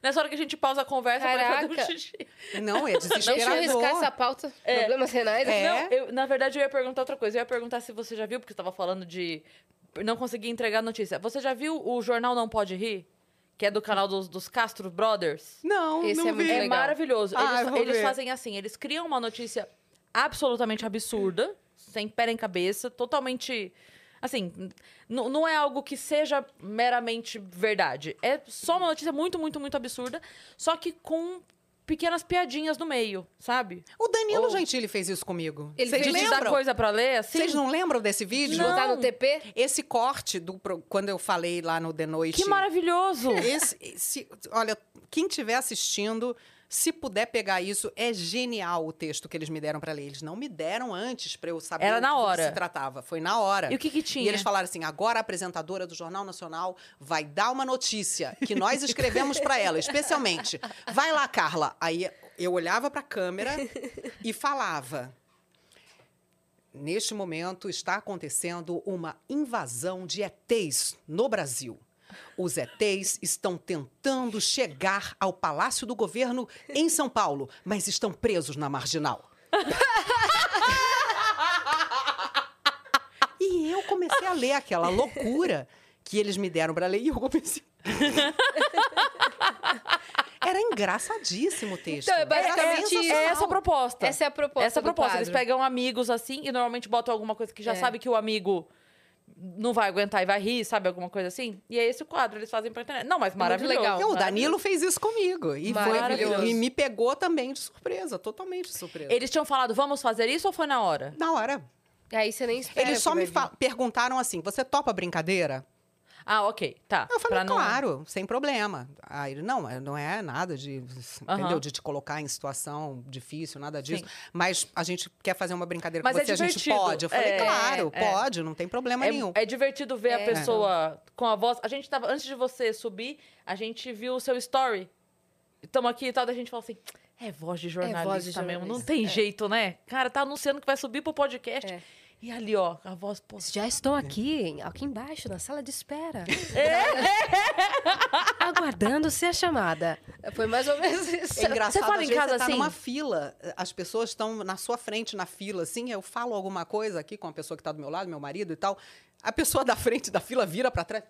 C: nessa hora que a gente pausa a conversa pra fazer um
D: Caraca.
C: xixi.
E: Não, é [laughs]
D: Deixa eu
E: desesperador.
D: riscar essa pauta. Problemas renais.
E: É.
C: Não, eu, na verdade, eu ia perguntar outra coisa. Eu ia perguntar se você já viu, porque você estava falando de não conseguir entregar notícia. Você já viu o Jornal Não Pode Rir? Que é do canal dos, dos Castro Brothers?
E: Não,
D: Esse
E: não
D: é muito
E: vi.
C: É
D: legal.
C: maravilhoso.
E: Ah,
C: eles eles fazem assim, eles criam uma notícia absolutamente absurda, sem pé em cabeça, totalmente... Assim, não é algo que seja meramente verdade. É só uma notícia muito, muito, muito absurda, só que com pequenas piadinhas no meio, sabe?
E: O Danilo
C: Oh.
E: Gentili fez isso comigo.
D: Ele
E: Vocês
C: te dar
E: lembram?
C: coisa pra ler, assim...
E: Vocês não lembram desse vídeo?
D: De botar
C: Não.
D: no TP?
E: Esse corte do quando eu falei lá no The Noite.
C: Que maravilhoso!
E: Esse, esse- olha, quem estiver assistindo, se puder pegar isso, é genial o texto que eles me deram para ler. Eles não me deram antes para eu saber
C: Era
E: o
C: na
E: que
C: hora.
E: se tratava. Foi na hora.
C: E o que que tinha?
E: E eles falaram assim: agora a apresentadora do Jornal Nacional vai dar uma notícia que nós escrevemos para ela, especialmente. Vai lá, Carla. Aí eu olhava para a câmera e falava. Neste momento está acontecendo uma invasão de ETs no Brasil. Os ETs estão tentando chegar ao Palácio do Governo em São Paulo, mas estão presos na marginal. [laughs] E eu comecei a ler aquela loucura que eles me deram para ler e eu comecei. Era engraçadíssimo o texto.
D: Então, é basicamente.
C: É essa a proposta.
D: Essa é a proposta
C: Essa é a
D: do
C: proposta. Eles pegam amigos assim e normalmente botam alguma coisa que já
D: É.
C: sabe que o amigo não vai aguentar e vai rir, sabe? Alguma coisa assim. E é esse o quadro, eles fazem pra internet. Não, mas maravilhoso.
D: legal.
E: Não, o. Danilo fez isso comigo. E, foi, e me pegou também de surpresa, totalmente de surpresa.
C: Eles tinham falado, vamos fazer isso ou foi na hora?
E: Na hora.
D: Aí você nem espera.
E: Eles só me perguntaram assim: você topa brincadeira?
C: Ah, ok, tá.
E: Eu falei,
C: não-
E: claro, sem problema. Aí ele, não, mas não é nada de, entendeu? De te colocar em situação difícil, nada disso.
C: Sim.
E: Mas a gente quer fazer uma brincadeira
C: Mas
E: com
C: é
E: você, a gente pode. Eu falei,
C: É,
E: claro,
C: é.
E: pode, não tem problema nenhum.
C: É, é divertido ver a
D: É.
C: pessoa com a voz. A gente tava, antes de você subir, a gente viu o seu story. Estamos aqui e tal, daí a gente falou assim. É voz de jornalista,
D: voz de
C: mesmo. Não
D: jornalista,
C: tem
D: é.
C: jeito, né? Cara, tá anunciando que vai subir pro podcast.
D: É.
C: E ali, ó, a voz. Pô,
D: Já estou aqui, aqui embaixo, na sala de espera. [laughs]
C: É.
D: Aguardando ser chamada. Foi mais ou menos isso.
E: É engraçado,
C: Você fala em casa
E: você tá
C: assim?
E: numa fila, as pessoas estão na sua frente na fila, assim, eu falo alguma coisa aqui com a pessoa que tá do meu lado, meu marido e tal, a pessoa da frente da fila vira pra trás.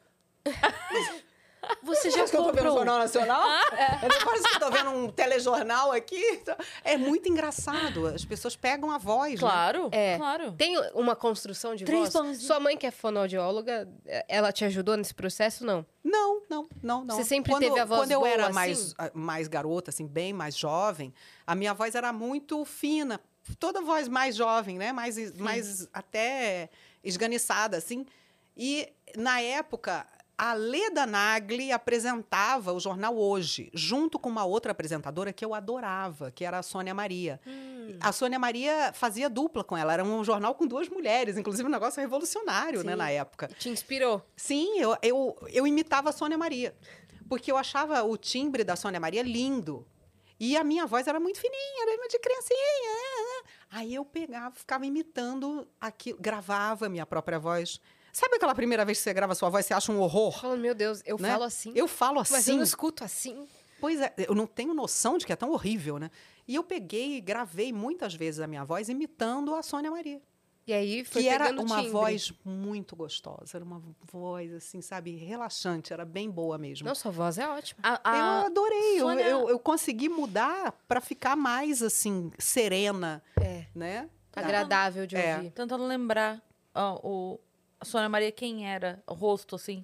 E: [laughs]
D: Você já
E: Parece que eu tô vendo o
D: comprou?
E: Jornal Nacional? É, Parece que eu tô vendo um telejornal aqui. É muito engraçado. As pessoas pegam a voz, né?
C: Claro,
D: É.
C: claro.
D: Tem uma construção de
C: Três
D: voz?
C: pãozinhos.
D: Sua mãe, que é fonoaudióloga, ela te ajudou nesse processo, não?
E: Não, não, não, não.
D: Você sempre
E: quando,
D: teve a voz
E: Quando eu
D: boa,
E: era
D: assim?
E: mais, ah, mais garota, assim, bem mais jovem, a minha voz era muito fina. Toda voz mais jovem, né? Mais, mais até esganiçada, assim. E, na época, a Leda Nagli apresentava o jornal Hoje, junto com uma outra apresentadora que eu adorava, que era a Sônia Maria.
D: Hum.
E: A Sônia Maria fazia dupla com ela. Era um jornal com duas mulheres, inclusive um negócio revolucionário, né, na época.
D: Te inspirou?
E: Sim, eu, eu, eu imitava a Sônia Maria. Porque eu achava o timbre da Sônia Maria lindo. E a minha voz era muito fininha, era de criancinha. Aí eu pegava, ficava imitando aquilo, gravava a minha própria voz. Sabe aquela primeira vez que você grava sua voz, você acha um horror?
D: Falando, meu Deus, eu
E: né?
D: falo assim.
E: Eu falo assim.
D: Mas eu não escuto assim.
E: Pois é, eu não tenho noção de que é tão horrível, né? E eu peguei e gravei muitas vezes a minha voz imitando a Sônia Maria.
D: E aí foi
E: que era uma
D: timbre.
E: voz muito gostosa, era uma voz assim, sabe, relaxante, era bem boa mesmo.
D: Não, sua voz é ótima.
C: A- a-
E: eu adorei, eu-
C: Sônia-
E: eu, eu consegui mudar para ficar mais assim serena,
D: É.
E: né?
D: Agradável de
E: É.
D: ouvir.
C: Tentando lembrar ó, o. Sônia Maria quem era? O rosto, assim?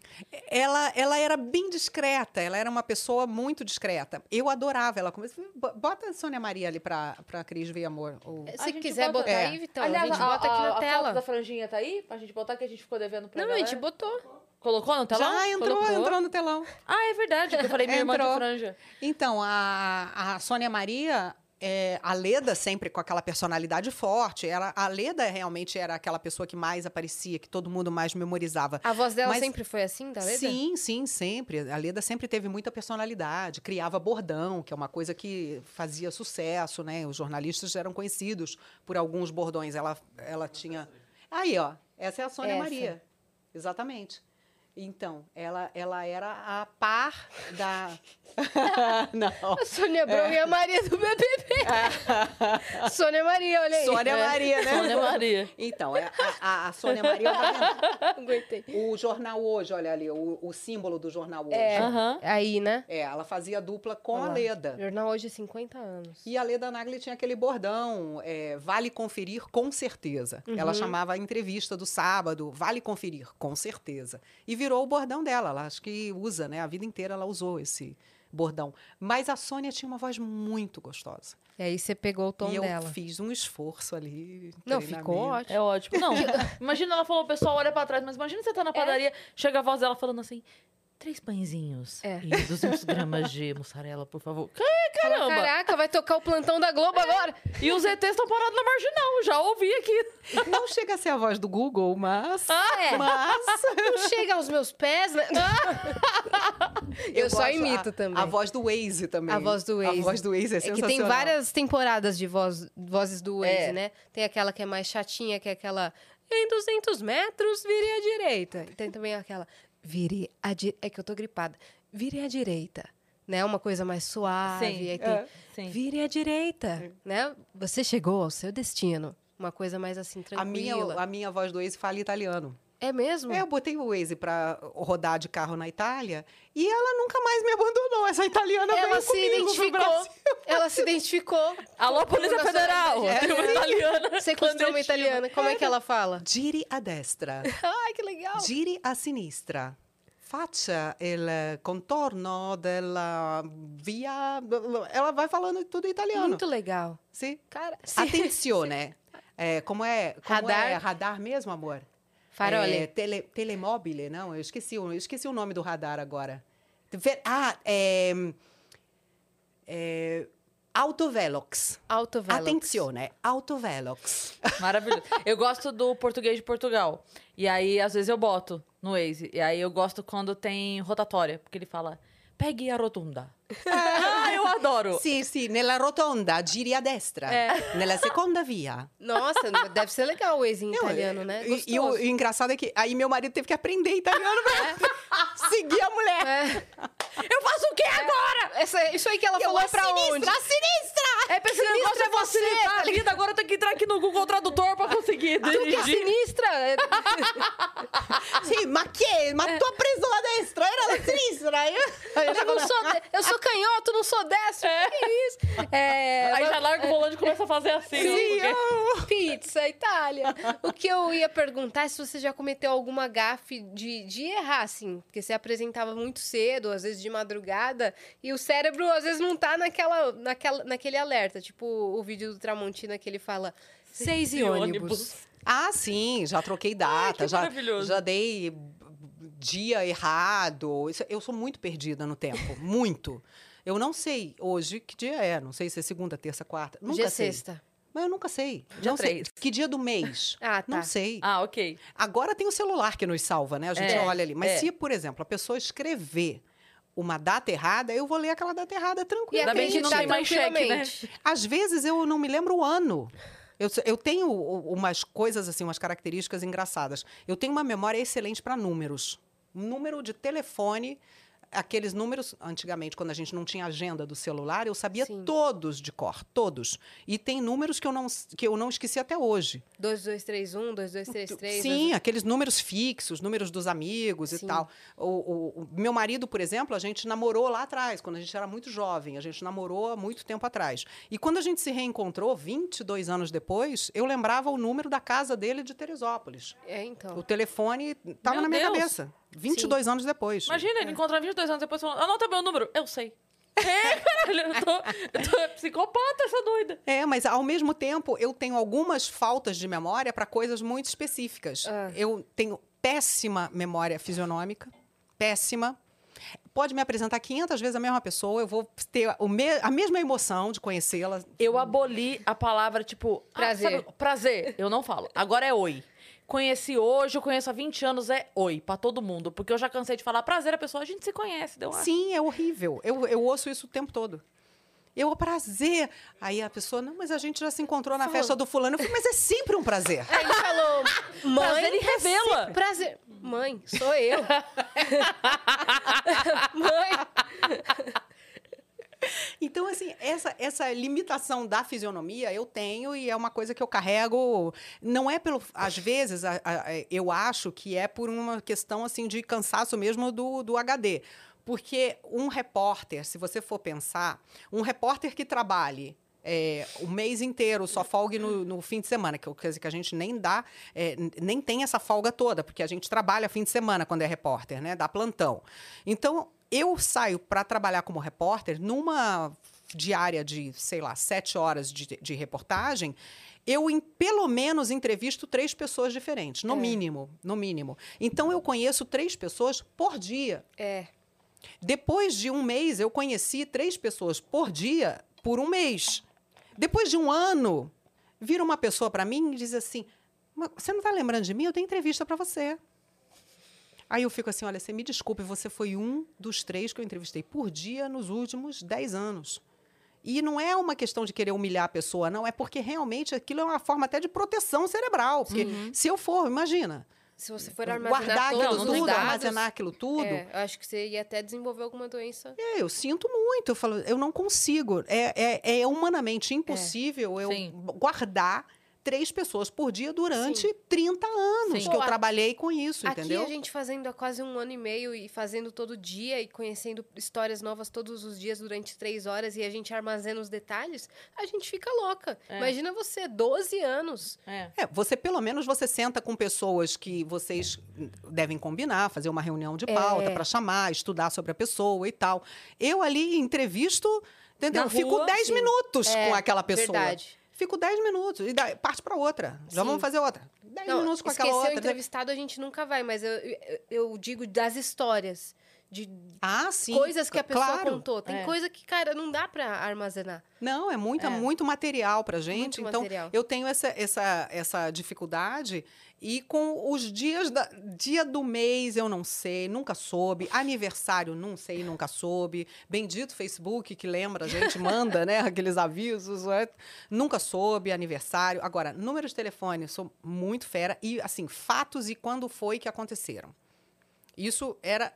E: Ela, ela era bem discreta, ela era uma pessoa muito discreta. Eu adorava ela. Comecei, bota a Sônia Maria ali pra, pra Cris ver amor. O-
C: A
D: Se
C: gente
D: quiser
C: bota-
D: botar
E: É.
D: aí, Vitão,
C: Aliás,
D: a gente bota aqui na
C: a
D: tela.
C: foto da franjinha tá aí? Pra gente botar que a gente ficou devendo pra
D: Não, a
C: galera?
D: gente botou.
C: Colocou no telão?
E: Já entrou,
C: Colocou.
E: entrou no telão.
C: Ah, é verdade, eu falei minha irmã de
E: Entrou.
C: franja.
E: Então, a, a Sônia Maria, é, a Leda sempre com aquela personalidade forte. Era, a Leda realmente era aquela pessoa que mais aparecia, que todo mundo mais memorizava.
D: A voz dela
E: Mas-
D: sempre foi assim, da Leda?
E: Sim, sim, sempre. A Leda sempre teve muita personalidade, criava bordão, que é uma coisa que fazia sucesso, né? Os jornalistas eram conhecidos por alguns bordões. Ela, ela tinha. Aí, ó, essa é a Sônia
D: Essa.
E: Maria. Exatamente. Então, ela, ela era a par da. [laughs] Não.
D: A Sônia Abrão e a Maria do BBB. [laughs] Sônia Maria, olha aí.
E: Sônia
D: É,
E: Maria, né?
C: Sônia Maria.
E: Então, é a, a- a Sônia Maria.
D: Não aguentei. [laughs]
E: O jornal hoje, olha ali, o, o símbolo do jornal hoje.
D: É.
C: Aham.
D: Aí, né?
E: É, ela fazia dupla com
D: Olha
E: a
D: lá.
E: Leda.
D: Jornal hoje 50 anos.
E: E a Leda Nagli tinha aquele bordão, é, vale conferir com certeza.
D: Uhum.
E: Ela chamava a entrevista do sábado, vale conferir com certeza. E virou o bordão dela. Ela acho que usa, né? A vida inteira ela usou esse bordão. Mas a Sônia tinha uma voz muito gostosa.
D: E aí você pegou o tom
E: e eu
D: dela.
E: fiz um esforço ali.
D: Não, ficou ótimo.
C: É ótimo. Não, [laughs] imagina ela falou, o pessoal olha pra trás, mas imagina você tá na padaria, chega a voz dela falando assim, três pãezinhos
D: É.
C: e 200 gramas de mussarela, por favor.
D: Fala,
C: caramba!
D: Caraca, vai tocar o plantão da Globo agora.
C: E os ETs estão parados na marginal, já ouvi aqui.
E: Não chega a ser a voz do Google, mas.
D: É.
E: Mas.
D: Não chega aos meus pés, né? [laughs] Eu, só
E: gosto-
D: imito
E: a,
D: também.
E: A voz do Waze também.
D: A voz do Waze.
E: A voz do Waze é,
D: É que
E: sensacional.
D: tem várias temporadas de voz, vozes do Waze,
C: É.
D: né? Tem aquela que é mais chatinha, que é aquela... Em 200 metros, vire à direita. E tem também aquela... Vire à direita... É que eu tô gripada. Vire à direita. Né? Uma coisa mais suave.
C: Sim,
D: tem...
E: é.
C: Sim.
D: Vire à direita. Né? Você chegou ao seu destino. Uma coisa mais assim,
E: A
D: tranquila.
E: minha, a minha voz do Waze fala italiano.
D: É mesmo?
E: É, eu botei o Waze pra rodar de carro na Itália e ela nunca mais me abandonou. Essa italiana
D: Ela
E: veio
D: se
E: comigo pro
D: identificou.
E: Brasil. [laughs]
D: Ela se identificou.
C: Alô, Polícia Federal!
D: nacionalidade.
C: Tem uma italiana.
D: Você construiu uma italiana. Como é que ela fala?
E: Giri a destra, [laughs]
D: Ai, que legal.
E: giri a sinistra. Faccia il contorno della via. Ela vai falando tudo em italiano.
D: Muito legal.
E: Sim.
D: Cara, sim.
E: Attenzione. [laughs] É, como é? Como
D: Radar?
E: é radar mesmo, amor?
D: Farole.
E: É, tele, telemóvel, não, eu esqueci, o- eu esqueci o nome do radar agora. Ah, é, é, Autovelox.
D: Autovelox.
E: Attenzione, Autovelox.
C: Maravilhoso. Eu gosto do português de Portugal. E aí, às vezes, eu boto no Waze. E aí, eu gosto quando tem rotatória. Porque ele fala, pegue a rotunda. [laughs] ah, eu adoro.
E: Sì, sì, nella rotonda giri a destra.
C: É.
E: Nella seconda via.
D: Nossa, deve ser legal o ex em
E: Não,
D: italiano, né?
E: E, e o,
D: Gostoso.
E: e o engraçado é que aí meu marido teve que aprender italiano pra seguir a mulher.
D: É.
C: Eu faço o quê agora?
D: Essa- isso aí que ela
E: Eu,
D: falou é
E: a
D: pra
E: sinistra,
D: onde?
E: a sinistra!
D: É pra
C: Esse negócio é
D: você, tá
C: a vida. Agora eu tenho que entrar aqui no Google Tradutor pra conseguir
D: Tu que é sinistra? É-
E: Sì, ma che? Ma tu preso la destra, era la sinistra.
D: Eu não sou, de- eu sou canhoto, não sou destro. Que isso? É,
C: Aí já larga o volante e começa a fazer assim.
E: Sim,
C: porque-.
D: Pizza, Itália. O que eu ia perguntar é se você já cometeu alguma gafe de, de errar, assim. Porque você apresentava muito cedo, às vezes de madrugada, e o cérebro às vezes não tá naquela, naquela, naquele alerta. Tipo o vídeo do Tramontina que ele fala seis e
C: e
D: ônibus.
C: ônibus.
E: Ah, sim, já troquei data,
C: que
E: já,
C: maravilhoso.
E: já dei dia errado. Eu sou muito perdida no tempo, muito. Eu não sei hoje que dia é, não sei se é segunda, terça, quarta. Nunca
D: Dia
E: sei.
D: sexta.
E: Mas eu nunca sei.
C: Dia
E: não sei.
C: três.
E: Que dia do mês? [laughs]
D: Ah, tá.
E: Não sei.
C: Ah, ok.
E: Agora tem o celular que nos salva, né? A gente
C: É,
E: olha ali. Mas
C: é.
E: se, por exemplo, a pessoa escrever uma data errada, eu vou ler aquela data errada
D: E
E: tranquila.
C: Ainda bem que não tem mais cheque, né?
E: Às vezes eu não me lembro o ano. Eu, eu tenho umas coisas assim, umas características engraçadas. Eu tenho uma memória excelente para números. Um número de telefone, aqueles números, antigamente, quando a gente não tinha agenda do celular, eu sabia
D: Sim.
E: todos de cor, todos. E tem números que eu não, que eu não esqueci até hoje.
D: 2231, 2233.
E: Sim, aqueles números fixos, números dos amigos
D: Sim.
E: e tal. O, o- o meu marido, por exemplo, a gente namorou lá atrás, quando a gente era muito jovem. A gente namorou há muito tempo atrás. E quando a gente se reencontrou, 22 anos depois, eu lembrava o número da casa dele de Teresópolis.
D: É, então.
E: O telefone estava na minha
C: Deus.
E: cabeça. 22 anos depois.
C: Imagina, ele encontrar 22 anos depois falando, anota meu número. Eu sei. É, [laughs] caralho, eu tô, eu tô psicopata essa doida.
E: É, mas ao mesmo tempo eu tenho algumas faltas de memória para coisas muito específicas.
D: Ah.
E: Eu tenho péssima memória fisionômica, péssima. Pode me apresentar 500 vezes a mesma pessoa, eu vou ter o me- a mesma emoção de conhecê-la.
C: Eu aboli a palavra, tipo... ah,
D: Prazer.
C: sabe, prazer, eu não falo. Agora é oi. Conheci hoje, eu conheço há 20 anos, é oi, pra todo mundo. Porque eu já cansei de falar prazer, a pessoa, a gente se conhece, deu uma...
E: Sim, é horrível. Eu, eu ouço isso o tempo todo. Eu, prazer. Aí a pessoa, não, mas a gente já se encontrou na
D: Falou.
E: festa do fulano. Eu falei, mas é sempre um prazer.
D: Aí ele falou, mãe.
C: Prazer e revela.
D: Prazer. Mãe, sou eu. [laughs] mãe. [laughs]
E: Então, assim, essa, essa limitação da fisionomia eu tenho e é uma coisa que eu carrego. Não é pelo. Às vezes, a- a- a- eu acho que é por uma questão assim de cansaço mesmo do, do HD. Porque um repórter, se você for pensar, um repórter que trabalhe. é, o mês inteiro, só folgue no, no fim de semana, que, quer dizer, que a gente nem dá, é, nem tem essa folga toda, porque a gente trabalha fim de semana quando é repórter, né? Dá plantão. Então, eu saio para trabalhar como repórter numa diária de, sei lá, sete horas de, de reportagem, eu em, pelo menos entrevisto três pessoas diferentes, no
D: É.
E: mínimo, no mínimo. Então eu conheço três pessoas por dia.
D: É.
E: Depois de um mês, eu conheci três pessoas por dia por um mês. Depois de um ano, vira uma pessoa para mim e diz assim: "Mas você não está lembrando de mim? Eu tenho entrevista para você. Aí eu fico assim: olha, você me desculpe, você foi um dos três que eu entrevistei por dia nos últimos dez anos. E não é uma questão de querer humilhar a pessoa, não. É porque realmente aquilo é uma forma até de proteção cerebral. Porque se eu for, imagina,
D: Se você for armazenar
E: guardar aquilo tudo,
D: dados,
E: armazenar aquilo tudo.
D: É, eu acho que você ia até desenvolver alguma doença.
E: É, eu sinto muito. Eu falo, eu não consigo. É, é, é humanamente impossível eu
C: Sim.
E: guardar três pessoas por dia durante
D: Sim.
E: 30 anos
C: Sim.
E: que eu trabalhei com isso,
D: Aqui
E: entendeu?
D: a gente fazendo há quase um ano e meio e fazendo todo dia e conhecendo histórias novas todos os dias durante três horas e a gente armazena os detalhes, a gente fica louca.
C: É.
D: Imagina você, 12 anos.
C: É.
E: É, você pelo menos você senta com pessoas que vocês devem combinar, fazer uma reunião de pauta
D: É.
E: para chamar, estudar sobre a pessoa e tal. Eu ali entrevisto, entendeu?
C: Na
E: Fico
C: rua,
E: 10
D: sim.
E: minutos
D: É,
E: com aquela pessoa.
D: Verdade.
E: Fico 10 minutos e daí parte para outra. Já
D: Sim.
E: vamos fazer outra. 10
D: Não,
E: minutos com
D: esquecer
E: aquela
D: o
E: outra.
D: entrevistado a gente nunca vai, mas eu, eu, eu digo das histórias, de
E: Ah, sim.
D: coisas que a pessoa
E: claro.
D: contou. Tem
C: É.
D: coisa que, cara, não dá pra armazenar.
E: Não, é, muita,
C: É.
E: muito material pra gente.
D: Muito
E: então,
D: material.
E: eu tenho essa, essa, essa dificuldade. E com os dias da, dia do mês, eu não sei, nunca soube. Aniversário, não sei, nunca soube. Bendito Facebook que lembra, a gente manda, né? [laughs] Aqueles avisos. né? Nunca soube aniversário. Agora, número de telefone, sou muito fera. E, assim, fatos e quando foi que aconteceram. Isso era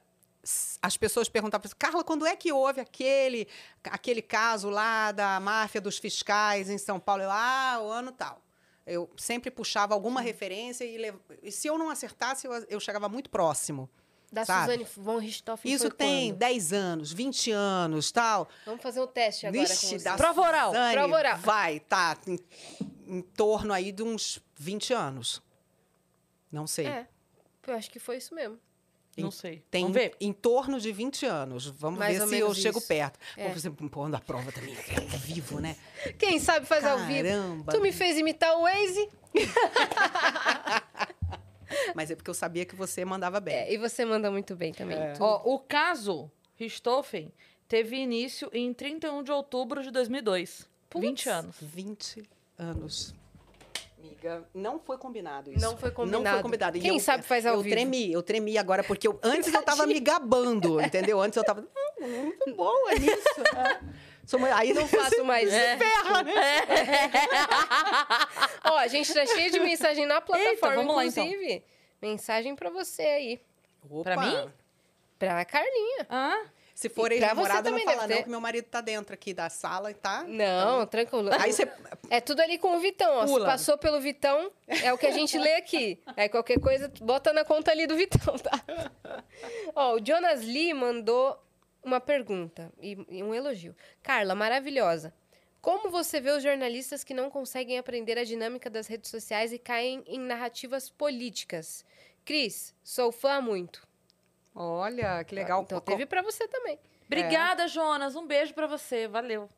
E: as pessoas perguntavam assim, Carla, quando é que houve aquele, aquele caso lá da máfia dos fiscais em São Paulo? Eu, ah, o ano tal. Eu sempre puxava alguma referência e, lev- e se eu não acertasse, eu, eu chegava muito próximo.
D: Da
E: Sabe?
D: Suzane von Richthofen
E: Isso
D: foi
E: tem
D: quando?
E: 10 anos, 20 anos, tal.
D: Vamos fazer um teste agora
E: Vixe,
D: com você.
E: da
C: Prova oral.
E: Suzane
D: Prova oral.
E: Vai, tá, em, em torno aí de uns 20 anos. Não sei.
D: É, eu acho que foi isso mesmo.
C: Não sei.
E: Tem
C: Vamos ver.
E: em torno de 20 anos. Vamos
D: Mais
E: ver se eu
D: menos
E: chego
D: isso.
E: perto.
D: É.
E: Vou fazer pondo a prova também. É ao vivo, né?
D: Quem sabe faz ao vivo.
E: Caramba.
D: Tu me fez imitar o Waze [laughs]
E: Mas é porque eu sabia que você mandava bem.
D: é, e você manda muito bem também. Tu-
C: Ó, o caso Richthofen teve início em 31 de outubro de 2002. 20 anos.
E: 20 anos. Amiga, não foi combinado isso.
D: Não foi
E: Não
D: combinado.
E: foi combinado. E
D: Quem
E: eu-
D: sabe faz ao
E: eu
D: vivo.
E: tremi, eu tremi agora, porque eu- [laughs] antes eu tava me gabando, entendeu? Antes eu tava. "Hum, muito boa nisso. [laughs] É. Sou uma- Aí
D: Não [laughs] faço mais.
E: se ferra, né?
D: Ó, a gente tá cheio de mensagem na plataforma,
C: vamos lá, então.
D: inclusive. Mensagem pra você aí.
E: Opa.
C: Pra mim?
D: Pra Carlinha.
C: Hã?
E: Se for
D: E você
E: não fala
D: deve
E: não,
D: ter.
E: que meu marido tá dentro aqui da sala, tá?
D: Não, tranquilo.
E: Aí você
D: É tudo ali com o Vitão, ó. Se passou pelo Vitão, é o que a gente lê aqui. Aí qualquer coisa, bota na conta ali do Vitão, tá? [laughs] Ó, o Jonas Lee mandou uma pergunta e, e um elogio. Carla, maravilhosa. Como você vê os jornalistas que não conseguem aprender a dinâmica das redes sociais e caem em narrativas políticas? Cris, sou fã muito.
E: Olha, que legal.
D: Então teve pra você também.
C: Obrigada, Jonas. Um beijo pra você. Valeu.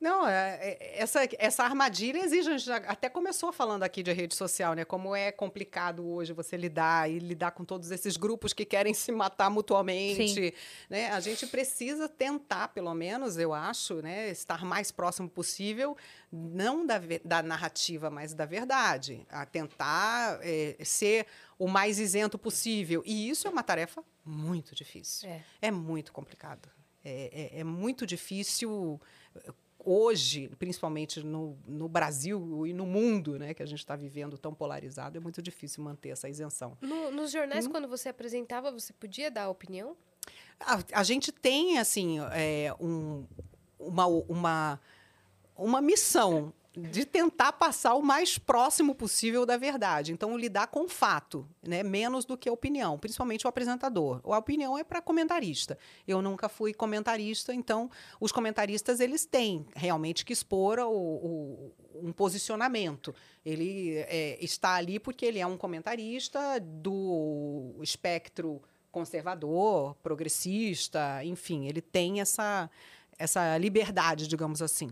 E: Não, é- é- essa, essa armadilha exige, a gente já até começou falando aqui de rede social, né? Como é complicado hoje você lidar e lidar com todos esses grupos que querem se matar mutuamente, né? A gente precisa tentar, pelo menos, eu acho, né? Estar mais próximo possível, não da, da narrativa, mas da verdade. A tentar é, ser o mais isento possível. E isso é uma tarefa muito difícil.
D: É.
E: É muito complicado. É, é- é muito difícil eh, hoje, principalmente no, no Brasil e no mundo, né, que a gente está vivendo tão polarizado, é muito difícil manter essa isenção.
D: No- nos jornais,
E: Hum?
D: quando você apresentava, você podia dar opinião?
E: A, a gente tem assim é, um- uma, uma, uma missão de tentar passar o mais próximo possível da verdade. Então, lidar com fato, né? menos do que a opinião, principalmente o apresentador. A opinião é para comentarista. Eu nunca fui comentarista, então os comentaristas eles têm realmente que expor o, o- um posicionamento. Ele é, está ali porque ele é um comentarista do espectro conservador, progressista, enfim, ele tem essa essa liberdade, digamos assim.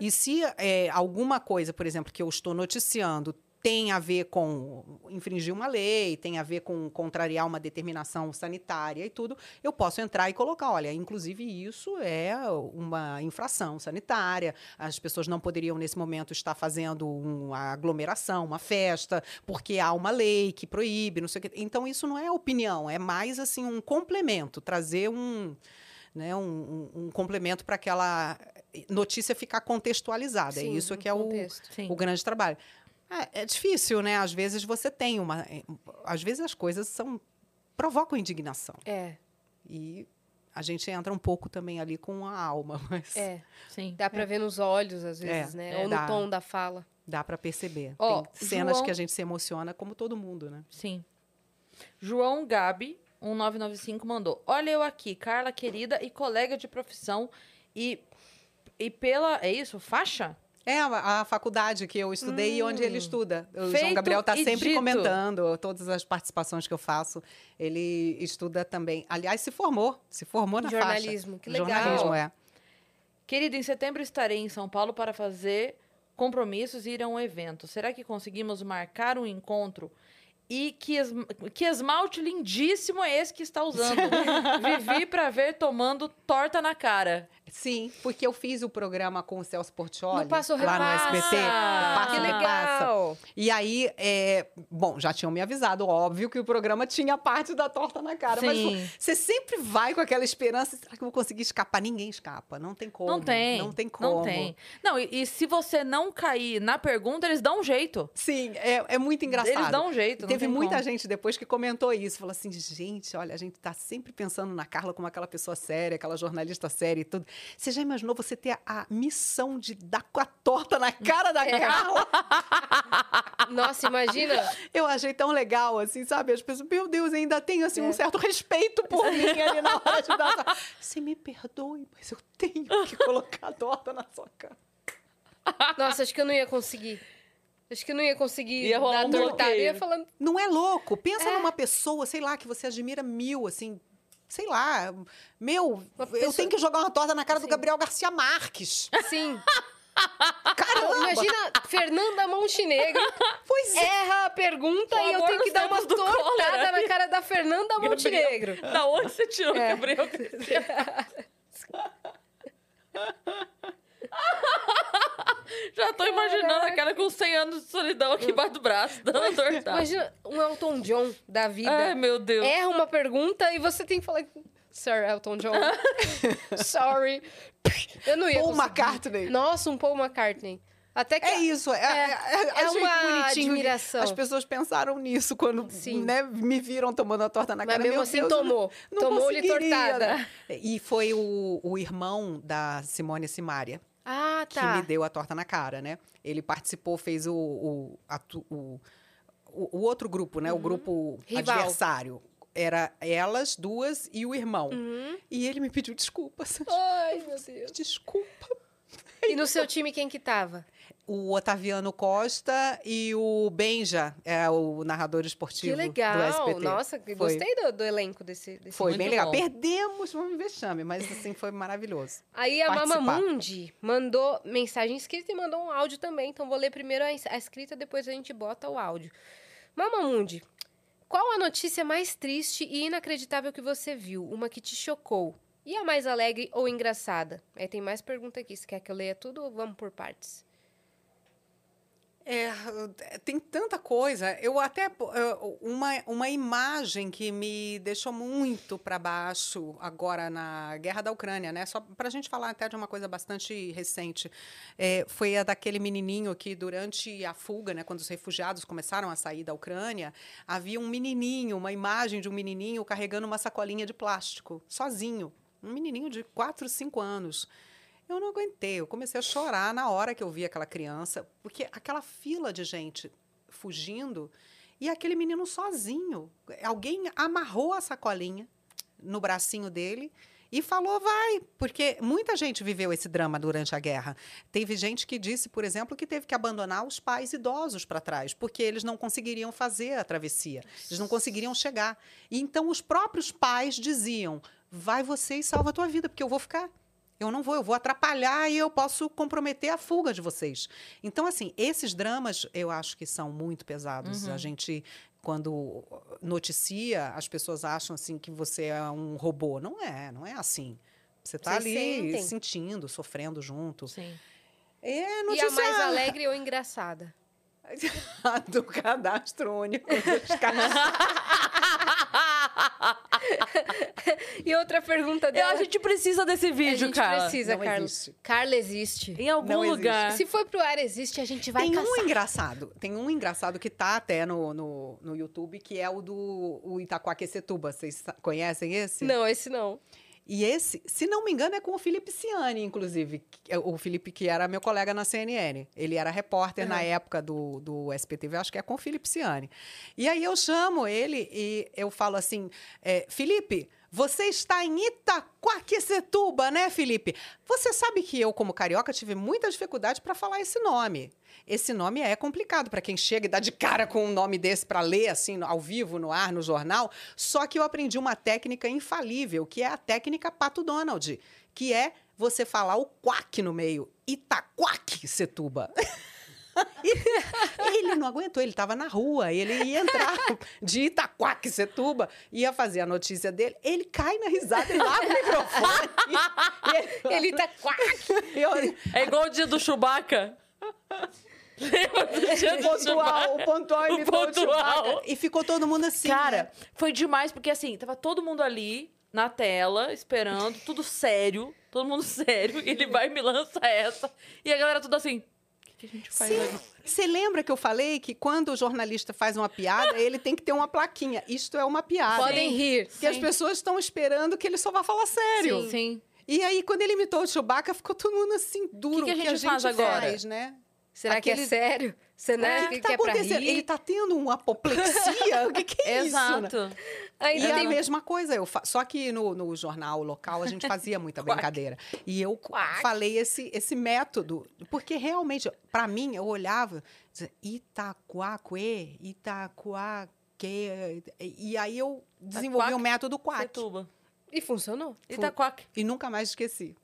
E: E se é, alguma coisa, por exemplo, que eu estou noticiando tem a ver com infringir uma lei, tem a ver com contrariar uma determinação sanitária e tudo, eu posso entrar e colocar, olha, inclusive isso é uma infração sanitária, as pessoas não poderiam nesse momento estar fazendo uma aglomeração, uma festa, porque há uma lei que proíbe, não sei o quê. Então isso não é opinião, é mais assim um complemento, trazer um né, um, um- um complemento para aquela notícia ficar contextualizada.
D: Sim,
E: é isso
D: um
E: que é o.
C: Sim.
E: o grande trabalho. É, é difícil, né? Às vezes você tem uma. é, Às vezes as coisas são provocam indignação.
D: É,
E: E a gente entra um pouco também ali com a alma, [laughs] mas
D: é.
C: Sim.
D: Dá pra ver nos olhos, às vezes,
E: É,
D: né?
E: é,
D: Ou no
E: dá.
D: tom da fala.
E: dá para perceber.
C: Ó,
E: tem cenas
C: João-
E: que a gente se emociona, como todo mundo, né?
C: Sim. João Gabi, 1995, mandou. Olha eu aqui, Carla querida e colega de profissão. E, e pela. É isso? Faixa?
E: É a, a faculdade que eu estudei e onde ele estuda. O João
C: Hum. Feito
E: Gabriel está sempre
C: dito.
E: comentando todas as participações que eu faço. Ele estuda também. Aliás, se formou. Se formou na
D: Jornalismo,
E: faixa.
D: que legal.
E: Jornalismo, é.
C: Querido, em setembro estarei em São Paulo para fazer compromissos e ir a um evento. Será que conseguimos marcar um encontro? E que, es... que esmalte lindíssimo é esse que está usando? [laughs] Vivi para ver tomando torta na cara.
E: Sim, porque eu fiz o programa com o Celso Portioli
D: No Passo
E: lá no. SBT. Passa
D: que
E: Repassa.
D: legal!
E: E aí, é, bom, já tinham me avisado, óbvio, que o programa tinha parte da torta na cara. Mas
C: Sim.
E: pô, você sempre vai com aquela esperança, será que eu vou conseguir escapar? Ninguém escapa, não tem como.
C: Não tem.
E: Não tem como.
C: Não tem. Não, e, e se você não cair na pergunta, eles dão um jeito.
E: Sim, é, é muito engraçado.
C: Eles dão um jeito. não
E: Teve
C: tem
E: muita
C: como.
E: gente depois que comentou isso, falou assim, gente, olha, a gente tá sempre pensando na Carla como aquela pessoa séria, aquela jornalista séria e tudo. Você já imaginou você ter a missão de dar com a torta na cara da
D: É.
E: Carla? [laughs]
D: Nossa, imagina.
E: Eu achei tão legal, assim, sabe? As pessoas, meu Deus, ainda tenho, assim, um certo respeito por [laughs] mim ali na hora de dar. Você me perdoe, mas eu tenho que colocar a torta na sua cara.
D: Nossa, acho que eu não ia conseguir. Acho que eu não ia conseguir
C: Ia rolar
D: dar
C: um
D: tortada. Eu ia falando,
E: Não é louco? Pensa
D: É.
E: numa pessoa, sei lá, que você admira mil, assim, sei lá. Meu,
D: Uma
E: eu
D: pessoa-
E: tenho que jogar uma torta na cara do
D: Sim.
E: Gabriel Garcia Marques.
D: sim. [laughs]
E: Caramba!
D: Imagina Fernanda Montenegro
E: Pois é.
D: erra a pergunta e eu tenho que dar uma
C: do
D: tortada
C: cólera.
D: na cara da Fernanda Montenegro.
C: Da onde você tirou,
D: É.
C: Gabriel? [laughs] [laughs] Já tô imaginando aquela com 100 anos de solidão aqui embaixo do braço, dando tortada.
D: Imagina um Elton John da vida.
C: Ai, meu Deus.
D: Erra uma pergunta e você tem que falar. Sir Elton John. [laughs] Sorry. Eu não ia
E: Paul
D: conseguir.
E: McCartney.
D: Nossa, um Paul McCartney. Até que
E: É isso, é, é, é,
D: é uma admiração.
E: As pessoas pensaram nisso quando
D: Sim.
E: né, me viram tomando a torta na
D: Mas
E: cara.
D: mesmo
E: Meu
D: assim
E: Deus,
D: tomou.
E: não
D: Tomou-lhe tortada.
E: né? E foi o, o irmão da Simone Simaria
D: Ah,
E: que
D: tá.
E: me deu a torta na cara, né? Ele participou, fez o, o, atu- o, o- outro grupo, né? O grupo
D: Uhum. Rival.
E: adversário. Era elas duas e o irmão.
D: Uhum.
E: E ele me pediu desculpas.
D: Ai, meu Deus.
E: Desculpa.
D: E no seu time, quem que tava?
E: O Otaviano Costa e o Benja, é o narrador esportivo
D: Que legal.
E: do SPT.
D: Nossa,
E: Foi.
D: gostei do, do elenco desse, desse
E: Foi bem legal.
C: bom.
E: Perdemos um vexame, mas assim, foi maravilhoso.
D: Aí a
E: participar.
D: Mamamundi mandou mensagem escrita e mandou um áudio também. Então vou ler primeiro a escrita, depois a gente bota o áudio. Mamamundi, qual a notícia mais triste e inacreditável que você viu? Uma que te chocou? E a mais alegre ou engraçada? Aí tem mais pergunta aqui. Você quer que eu leia tudo ou vamos por partes?
E: É, tem tanta coisa. Eu até uma, uma imagem que me deixou muito para baixo agora na guerra da Ucrânia, né? Só para a gente falar até de uma coisa bastante recente, eh, foi a daquele menininho que durante a fuga, né, quando os refugiados começaram a sair da Ucrânia, havia um menininho, uma imagem de um menininho carregando uma sacolinha de plástico, sozinho, um menininho de 4, 5 anos. Eu não aguentei, eu comecei a chorar na hora que eu vi aquela criança, porque aquela fila de gente fugindo e aquele menino sozinho. Alguém amarrou a sacolinha no bracinho dele e falou vai, porque muita gente viveu esse drama durante a guerra. Teve gente que disse, por exemplo, que teve que abandonar os pais idosos para trás, porque eles não conseguiriam fazer a travessia, eles não conseguiriam chegar. E então os próprios pais diziam: vai você e salva a tua vida, porque eu vou ficar. Eu não vou, eu vou atrapalhar e eu posso comprometer a fuga de vocês. Então, assim, esses dramas eu acho que são muito pesados. A gente, quando noticia, as pessoas acham assim que você é um robô. Não é, não é assim. Você está ali
D: sentem.
E: sentindo, sofrendo junto.
C: Sim.
E: É
D: E
E: notícia
D: a mais alegre ou engraçada? [laughs]
E: do cadastro único dos. [laughs] [laughs]
D: E outra pergunta
C: Eu,
D: dela.
C: a gente precisa desse
D: a
C: vídeo,
D: gente
C: cara.
D: precisa,
E: Não
D: Carla.
E: existe.
D: Carla existe.
C: Em algum
E: Não existe.
C: lugar.
D: Se for pro ar existe, a gente vai
E: tem
D: caçar.
E: um engraçado, tem um engraçado que tá até no, no, no YouTube, que é o do o Itaquaquecetuba. Vocês conhecem esse?
D: Não, esse não.
E: E esse, se não me engano, é com o Felipe Ciani, inclusive. é O Felipe, que era meu colega na CNN. Ele era repórter na época do, do SPTV, acho que é com o Felipe Ciani. E aí eu chamo ele e eu falo assim: é, Felipe, você está em Itaquaquecetuba, né, Felipe? Você sabe que eu, como carioca, tive muita dificuldade para falar esse nome. Esse nome é complicado para quem chega e dá de cara com um nome desse para ler assim ao vivo, no ar, no jornal. Só que eu aprendi uma técnica infalível, que é a técnica Pato Donald, que é você falar o quack no meio. Itaquaquecetuba. [laughs] [laughs] ele não aguentou, ele estava na rua, ele ia entrar [laughs] de Itaquaquecetuba, ia fazer a notícia dele, ele cai na risada e larga o microfone. [laughs] e ele,
D: Ele tá quack.
C: É igual o dia do Chewbacca. Lembra do dia
E: o
C: do
E: pontual,
C: Chewbacca?
E: o pontual
C: O pontual.
E: E ficou todo mundo assim.
C: Cara, foi demais, porque assim, tava todo mundo ali na tela, esperando, tudo sério, todo mundo sério, e ele vai e me lança essa. E a galera tudo assim. O que, que a gente faz agora?
E: Você lembra que eu falei que quando o jornalista faz uma piada, ele tem que ter uma plaquinha. Isto é uma piada.
D: Podem rir.
E: Porque as pessoas estão esperando que ele só vá falar sério.
C: Sim, sim.
E: E aí, quando ele imitou o Chewbacca, ficou todo mundo assim, duro.
C: que a gente faz agora?
E: faz, né?
D: Será que é
E: Aquele-
D: sério? Você não
E: É, o que,
D: que,
E: tá
D: é pra
E: acontecendo?
D: rir?
E: Ele tá tendo uma apoplexia? o que, que é isso? né?
D: Ainda
E: E
D: tem
E: a mesma coisa, eu fa- só que no, no jornal local a gente [laughs] fazia muita brincadeira. E eu
D: Quack.
E: falei esse, esse método, porque realmente, para mim, eu olhava, dizia, Itaquaque, Itaquaque. E aí eu desenvolvi o método quack.
C: Setuba.
D: E funcionou.
C: Itaquaque.
E: E nunca mais esqueci.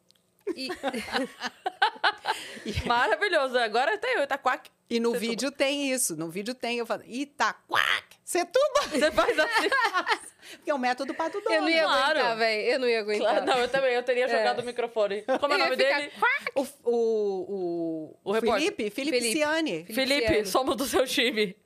D: E... [laughs]
C: Maravilhoso. Agora tem eu, Itaquaque.
E: E no
C: Setuba.
E: vídeo tem isso. No vídeo tem, eu falo, Itaquaque, Setuba. [laughs]
C: Você faz assim. [laughs]
E: Que é o método Pato
D: eu não ia
C: Claro.
D: aguentar, velho. Eu não ia aguentar.
C: Claro, não, eu também. Eu teria jogado
D: É.
C: o microfone. Como é o nome
D: ficar
C: dele?
E: O, o, o,
C: O.
E: Felipe, Felipe,
D: Felipe.
E: Ciani.
C: Felipe,
D: Feliciano.
C: somos do seu time.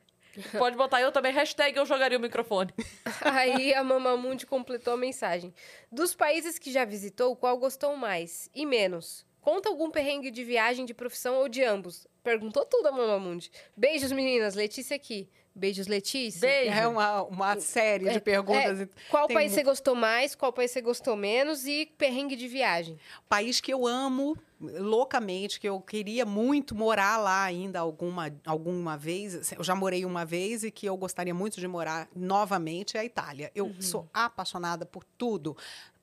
C: [laughs] Pode botar eu também, hashtag eu jogaria o microfone. [laughs]
D: Aí a Mamamundi completou a mensagem. Dos países que já visitou, qual gostou mais e menos? Conta algum perrengue de viagem, de profissão ou de ambos. Perguntou tudo a Mamamundi. Beijos, meninas. Letícia aqui. Beijos, Letícia.
C: Beijo.
E: É uma, uma série de perguntas.
D: É, qual
E: Tem
D: país
E: mu-
D: você gostou mais, qual país você gostou menos e perrengue de viagem?
E: país que eu amo loucamente, que eu queria muito morar lá ainda alguma, alguma vez. Eu já morei uma vez e que eu gostaria muito de morar novamente é a Itália. Eu sou apaixonada por tudo.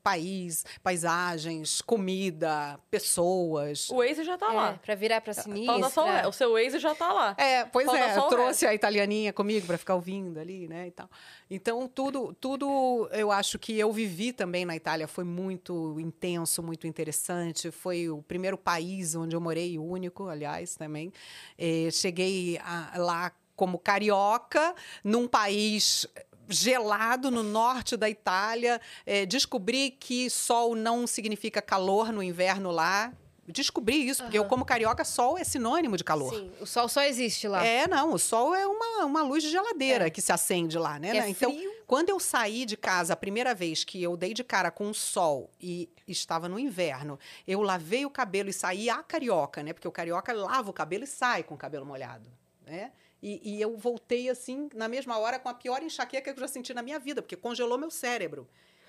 E: País, paisagens, comida, pessoas.
C: O Waze já tá lá.
D: É, pra virar pra sinistra.
C: Falta só o- o seu Waze já tá lá.
E: É, pois
C: Falta
E: é,
C: só
E: eu trouxe a italianinha comigo para ficar ouvindo ali, né, e tal. Então, tudo, tudo eu acho que eu vivi também na Itália foi muito intenso, muito interessante. Foi o primeiro país onde eu morei, o único, aliás, também. Eh, cheguei a- lá como carioca, num país gelado no norte da Itália. Eh, descobri que sol não significa calor no inverno lá. Descobri isso, porque eu, como carioca, sol é sinônimo de calor.
D: Sim, o sol só existe lá.
E: É, não, o sol é uma, uma luz de geladeira
D: É.
E: que se acende lá, né?
D: Que é
E: né? então,
D: frio.
E: quando eu saí de casa a primeira vez que eu dei de cara com o sol e estava no inverno, eu lavei o cabelo e saí a carioca, né? Porque o carioca lava o cabelo e sai com o cabelo molhado, né? E, e eu voltei assim, na mesma hora, com a pior enxaqueca que eu já senti na minha vida, porque congelou meu cérebro.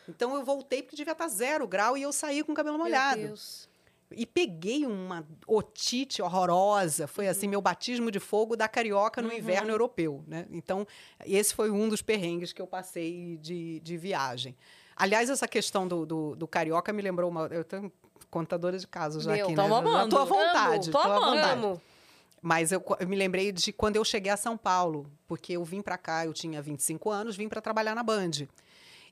E: Então eu voltei porque devia estar zero grau e eu saí com o cabelo molhado.
D: Meu Deus.
E: E peguei uma otite horrorosa. Foi assim, meu batismo de fogo da carioca no inverno europeu. Né? Então, esse foi um dos perrengues que eu passei de, de viagem. Aliás, essa questão do, do, do carioca me lembrou uma. Eu tenho contadora de casos já
D: Meu,
E: aqui,
C: tamo
E: né?
C: Amando.
E: tô à vontade.
C: Amo,
E: tô
C: tô
E: à
C: amando.
E: vontade.
D: Amo.
E: Mas eu, eu me lembrei de quando eu cheguei a São Paulo, porque eu vim para cá, eu tinha 25 anos, vim para trabalhar na Band.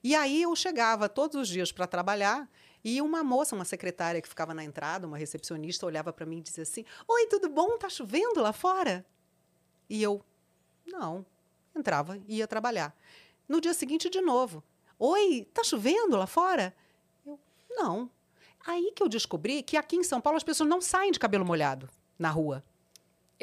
E: E aí eu chegava todos os dias para trabalhar e uma moça, uma secretária que ficava na entrada, uma recepcionista, olhava para mim e dizia assim: Oi, tudo bom? Tá chovendo lá fora? E eu, não. Entrava e ia trabalhar. No dia seguinte, de novo: Oi, tá chovendo lá fora? Eu, não. Aí que eu descobri que aqui em São Paulo as pessoas não saem de cabelo molhado na rua.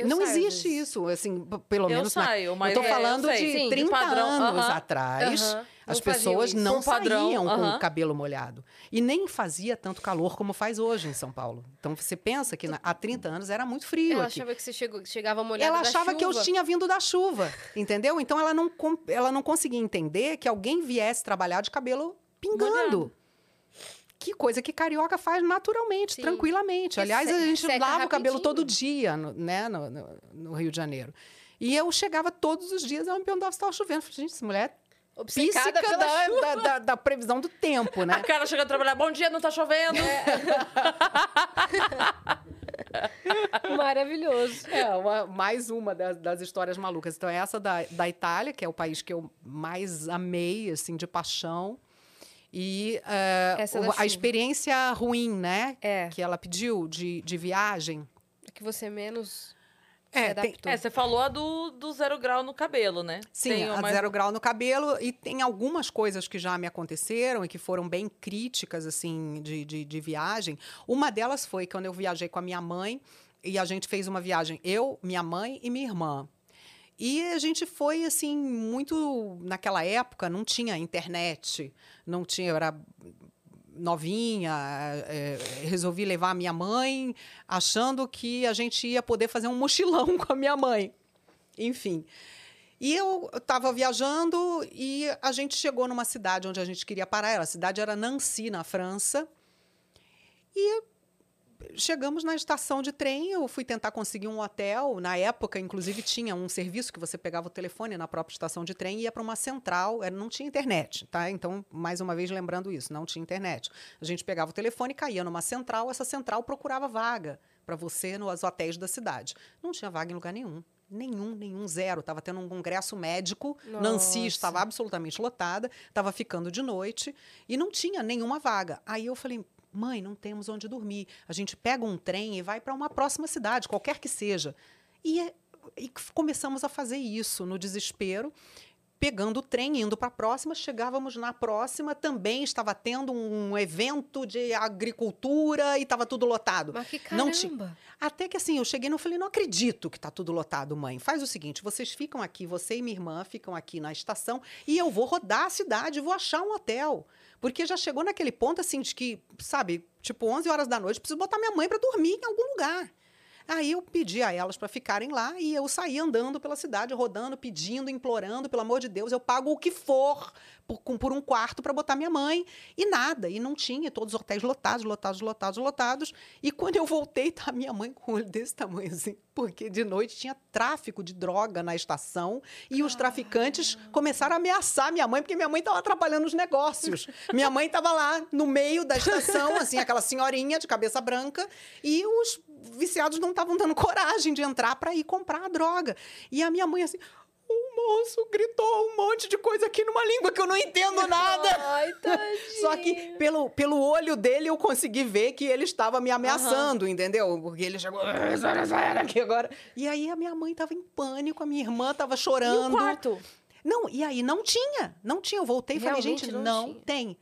D: Eu
E: não
D: saio
E: existe
D: vezes.
E: isso, assim, pelo
C: Eu
E: menos na-
C: saio, mas
E: eu tô
C: é, eu
E: falando
C: sei.
E: de
D: Sim, de
E: 30
C: padrão,
E: anos
C: aham.
E: atrás.
D: Aham,
E: As
D: não faziam
E: pessoas não
C: padrão,
E: saíam com
C: aham.
E: o cabelo molhado. E nem fazia tanto calor como faz hoje em São Paulo. Então você pensa que na- há 30 anos era muito frio
D: Ela
E: aqui.
D: achava que você chegou, chegava molhada
E: Ela
D: da
E: achava que eu
D: chuva.
E: tinha vindo da chuva, entendeu? Então ela não, com- ela não conseguia entender que alguém viesse trabalhar de cabelo pingando.
C: Molhado.
E: Que coisa que carioca faz naturalmente,
D: Sim.
E: tranquilamente.
D: Que
E: Aliás, a gente lava o cabelo
D: rapidinho.
E: todo dia, no, né, no, no- no Rio de Janeiro. E eu chegava todos os dias, ela me perguntava se estava chovendo. Eu falei, gente, essa mulher é
D: Obcecada
E: píssica da, da, da- da previsão do tempo,
C: A
E: né?
C: cara chega a trabalhar, bom dia, não tá chovendo. [laughs]
D: Maravilhoso.
E: É, uma- mais uma das, das histórias malucas. Então, essa da, da Itália, que é o país que eu mais amei, assim, de paixão. E o- a experiência ruim, né?
D: É.
E: Que ela pediu de, de viagem.
D: Que você menos
E: É, tem-
D: adaptou.
C: É, você falou a do, do zero grau no cabelo, né?
E: Sim,
C: Tem
E: a
C: uma-
E: zero grau no cabelo. E tem algumas coisas que já me aconteceram e que foram bem críticas, assim, de, de, de viagem. Uma delas foi quando eu viajei com a minha mãe e a gente fez uma viagem, eu, minha mãe e minha irmã. E a gente foi, assim, muito. Naquela época não tinha internet, não tinha. Era novinha, é, resolvi levar a minha mãe, achando que a gente ia poder fazer um mochilão [laughs] com a minha mãe. Enfim. E eu estava viajando e a gente chegou numa cidade onde a gente queria parar. A cidade era Nancy, na França. E chegamos na estação de trem, eu fui tentar conseguir um hotel. Na época, inclusive, tinha um serviço que você pegava o telefone na própria estação de trem e ia para uma central. Não tinha internet, tá? Então, mais uma vez, lembrando isso, não tinha internet. A gente pegava o telefone, caía numa central, essa central procurava vaga para você nos hotéis da cidade. Não tinha vaga em lugar nenhum. Nenhum, nenhum, zero. Estava tendo um congresso médico, Nancy
D: Nossa.
E: estava absolutamente lotada, estava ficando de noite e não tinha nenhuma vaga. Aí eu falei, mãe, não temos onde dormir. A gente pega um trem e vai para uma próxima cidade, qualquer que seja. E, é- e começamos a fazer isso no desespero. Pegando o trem, indo para a próxima, chegávamos na próxima, também estava tendo um evento de agricultura e estava tudo lotado.
D: Mas que caramba.
E: Não tinha. Até que assim, eu cheguei e falei, não acredito que está tudo lotado, mãe. Faz o seguinte, vocês ficam aqui, você e minha irmã ficam aqui na estação e eu vou rodar a cidade, vou achar um hotel. Porque já chegou naquele ponto assim de que, sabe, tipo 11 horas da noite, preciso botar minha mãe para dormir em algum lugar. Aí eu pedi a elas para ficarem lá e eu saí andando pela cidade, rodando, pedindo, implorando, pelo amor de Deus, eu pago o que for por, por um quarto para botar minha mãe. E nada, e não tinha, todos os hotéis lotados, lotados, lotados, lotados. E quando eu voltei, tá minha mãe com o olho desse tamanho assim, porque de noite tinha tráfico de droga na estação e os traficantes começaram a ameaçar minha mãe, porque minha mãe estava atrapalhando os negócios. [laughs] Minha mãe estava lá no meio da estação, assim, aquela senhorinha de cabeça branca, e os viciados não estavam dando coragem de entrar para ir comprar a droga. E a minha mãe assim. O moço gritou um monte de coisa aqui numa língua que eu não entendo nada. [laughs]
D: Ai, tadinho.
E: Só que pelo, pelo olho dele eu consegui ver que ele estava me ameaçando, entendeu? Porque ele chegou, "Ah, sai daqui agora. E aí a minha mãe estava em pânico, a minha irmã estava
C: E
E: chorando.
C: o quarto?
E: Não, e aí não tinha, não tinha. Eu voltei e falei, gente,
D: não
E: não, tem.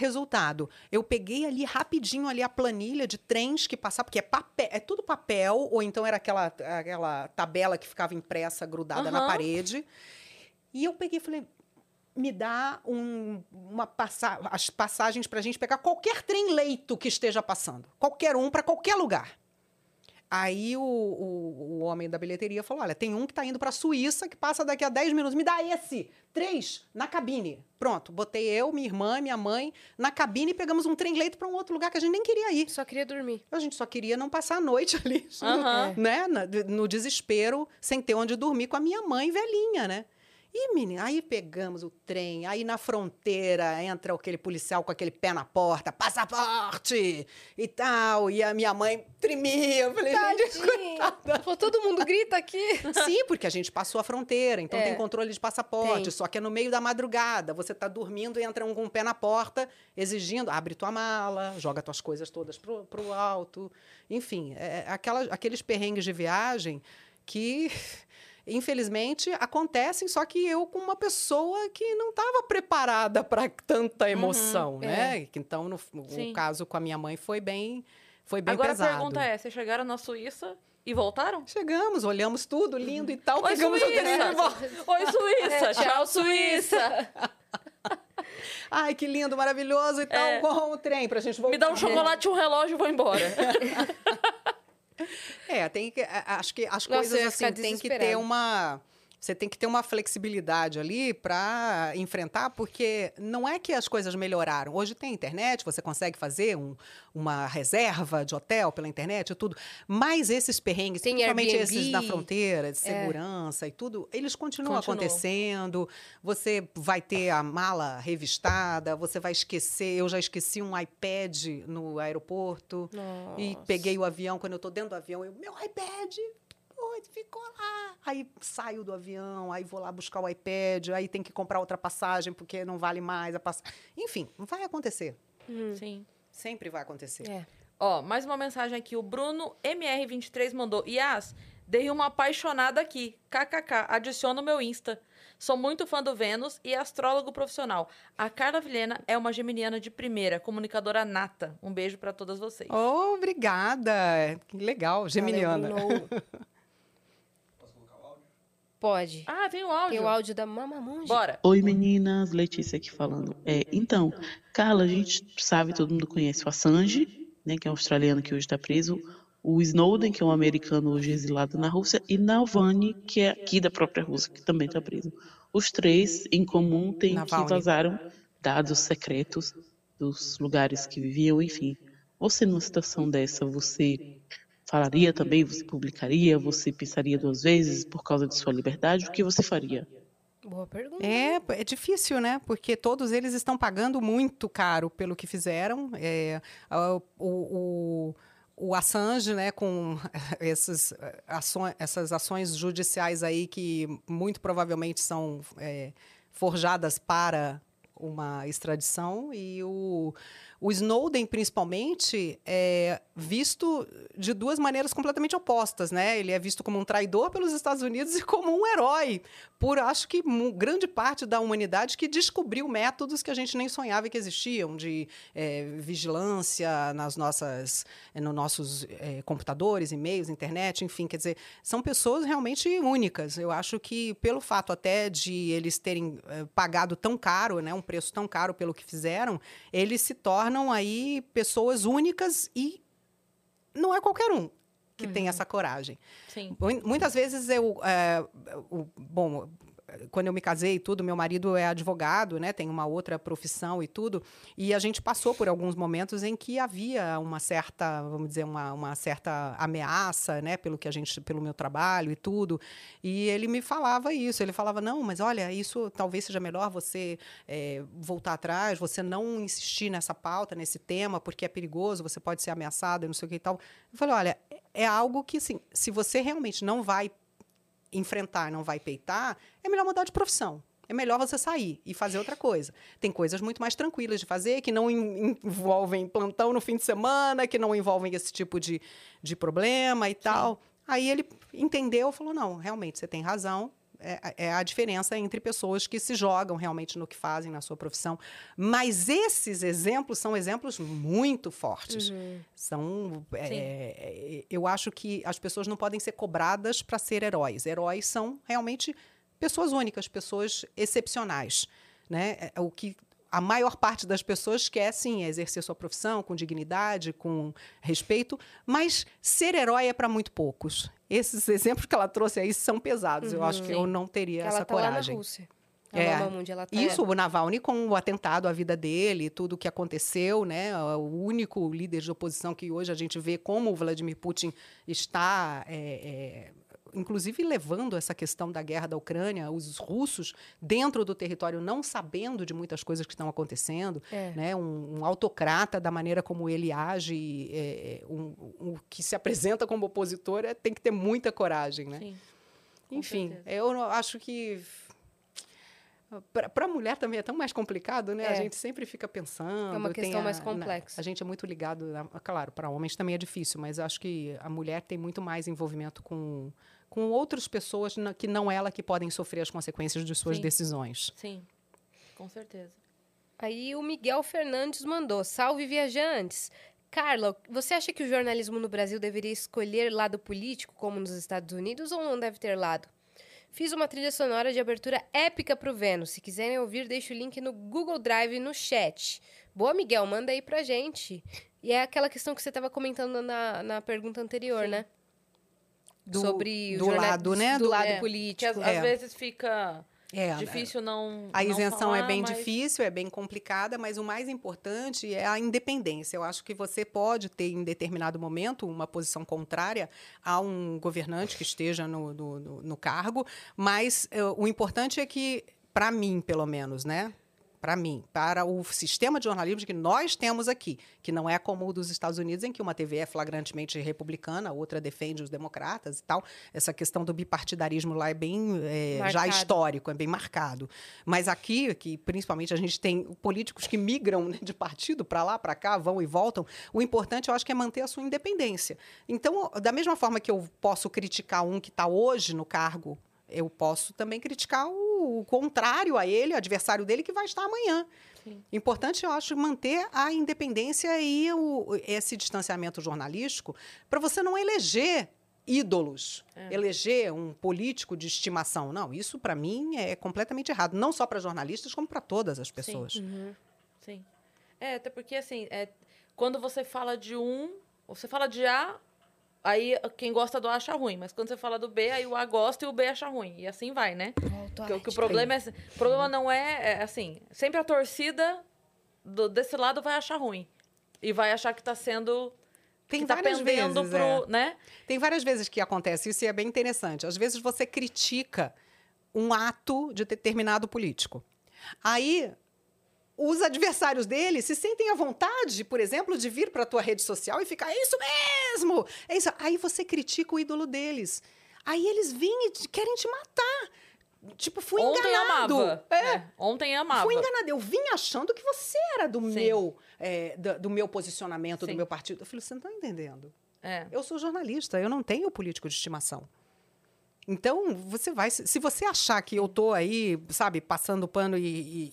E: Resultado, eu peguei ali rapidinho ali a planilha de trens que passavam, porque é papel, é tudo papel, ou então era aquela, aquela tabela que ficava impressa, grudada na
C: Aham.
E: parede. E eu peguei e falei, me dá um- uma passa as passagens para a gente pegar qualquer trem leito que esteja passando. Qualquer um, para qualquer lugar. Aí o, o, o homem da bilheteria falou: olha, tem um que está indo para a Suíça que passa daqui a 10 minutos. Me dá esse. Três na cabine. Pronto, botei eu, minha irmã, minha mãe na cabine e pegamos um trem leito para um outro lugar que a gente nem queria ir.
D: Só queria dormir.
E: A gente só queria não passar a noite [laughs] ali, né? No desespero, sem ter onde dormir com a minha mãe velhinha, né? E, menina, aí pegamos o trem, aí na fronteira entra aquele policial com aquele pé na porta, passaporte e tal, e a minha mãe tremia. Eu falei, gente,
D: Tadinha. Falou, todo mundo grita aqui.
E: Sim, porque a gente passou a fronteira, então
D: É.
E: tem controle de passaporte,
D: Tem.
E: só que é no meio da madrugada. Você tá dormindo e entra um com o pé na porta, exigindo, abre tua mala, joga tuas coisas todas pro, pro alto. Enfim, é, aquela, aqueles perrengues de viagem que. Infelizmente acontecem, só que eu com uma pessoa que não estava preparada para tanta emoção, né? Então, no, o caso com a minha mãe foi bem, foi bem
C: Agora
E: pesado.
C: a pergunta é: vocês chegaram na Suíça e voltaram?
E: Chegamos, olhamos tudo lindo e tal,
C: Oi,
E: pegamos o
C: Suíça!
E: volta.
C: Oi, Suíça! [laughs]
D: É, tchau,
C: Suíça! [laughs]
E: Ai, que lindo, maravilhoso e tal,
C: É.
E: com o trem pra gente voltar.
C: Me dá um chocolate e um relógio e vou embora. [laughs]
E: É, tem que, acho que as
D: Nossa,
E: coisas assim tem que ter uma você tem que ter uma flexibilidade ali para enfrentar, porque não é que as coisas melhoraram. Hoje tem internet, você consegue fazer um- uma reserva de hotel pela internet e tudo. Mas esses perrengues,
D: Tem
E: principalmente
D: Airbnb.
E: esses da fronteira, de
D: É.
E: segurança e tudo, eles continuam,
C: Continuam.
E: acontecendo. Você vai ter a mala revistada, você vai esquecer. Eu já esqueci um iPad no aeroporto. E
D: Nossa.
E: peguei o avião, quando eu tô dentro do avião, eu, meu iPad, pô, ficou lá. Aí saio do avião, aí vou lá buscar o iPad, aí tem que comprar outra passagem, porque não vale mais a passagem. Enfim, vai acontecer.
C: Sim.
E: Sempre vai acontecer.
D: É.
C: Ó, mais uma mensagem aqui. O Bruno MR23 mandou. Yas, dei uma apaixonada aqui. KKK, adiciona o meu Insta. Sou muito fã do Vênus e astrólogo profissional. A Carla Vilhena é uma geminiana de primeira, comunicadora nata. Um beijo pra todas vocês.
E: Oh, obrigada. Que legal, geminiana.
D: Valeu. [laughs] Pode.
C: Ah, tem o áudio.
D: Tem o áudio da Mamamundi.
C: Bora.
F: Oi meninas, Letícia aqui falando. É, então, Carla, a gente sabe, todo mundo conhece o Assange, né, que é um australiano que hoje está preso, o Snowden, que é um americano hoje exilado na Rússia, e Navalny, que é aqui da própria Rússia, que também está preso. Os três, em comum, têm
E: Navalny.
F: que vazaram dados secretos dos lugares que viviam, enfim. Você, numa situação dessa, você falaria também, você publicaria, você pensaria duas vezes por causa de sua liberdade? O que você faria?
D: Boa pergunta.
E: É, é difícil, né? Porque todos eles estão pagando muito caro pelo que fizeram. É, o, o, o Assange, né, com [laughs] essas ações, essas ações judiciais aí que muito provavelmente são é, forjadas para uma extradição e o, o Snowden principalmente é visto de duas maneiras completamente opostas, né? Ele é visto como um traidor pelos Estados Unidos [laughs] e como um herói por acho que grande parte da humanidade que descobriu métodos que a gente nem sonhava que existiam de é, vigilância nas nossas é, nos nossos é, computadores, e-mails, internet, enfim, quer dizer, são pessoas realmente únicas. Eu acho que pelo fato até de eles terem é, pagado tão caro, né, um preço tão caro pelo que fizeram, eles se tornam aí pessoas únicas e não é qualquer um que tem essa coragem.
C: Sim.
E: Mui- Muitas vezes eu, é, o- bom, quando eu me casei e tudo, meu marido é advogado, né? Tem uma outra profissão e tudo, e a gente passou por alguns momentos em que havia uma certa, vamos dizer, uma, uma certa ameaça, né? Pelo que a gente, pelo meu trabalho e tudo. E ele me falava isso. Ele falava não, mas olha, isso talvez seja melhor você é, voltar atrás, você não insistir nessa pauta, nesse tema, porque é perigoso, você pode ser ameaçado, não sei o que e tal. Eu falei, olha, é- é algo que, assim, se você realmente não vai enfrentar, não vai peitar, é melhor mudar de profissão. É melhor você sair e fazer outra coisa. Tem coisas muito mais tranquilas de fazer, que não en- envolvem plantão no fim de semana, que não envolvem esse tipo de, de problema e tal. Aí ele entendeu, falou: não, realmente, você tem razão. É, é a diferença entre pessoas que se jogam realmente no que fazem na sua profissão. Mas esses exemplos são exemplos muito fortes. São. é, é, eu acho que as pessoas não podem ser cobradas para ser heróis. Heróis são realmente pessoas únicas, pessoas excepcionais. Né? É, O que a maior parte das pessoas quer, sim, exercer sua profissão com dignidade, com respeito, mas ser herói é para muito poucos. Esses exemplos que ela trouxe aí são pesados. Eu acho que eu não teria
D: Que
E: essa
D: ela tá lá na
E: coragem.
D: Rússia.
E: É.
D: Ela tá
E: Isso, o Navalny com o atentado à vida dele, tudo o que aconteceu, né? O único líder de oposição que hoje a gente vê como o Vladimir Putin está, é, é, inclusive levando essa questão da guerra da Ucrânia, os russos dentro do território não sabendo de muitas coisas que estão acontecendo,
D: É.
E: né? Um, um autocrata da maneira como ele age, é, um, um que se apresenta como opositor, é, tem que ter muita coragem, né?
C: Sim.
E: Enfim,
C: certeza.
E: eu acho que para a mulher também é tão mais complicado, né? A
D: É.
E: gente sempre fica pensando.
D: É uma questão
E: a-
D: mais
E: na-
D: complexa.
E: a gente é muito ligado, na- claro, para homens também é difícil, mas acho que a mulher tem muito mais envolvimento com, com outras pessoas na- que não ela que podem sofrer as consequências de suas
C: Sim.
E: decisões.
C: Sim, com certeza.
D: Aí o Miguel Fernandes mandou: Salve viajantes! Carla, você acha que o jornalismo no Brasil deveria escolher lado político, como nos Estados Unidos, ou não deve ter lado? Fiz uma trilha sonora de abertura épica pro Vênus. Se quiserem ouvir, deixo o link no Google Drive no chat. Boa, Miguel, manda aí pra gente. E é aquela questão que você estava comentando na, na pergunta anterior,
C: Sim.
D: né?
E: Do,
D: Sobre
E: do lado, né?
D: do lado
C: É,
D: político.
C: Que às,
E: É.
C: vezes fica
E: É,
C: difícil não.
E: A
C: não
E: isenção
C: falar,
E: é bem
C: mas-
E: difícil, é bem complicada, mas o mais importante é a independência. Eu acho que você pode ter, em determinado momento, uma posição contrária a um governante que esteja no, no, no- cargo, mas eh, o importante é que, para mim, pelo menos, né? Para mim, para o sistema de jornalismo que nós temos aqui, que não é como o dos Estados Unidos, em que uma TV é flagrantemente republicana, a outra defende os democratas e tal. Essa questão do bipartidarismo lá é bem eh, já histórico, é bem marcado. Mas aqui, que principalmente a gente tem políticos que migram né, de partido para lá, para cá, vão e voltam, o importante eu acho que é manter a sua independência. Então, da mesma forma que eu posso criticar um que está hoje no cargo, eu posso também criticar o, o contrário a ele, o adversário dele, que vai estar amanhã.
C: Sim.
E: Importante, eu acho, manter a independência e o- esse distanciamento jornalístico para você não eleger ídolos,
C: É.
E: eleger um político de estimação. Não, isso para mim é completamente errado, não só para jornalistas, como para todas as pessoas.
D: Uhum.
C: Sim. É, até porque assim, é, quando você fala de um, você fala de A, aí quem gosta do A acha ruim. Mas quando você fala do B, aí o A gosta e o B acha ruim. E assim vai, né?
D: Volto
C: Que,
D: a
C: o- que o problema é. O problema não é, é, assim, sempre a torcida do- desse lado vai achar ruim. E vai achar que tá sendo.
E: Tem
C: tá
E: várias vezes,
C: pro.
E: é.
C: né?
E: Tem várias vezes que acontece isso e é bem interessante. Às vezes você critica um ato de determinado político. Aí os adversários dele se sentem à vontade, por exemplo, de vir para a tua rede social e ficar, é isso mesmo! É isso. Aí você critica o ídolo deles. Aí eles vêm e querem te matar. Tipo, fui
C: Ontem
E: enganado.
C: amava.
E: É.
C: né? Ontem amava.
E: Fui enganada. Eu vim achando que você era do
C: Sim.
E: meu, é, do, do meu posicionamento,
C: Sim.
E: do meu partido. Eu falei, você não está entendendo.
C: É.
E: Eu sou jornalista, eu não tenho político de estimação. Então, você vai. Se você achar que eu tô aí, sabe, passando pano e,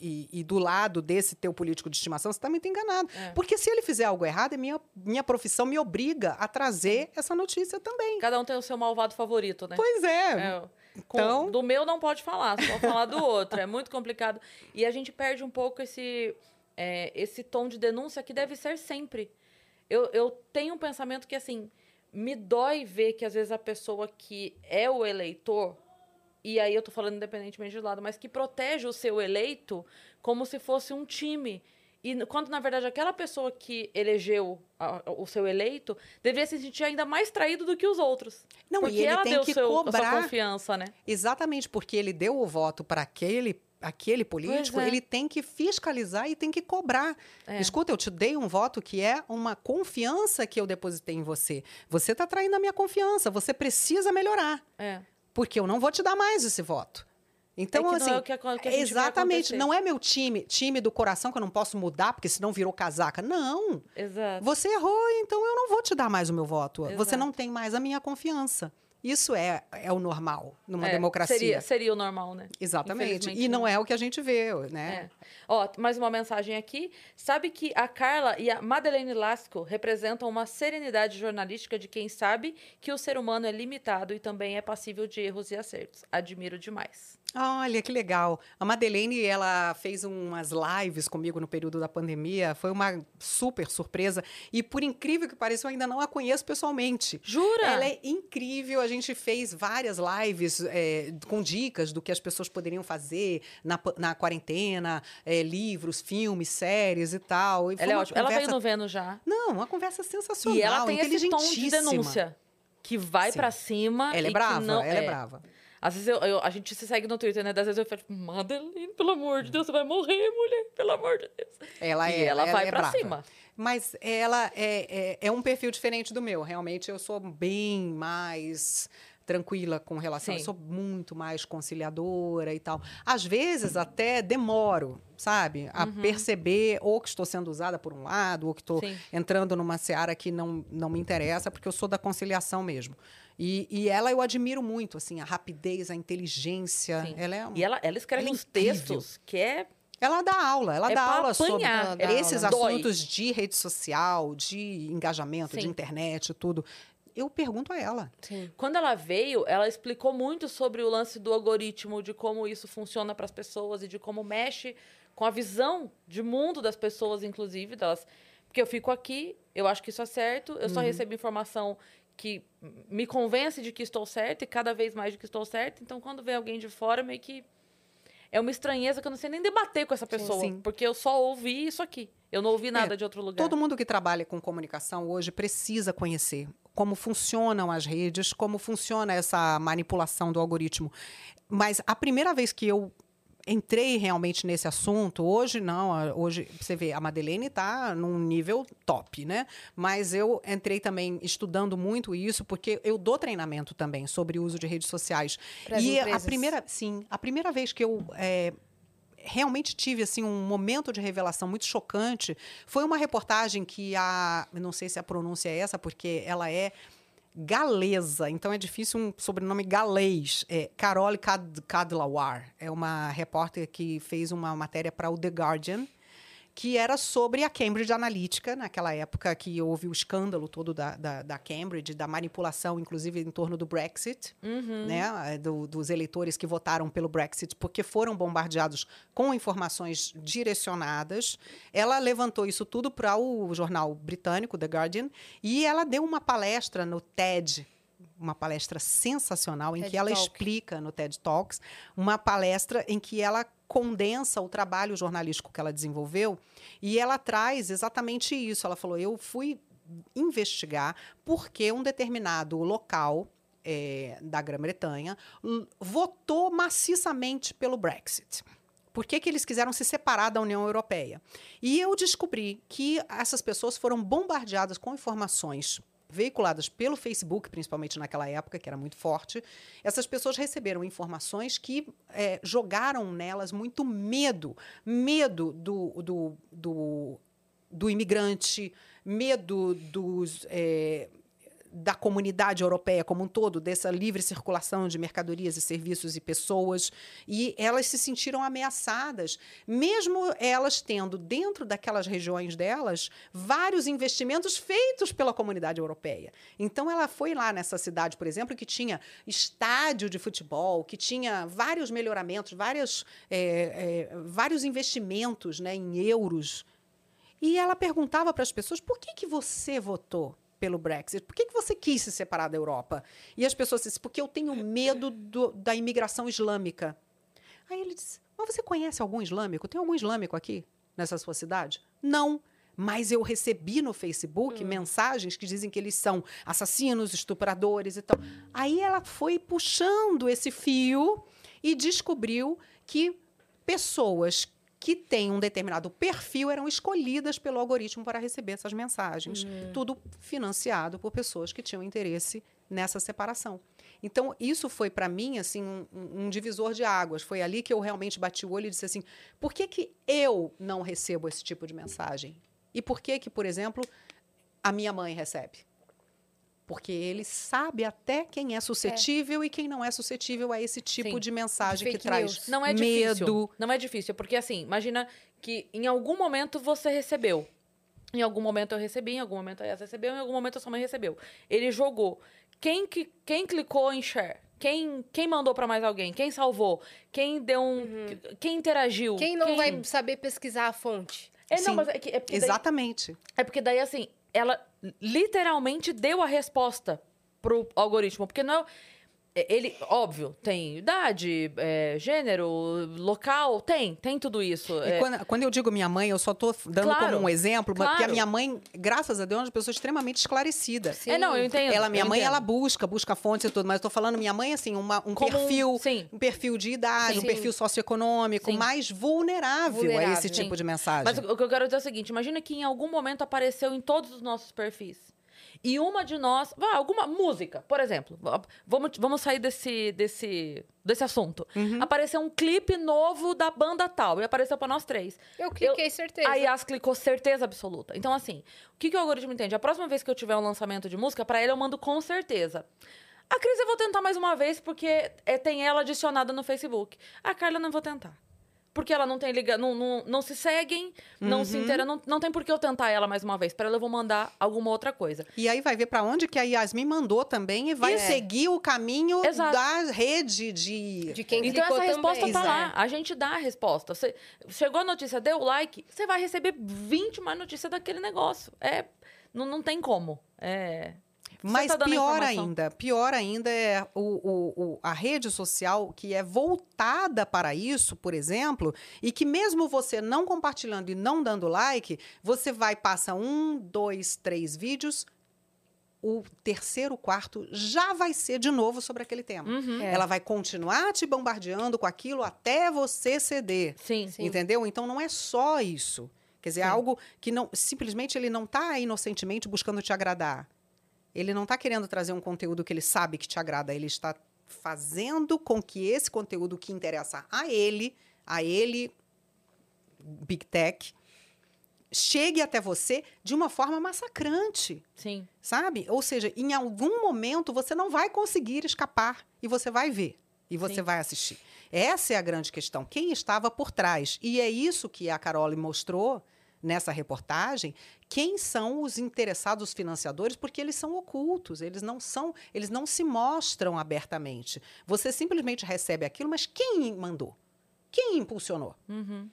E: e- e- do lado desse teu político de estimação, você também está enganado.
C: É.
E: Porque se ele fizer algo errado, é minha, minha profissão me obriga a trazer essa notícia também.
C: Cada um tem o seu malvado favorito, né?
E: Pois é.
C: É, Com-
E: Então-
C: do meu não pode falar, só falar do outro. É muito complicado. E a gente perde um pouco esse, é, esse tom de denúncia que deve ser sempre. Eu, eu tenho um pensamento que, assim, me dói ver que às vezes a pessoa que é o eleitor, e aí eu tô falando independentemente do lado, mas que protege o seu eleito como se fosse um time. E quando, na verdade, aquela pessoa que elegeu a- o seu eleito deveria se sentir ainda mais traído do que os outros.
E: Não,
C: porque
E: e ele
C: ela
E: tem
C: deu
E: que
C: seu, a sua
E: cobrar.
C: confiança, né?
E: Exatamente, porque ele deu o voto para aquele aquele político,
C: é.
E: ele tem que fiscalizar e tem que cobrar.
C: É.
E: Escuta, eu te dei um voto que é uma confiança que eu depositei em você. Você está traindo a minha confiança, você precisa melhorar,
C: É.
E: porque eu não vou te dar mais esse voto. Então,
C: É que não
E: assim,
C: é que que
E: exatamente, não é meu time, time do coração que eu não posso mudar, porque senão virou casaca. Não,
C: Exato.
E: você errou, então eu não vou te dar mais o meu voto. Você
C: Exato.
E: não tem mais a minha confiança. Isso é, é o normal numa
C: É,
E: democracia.
C: Seria, seria o normal, né?
E: Exatamente. E não
C: não.
E: é o que a gente vê, né?
C: É. Ó, mais uma mensagem aqui. Sabe que a Carla e a Madeleine Lasco representam uma serenidade jornalística de quem sabe que o ser humano é limitado e também é passível de erros e acertos. Admiro demais.
E: Olha, que legal. A Madeleine, ela fez umas lives comigo no período da pandemia. Foi uma super surpresa. E por incrível que pareça, eu ainda não a conheço pessoalmente.
C: Jura?
E: Ela é incrível. A gente fez várias lives é, com dicas do que as pessoas poderiam fazer na, na quarentena, é, livros, filmes, séries e tal. E
C: Ela é ótima. Ela veio
E: conversa-
C: no Vênus já.
E: Não, uma conversa sensacional,
C: E ela tem esse tom de denúncia. Que vai pra cima.
E: Ela é
C: e
E: brava,
C: não,
E: ela é brava.
C: Às vezes eu, eu- a gente se segue no Twitter, né? Das vezes eu falo, Madeleine, pelo amor de Deus, você vai morrer, mulher. Pelo amor de Deus.
E: Ela
C: e
E: é,
C: ela, vai
E: é
C: pra
E: brava.
C: cima.
E: Mas ela é, é, é um perfil diferente do meu. Realmente, eu sou bem mais tranquila com relação. Eu
C: Sim.
E: sou muito mais conciliadora e tal. Às vezes, até demoro, sabe? A perceber ou que estou sendo usada por um lado, ou que estou
C: Uhum.
E: Entrando numa seara que não, não me interessa, porque eu sou da conciliação mesmo. E, e ela eu admiro muito, assim, a rapidez, a inteligência.
C: Sim.
E: Ela é um-
C: E ela, ela escreve
E: Ela é
C: uns textos que é.
E: ela dá aula, ela
C: É
E: dá aula sobre
C: apanhar.
D: Dá
E: esses
C: aula. Dói.
E: assuntos de rede social, de engajamento, de
C: Sim.
E: internet, tudo. Eu pergunto a ela.
D: Sim.
C: Quando ela veio, ela explicou muito sobre o lance do algoritmo, de como isso funciona para as pessoas e de como mexe com a visão de mundo das pessoas, inclusive, delas. Porque eu fico aqui, eu acho que isso é certo, eu
E: Uhum.
C: só recebo informação que me convence de que estou certa e cada vez mais de que estou certa. Então, quando vem alguém de fora, meio que é uma estranheza que eu não sei nem debater com essa pessoa,
E: sim.
C: porque eu só ouvi isso aqui. Eu não ouvi nada
E: É,
C: de outro lugar.
E: Todo mundo que trabalha com comunicação hoje precisa conhecer como funcionam as redes, como funciona essa manipulação do algoritmo. Mas a primeira vez que eu entrei realmente nesse assunto, hoje não, a- hoje você vê, a Madeleine está num nível top, né? Mas eu entrei também estudando muito isso, porque eu dou treinamento também sobre o uso de redes sociais.
D: Pras
E: e a
D: empresas.
E: primeira, sim, a primeira vez que eu é, realmente tive assim um momento de revelação muito chocante foi uma reportagem que a não sei se a pronúncia é essa porque ela é galesa, então é difícil um sobrenome galês. É Carole Cad Cadlawar. É uma repórter que fez uma matéria para o The Guardian que era sobre a Cambridge Analytica, naquela época que houve o escândalo todo da, da, da Cambridge, da manipulação, inclusive em torno do Brexit, né, eh, do- dos eleitores que votaram pelo Brexit, porque foram bombardeados com informações direcionadas. Ela levantou isso tudo para o jornal britânico, The Guardian, e ela deu uma palestra no TED, uma palestra sensacional, em
D: TED
E: que ela
D: Talk.
E: explica no TED Talks, uma palestra em que ela condensa o trabalho jornalístico que ela desenvolveu e ela traz exatamente isso. Ela falou: eu fui investigar por que um determinado local eh, da Grã-Bretanha votou maciçamente pelo Brexit. Por que, que eles quiseram se separar da União Europeia? E eu descobri que essas pessoas foram bombardeadas com informações veiculadas pelo Facebook, principalmente naquela época, que era muito forte. Essas pessoas receberam informações que eh, jogaram nelas muito medo. Medo do, do, do, do imigrante, medo dos. eh, da comunidade europeia como um todo, dessa livre circulação de mercadorias e serviços e pessoas, e elas se sentiram ameaçadas, mesmo elas tendo dentro daquelas regiões delas vários investimentos feitos pela comunidade europeia. Então ela foi lá nessa cidade, por exemplo, que tinha estádio de futebol, que tinha vários melhoramentos, várias, é, é, vários investimentos né, em euros. E ela perguntava para as pessoas por que, que você votou pelo Brexit? Por que, que você quis se separar da Europa? E as pessoas disseram, porque eu tenho medo do, da imigração islâmica. Aí ele disse, mas você conhece algum islâmico? Tem algum islâmico aqui nessa sua cidade? Não. Mas eu recebi no Facebook
D: Hum.
E: mensagens que dizem que eles são assassinos, estupradores e tal. Aí ela foi puxando esse fio e descobriu que pessoas que têm um determinado perfil eram escolhidas pelo algoritmo para receber essas mensagens. Tudo financiado por pessoas que tinham interesse nessa separação. Então, isso foi para mim assim um, um- um divisor de águas. Foi ali que eu realmente bati o olho e disse assim: por que, que eu não recebo esse tipo de mensagem? E por que que, por exemplo, a minha mãe recebe? Porque ele sabe até quem é suscetível e quem não é suscetível a esse tipo
C: Sim.
E: de mensagem
D: De
E: que traz.
C: Não é
E: medo.
C: difícil. Não é difícil, porque assim, imagina que em algum momento você recebeu. Em algum momento eu recebi, em algum momento a Yas recebeu, em algum momento a sua mãe recebeu. Ele jogou. Quem, que, quem clicou em share? Quem, quem mandou pra mais alguém? Quem salvou? Quem deu um. Quem interagiu?
D: Uhum. Quem não vai saber pesquisar a fonte?
C: É, não,
E: Sim,
C: mas é, que, é, porque daí,
E: Exatamente.
C: é porque daí, assim, ela literalmente deu a resposta pro algoritmo. Porque não é. É- Ele, óbvio, tem idade, é, gênero, local, tem, tem tudo isso.
E: E
C: é,
E: quando, quando eu digo minha mãe, eu só estou dando
C: Claro,
E: como um exemplo, mas porque a
C: claro.
E: minha mãe, graças a Deus, é uma pessoa extremamente esclarecida.
D: Sim.
C: É, não, eu entendo.
E: Ela, minha mãe,
C: entendo.
E: ela busca, busca fontes e tudo, mas eu tô falando minha mãe, assim, uma- um
C: Como
E: perfil,
C: sim.
E: um perfil de idade,
D: Sim.
E: um perfil socioeconômico,
C: Sim.
E: mais vulnerável, a
D: Vulnerável,
E: esse tipo de mensagem.
C: Mas o que eu quero dizer é o seguinte: imagina que em algum momento apareceu em todos os nossos perfis. E uma de nós. Vá, alguma música, por exemplo. Vamos, vamos sair desse, desse, desse assunto.
E: Uhum.
C: Apareceu um clipe novo da banda tal. E apareceu pra nós três.
D: Eu cliquei, certeza.
C: A Yas clicou certeza absoluta. Então, assim, o que, que o algoritmo entende? A próxima vez que eu tiver um lançamento de música, pra ele eu mando com certeza. A Cris eu vou tentar mais uma vez, porque é, tem ela adicionada no Facebook. A Carla eu não vou tentar. Porque ela não tem liga, não, não, não se seguem, não
E: Uhum.
C: se inteira, não, não tem por que eu tentar ela mais uma vez. Pra ela eu vou mandar alguma outra coisa.
E: E aí vai ver para onde que a Yasmin mandou também e vai
D: É.
E: seguir o caminho
C: Exato.
E: da rede de...
D: De quem
C: Então essa resposta
D: também.
C: tá lá. A gente dá a resposta. Você, chegou a notícia, deu o like, você vai receber 20 mais notícias daquele negócio. É, não, não tem como. É.
E: Mas
C: tá
E: pior ainda, pior ainda é o, o- o- a rede social que é voltada para isso, por exemplo, e que mesmo você não compartilhando e não dando like, você vai, passa um, dois, três vídeos, o terceiro, quarto já vai ser de novo sobre aquele tema.
C: Uhum.
D: É.
E: Ela vai continuar te bombardeando com aquilo até você ceder.
C: Sim.
D: Sim.
E: Entendeu? Então não é só isso. Quer dizer, é algo que não simplesmente ele não está inocentemente buscando te agradar. Ele não está querendo trazer um conteúdo que ele sabe que te agrada. Ele está fazendo com que esse conteúdo que interessa a ele, a ele, Big Tech, chegue até você de uma forma massacrante
C: Sim.
E: sabe? Ou seja, em algum momento você não vai conseguir escapar e você vai ver e você
C: Sim.
E: vai assistir. Essa é a grande questão. Quem estava por trás? E é isso que a Carole mostrou nessa reportagem. Quem são os interessados, os financiadores? Porque eles são ocultos. Eles não são, eles não se mostram abertamente. Você simplesmente recebe aquilo, mas quem mandou? Quem impulsionou?
C: Uhum.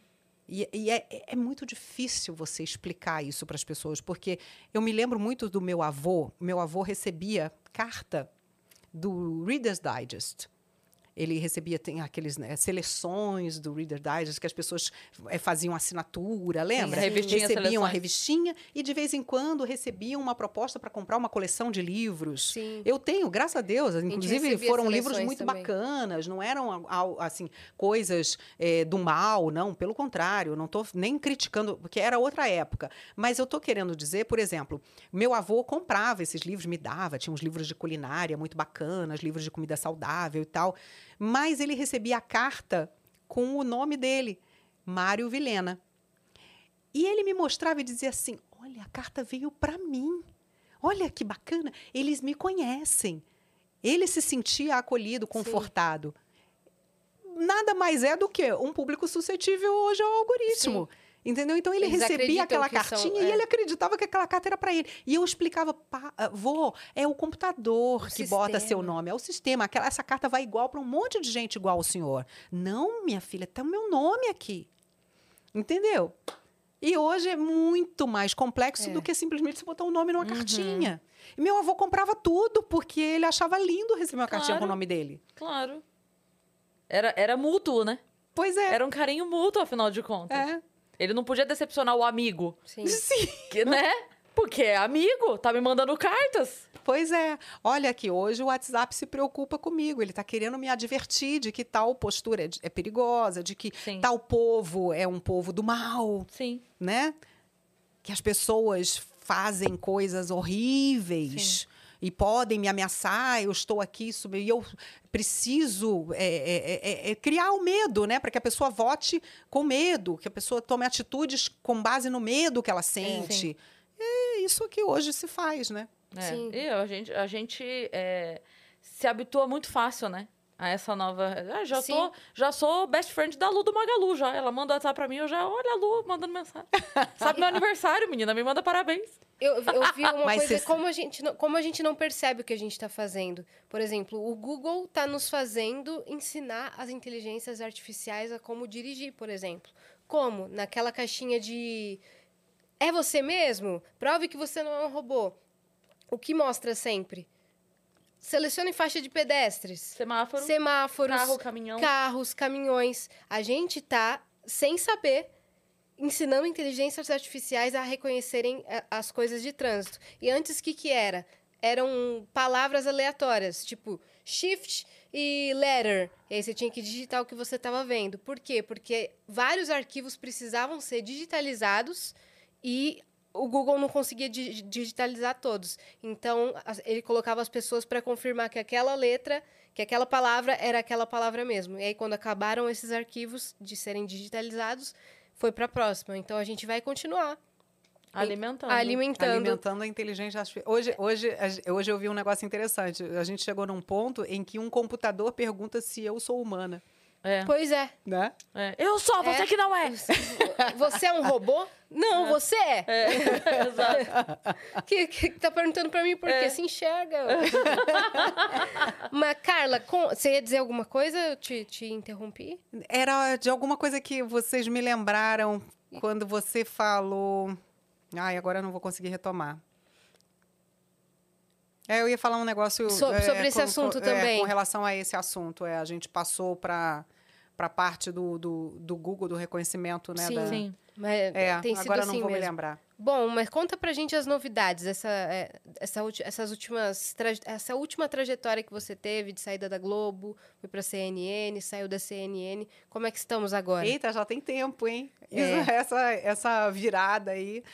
E: E, e é, é muito difícil você explicar isso para as pessoas, porque eu me lembro muito do meu avô. Meu avô recebia carta do Reader's Digest. Ele recebia tem aqueles né, seleções do Reader Digest que as pessoas eh, faziam assinatura, lembra?
C: revistinha
E: recebiam a revistinha e de vez em quando recebiam uma proposta para comprar uma coleção de livros.
D: Sim.
E: Eu tenho, graças a Deus. Inclusive, foram livros muito
D: também.
E: bacanas, não eram assim coisas eh, do mal, não. Pelo contrário, não estou nem criticando, porque era outra época. Mas eu estou querendo dizer, por exemplo, meu avô comprava esses livros, me dava, tinha uns livros de culinária muito bacanas, livros de comida saudável e tal. Mas ele recebia a carta com o nome dele, Mário Vilhena. E ele me mostrava e dizia assim: Olha, a carta veio para mim. olha que bacana, eles me conhecem. Ele se sentia acolhido, confortado. Nada mais é do que um público suscetível hoje ao algoritmo. Entendeu? Então ele
D: Eles
E: recebia aquela
D: que são-
E: cartinha e
D: é.
E: ele acreditava que aquela carta era para ele. E eu explicava, "Pá, ah, vô, é o computador
D: O
E: que bota seu
D: sistema.
E: nome, é o sistema. Aquela, essa carta vai igual para um monte de gente igual ao senhor. Não, minha filha, tem o meu nome aqui. Entendeu? E hoje é muito mais complexo
D: É.
E: do que simplesmente você botar um nome numa
C: Uhum.
E: cartinha. E meu avô comprava tudo porque ele achava lindo receber uma cartinha com o
C: Claro.
E: nome dele.
C: Claro. Era, era mútuo, né?
E: Pois é.
C: Era um carinho mútuo, afinal de contas.
E: É.
C: Ele não podia decepcionar o amigo,
D: Sim. [laughs]
E: Sim.
C: que, né? Porque é amigo, tá me mandando cartas.
E: Pois é. Olha aqui, hoje o WhatsApp se preocupa comigo. Ele está querendo me advertir de que tal postura é, é perigosa, de que
C: Sim.
E: tal povo é um povo do mal,
C: Sim.
E: né? Que as pessoas fazem coisas horríveis. E podem me ameaçar, eu estou aqui, sub- e eu preciso é, é, é, é, criar o medo, né? Para que a pessoa vote com medo, que a pessoa tome atitudes com base no medo que ela sente. É isso que hoje se faz, né?
C: É.
D: Sim.
C: E a gente, a gente é, se habitua muito fácil, né? A essa nova. Ah, já,
D: Sim.
C: tô, já sou best friend da Lu do Magalu já. Ela manda WhatsApp pra mim, eu já, olha a Lu mandando mensagem. [laughs] Sabe meu aniversário, menina? Me manda parabéns.
D: Eu, eu vi uma [laughs]
E: Mas
D: coisa, como, a gente não, como a gente não percebe o que a gente está fazendo. Por exemplo, o Google está nos fazendo ensinar as inteligências artificiais a como dirigir, por exemplo. Como? Naquela caixinha de. É você mesmo? Prove que você não é um robô. O que mostra sempre? Selecione faixa de pedestres.
C: Semáforo,
D: Semáforos,
C: carro, caminhão.
D: carros, caminhões. A gente tá, sem saber, ensinando inteligências artificiais a reconhecerem eh, as coisas de trânsito. E antes, o que, que era? Eram palavras aleatórias, tipo shift e letter. E aí você tinha que digitar o que você estava vendo. Por quê? Porque vários arquivos precisavam ser digitalizados e o Google não conseguia di- digitalizar todos. Então, ele colocava as pessoas para confirmar que aquela letra, que aquela palavra era aquela palavra mesmo. E aí, quando acabaram esses arquivos de serem digitalizados, foi para a próxima. Então, a gente vai continuar
C: Alimentando.
D: alimentando.
E: Alimentando a inteligência artificial. Hoje, hoje, hoje eu vi um negócio interessante. A gente chegou num ponto em que um computador pergunta se eu sou humana,
C: É,
D: Pois é.
E: né?
C: é. Eu sou, você
D: É.
C: que não é.
D: Você é um robô? Não, você é. [laughs]
C: Exato.
D: Que, que tá perguntando para mim por quê?
C: É.
D: Se enxerga. Mas, Carla, com- você ia dizer alguma coisa? Eu te, te interrompi?
E: Era de alguma coisa que vocês me lembraram quando você falou. Ai, agora eu não vou conseguir retomar. É, eu ia falar um negócio
D: So-
E: é,
D: sobre esse assunto
E: é,
D: também.
E: com relação a esse assunto, é, a gente passou para para parte do, do, do Google do reconhecimento, né?
D: Sim.
E: da-
C: Sim.
D: Mas
E: É,
D: tem sido
E: agora eu
D: assim
E: não vou
D: mesmo.
E: me lembrar.
D: Bom, mas conta pra gente as novidades, essa, é, essa, essas últimas, essa última trajetória que você teve de saída da Globo, foi pra CNN, saiu da CNN. Como é que estamos agora?
E: Eita, já tem tempo, hein?
D: É.
E: Isso- [laughs] essa, essa virada aí.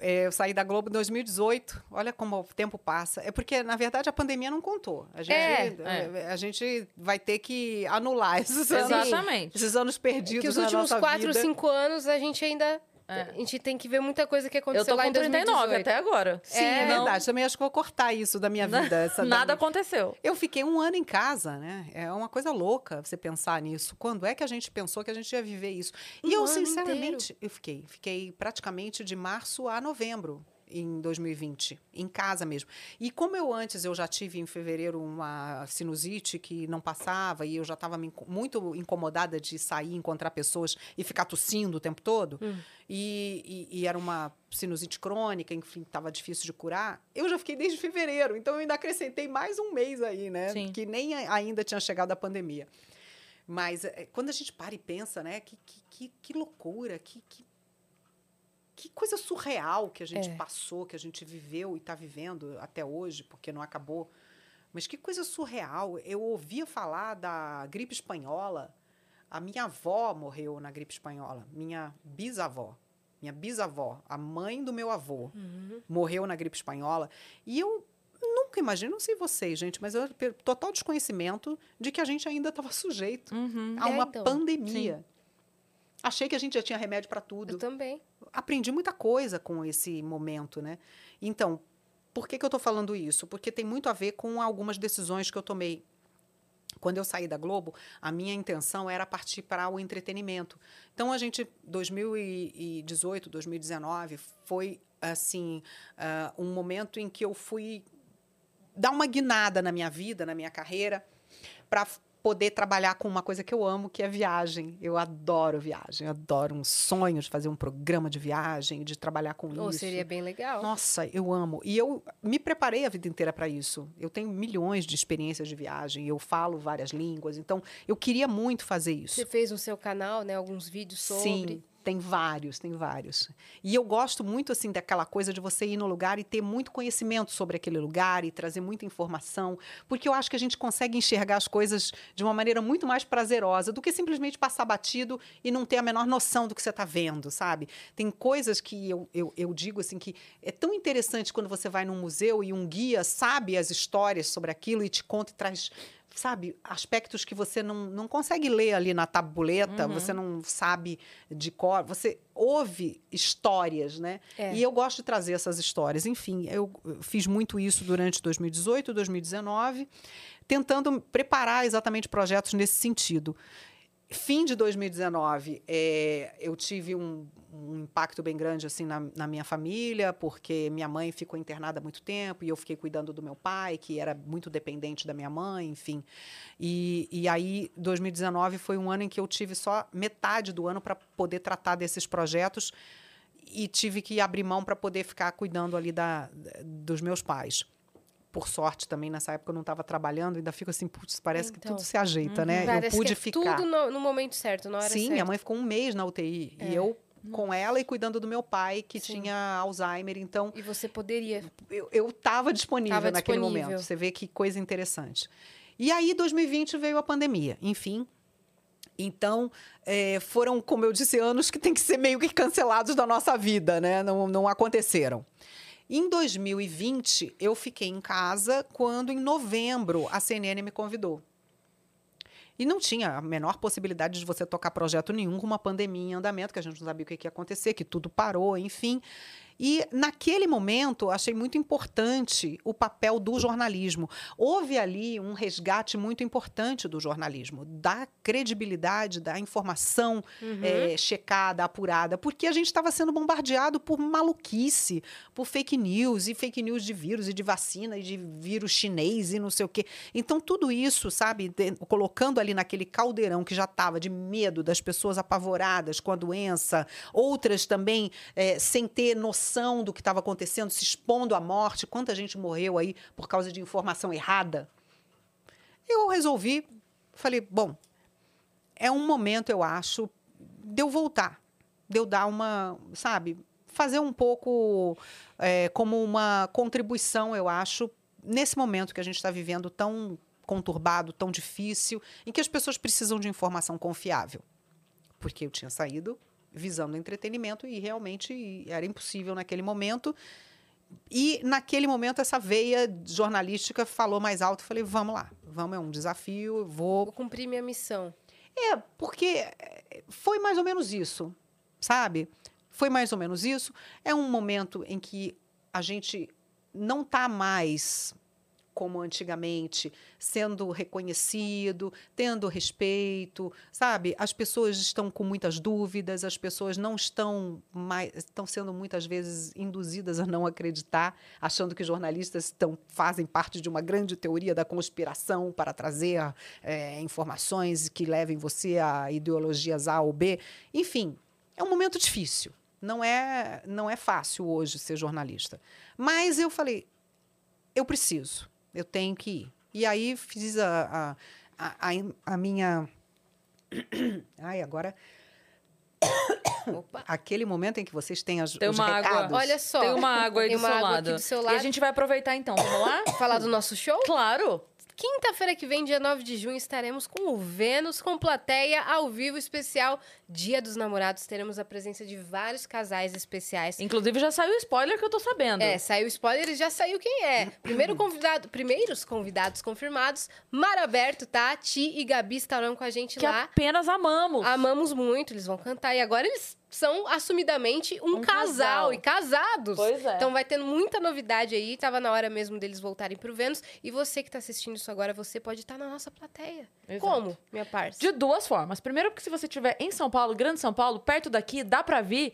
E: É, eu saí da Globo em 2018. Olha como o tempo passa. É porque, na verdade, a pandemia não contou. A gente,
D: É,
E: é, a gente vai ter que anular esses anos,
C: Exatamente.
E: esses anos perdidos
D: que os últimos quatro,
E: vida.
D: cinco anos a gente ainda.
C: É.
D: A gente tem que ver muita coisa que
C: Eu
D: aconteceu
C: tô
D: lá
C: com
D: em
C: 39
D: 2018.
C: até agora.
E: Sim, é,
C: Não-
E: verdade. Também acho que vou cortar isso da minha [laughs] vida. da
C: Nada
E: minha-
C: aconteceu.
E: Eu fiquei um ano em casa, né? É uma coisa louca você pensar nisso. Quando é que a gente pensou que a gente ia viver isso? E
D: Um
E: eu, sinceramente, eu fiquei. Fiquei praticamente de março a novembro em 2020, em casa mesmo. E como eu antes eu já tive em fevereiro uma sinusite que não passava e eu já estava muito incomodada de sair, encontrar pessoas e ficar tossindo o tempo todo, e, e- e era uma sinusite crônica, enfim, estava difícil de curar, eu já fiquei desde fevereiro. Então eu ainda acrescentei mais um mês aí, né?
C: Sim.
E: Que nem ainda tinha chegado a pandemia. Mas é, quando a gente para e pensa, né? Que, que, que, que loucura, que, que, que coisa surreal que a gente
D: É.
E: passou, que a gente viveu e está vivendo até hoje, porque não acabou. Mas que coisa surreal. Eu ouvia falar da gripe espanhola. A minha avó morreu na gripe espanhola. Minha bisavó. Minha bisavó, a mãe do meu avô,
D: Uhum.
E: morreu na gripe espanhola. E eu nunca imagino, não sei vocês, gente, mas eu total desconhecimento de que a gente ainda estava sujeito
C: Uhum.
E: a
D: É,
E: uma
D: então.
E: pandemia. Achei que a gente já tinha remédio para tudo
D: Eu também.
E: aprendi muita coisa com esse momento, né? Então, por que, que eu estou falando isso? Porque tem muito a ver com algumas decisões que eu tomei. Quando eu saí da Globo, a minha intenção era partir para o entretenimento. Então, a gente, 2018, 2019, foi assim uh, um momento em que eu fui dar uma guinada na minha vida, na minha carreira, para poder trabalhar com uma coisa que eu amo, que é viagem. Eu adoro viagem, eu adoro um sonho de fazer um programa de viagem, de trabalhar com
D: Ou
E: isso.
D: seria bem legal.
E: Nossa, eu amo. E eu me preparei a vida inteira para isso. Eu tenho milhões de experiências de viagem, eu falo várias línguas, então eu queria muito fazer isso.
D: Você fez no seu canal, né, alguns vídeos sobre.
E: Sim, tem vários, tem vários. E eu gosto muito assim daquela coisa de você ir no lugar e ter muito conhecimento sobre aquele lugar e trazer muita informação, porque eu acho que a gente consegue enxergar as coisas de uma maneira muito mais prazerosa do que simplesmente passar batido e não ter a menor noção do que você está vendo, sabe? Tem coisas que eu, eu, eu digo assim que é tão interessante quando você vai num museu e um guia sabe as histórias sobre aquilo e te conta e traz sabe, aspectos que você não, não consegue ler ali na tabuleta,
C: Uhum.
E: você não sabe de cor, você ouve histórias, né?
D: É.
E: E eu gosto de trazer essas histórias. Enfim, eu eu fiz muito isso durante 2018, 2019, tentando preparar exatamente projetos nesse sentido. Fim de 2019, eh, eu tive um, um impacto bem grande assim na, na minha família, porque minha mãe ficou internada há muito tempo e eu fiquei cuidando do meu pai, que era muito dependente da minha mãe, enfim. E, e aí, 2019 foi um ano em que eu tive só metade do ano para poder tratar desses projetos e tive que abrir mão para poder ficar cuidando ali da, dos meus pais. Por sorte também, nessa época eu não estava trabalhando, ainda fico assim, putz, parece que
D: Então.
E: tudo se ajeita, né?
D: Parece
E: eu pude
D: que é
E: ficar.
D: tudo no, no momento certo, na hora
E: Sim,
D: certa.
E: minha mãe ficou um mês na UTI. E eu com ela e cuidando do meu pai, que
D: Sim.
E: tinha Alzheimer. Então,
D: E você poderia.
E: eu estava disponível
D: Tava
E: naquele
D: disponível.
E: momento. Você vê que coisa interessante. E aí, 2020 veio a pandemia. Enfim. Então, eh, foram, como eu disse, anos que tem que ser meio que cancelados da nossa vida, né? Não, não aconteceram. Em 2020, eu fiquei em casa quando, em novembro, a CNN me convidou. E não tinha a menor possibilidade de você tocar projeto nenhum com uma pandemia em andamento, que a gente não sabia o que ia acontecer, que tudo parou, enfim. E naquele momento, achei muito importante o papel do jornalismo. Houve ali um resgate muito importante do jornalismo, da credibilidade, da informação eh, checada, apurada, porque a gente estava sendo bombardeado por maluquice, por fake news, e fake news de vírus, e de vacina, e de vírus chinês, e não sei o quê. Então, tudo isso, sabe, de- colocando ali naquele caldeirão que já estava de medo das pessoas apavoradas com a doença, outras também eh, sem ter noção do que estava acontecendo, se expondo à morte. Quanta gente morreu aí por causa de informação errada. Eu resolvi, falei, bom, é um momento, eu acho, de eu voltar, de eu dar uma, sabe, fazer um pouco eh, como uma contribuição, eu acho, nesse momento que a gente está vivendo tão conturbado, tão difícil, em que as pessoas precisam de informação confiável. Porque eu tinha saído visando entretenimento e realmente era impossível naquele momento. E naquele momento essa veia jornalística falou mais alto. Falei, vamos lá, vamos, é um desafio, vou
D: Vou cumprir minha missão.
E: é, porque eh, foi mais ou menos isso, sabe? Foi mais ou menos isso. É um momento em que a gente não está mais como antigamente, sendo reconhecido, tendo respeito, sabe? As pessoas estão com muitas dúvidas, as pessoas não estão mais, estão sendo muitas vezes induzidas a não acreditar, achando que jornalistas estão, fazem parte de uma grande teoria da conspiração para trazer eh, informações que levem você a ideologias A ou B. Enfim, é um momento difícil. Não é, não é fácil hoje ser jornalista. Mas eu falei, eu preciso, eu tenho que ir. E aí fiz a, a, a, a- minha. [coughs] Ai, agora. [coughs]
D: Opa.
E: Aquele momento em que vocês têm as,
C: Tem
E: os
C: uma água.
D: Olha só.
C: Tem uma água aí
D: Tem
C: do
D: uma
C: seu
D: água
C: lado.
D: aqui do seu
C: E
D: lado.
C: a gente vai aproveitar então. Vamos lá?
D: Falar do nosso show?
C: Claro!
D: Quinta-feira que vem, dia 9 de junho, estaremos com o Vênus com plateia ao vivo especial Dia dos Namorados. Teremos a presença de vários casais especiais.
C: Inclusive já saiu o spoiler que eu tô sabendo.
D: É, saiu o spoiler e já saiu quem é. [clears throat] Primeiro convidado, primeiros convidados confirmados, Mar Aberto, Tati e Gabi estarão com a gente
C: Que
D: lá.
C: apenas amamos.
D: Amamos muito, eles vão cantar. E agora eles são assumidamente um,
C: Um
D: casal,
C: casal.
D: e casados.
C: Pois é.
D: Então vai tendo muita novidade aí, tava na hora mesmo deles voltarem pro Vênus. E você que tá assistindo isso agora, você pode estar na nossa plateia.
C: Exato.
D: Como, minha parça?
C: De duas formas. Primeiro, porque se você estiver em São Paulo, Grande São Paulo, perto daqui, dá pra vir.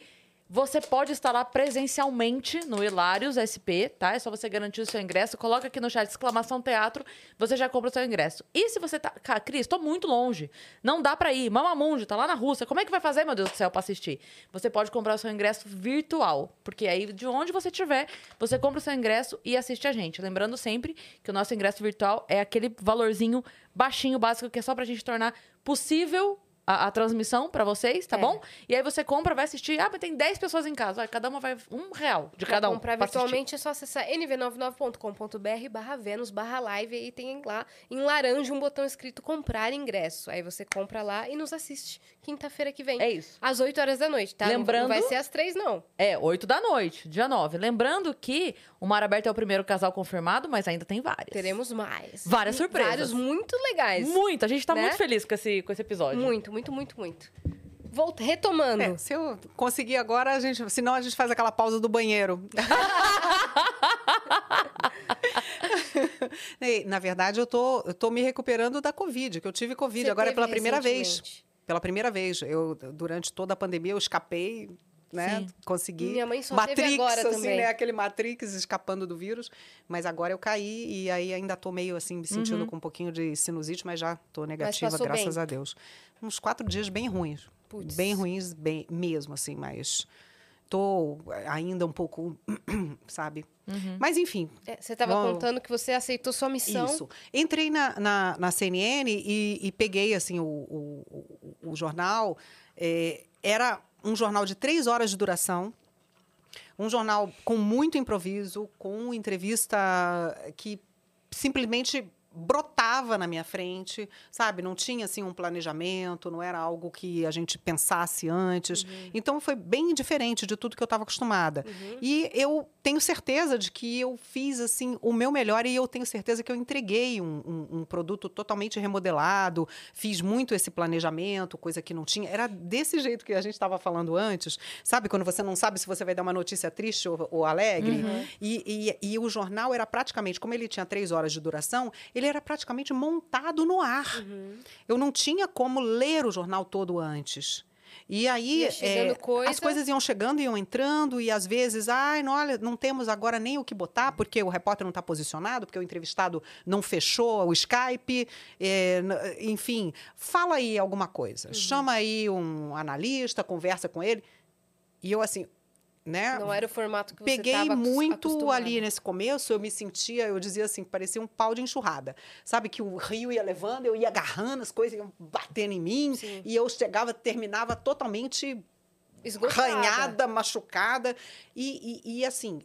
C: Você pode estar lá presencialmente no Hilários SP, tá? É só você garantir o seu ingresso. Coloca aqui no chat exclamação teatro, você já compra o seu ingresso. E se você tá. Cara, Cris, tô muito longe. Não dá pra ir. Mamamundi, tá lá na Rússia. Como é que vai fazer, meu Deus do céu, pra assistir? Você pode comprar o seu ingresso virtual. Porque aí, de onde você estiver, você compra o seu ingresso e assiste a gente. Lembrando sempre que o nosso ingresso virtual é aquele valorzinho baixinho, básico, que é só pra gente tornar possível a, a transmissão pra vocês, tá
D: É.
C: bom? E aí você compra, vai assistir. Ah, mas tem 10 pessoas em casa. Olha, cada uma vai um real de
D: Pra
C: cada um.
D: comprar
C: pra assistir.
D: virtualmente é só acessar nv99.com.br barra Vênus barra live e tem lá em laranja um botão escrito comprar ingresso. Aí você compra lá e nos assiste quinta-feira que vem.
C: É isso.
D: Às 8 horas da noite, tá?
C: Lembrando-
D: Não vai ser às 3, não.
C: É, 8 da noite, dia 9. Lembrando que o Mar Aberto é o primeiro casal confirmado, mas ainda tem vários.
D: Teremos mais.
C: Várias surpresas.
D: Vários muito legais.
C: Muito, a gente tá
D: Né?
C: muito feliz com esse, com esse episódio.
D: Muito, muito, muito, muito. Volta, retomando.
E: É, se eu conseguir agora, a gente, senão a gente faz aquela pausa do banheiro. [laughs] Na verdade, eu tô, eu tô me recuperando da Covid, que eu tive Covid
D: Você
E: agora é pela primeira vez. Pela primeira vez. Eu, durante toda a pandemia, eu escapei, né?
C: Sim.
E: Consegui.
D: Minha mãe só
E: Matrix,
D: teve agora
E: assim,
D: também.
E: né? Aquele Matrix escapando do vírus. Mas agora eu caí e aí ainda tô meio assim, me sentindo
C: Uhum.
E: com um pouquinho de sinusite, mas já tô negativa, graças
D: bem.
E: a Deus. Uns quatro dias bem ruins.
D: Putz.
E: Bem ruins, bem mesmo, assim, mas tô ainda um pouco, [clears throat] sabe?
C: Uhum.
E: Mas enfim,
D: É, você estava contando que você aceitou sua missão.
E: isso. Entrei na, na, na CNN e, e peguei assim o, o, o- o jornal. É, era um jornal de três horas de duração. Um jornal com muito improviso, com entrevista que simplesmente brotava na minha frente, sabe? Não tinha assim um planejamento, não era algo que a gente pensasse antes. Então foi bem diferente de tudo que eu estava acostumada. E eu tenho certeza de que eu fiz assim o meu melhor e eu tenho certeza que eu entreguei um, um- um produto totalmente remodelado, fiz muito esse planejamento, coisa que não tinha. Era desse jeito que a gente estava falando antes, sabe? Quando você não sabe se você vai dar uma notícia triste ou, ou alegre. E, e- e o jornal era praticamente, como ele tinha três horas de duração, ele era praticamente montado no ar. Eu não tinha como ler o jornal todo antes. E aí é,
D: coisa.
E: as coisas iam chegando, iam entrando, e às vezes, ai, não, olha, não temos agora nem o que botar, porque o repórter não está posicionado, porque o entrevistado não fechou o Skype, é, enfim, fala aí alguma coisa. Chama aí um analista, conversa com ele. E eu, assim, né?
D: Não era o formato que você
E: Peguei muito
D: acostumado.
E: ali nesse começo, eu me sentia, eu dizia assim, parecia um pau de enxurrada. Sabe que o rio ia levando, eu ia agarrando as coisas, iam batendo em mim,
D: Sim.
E: e eu chegava, terminava totalmente
D: Esgotada.
E: arranhada, machucada. E, e, e, assim,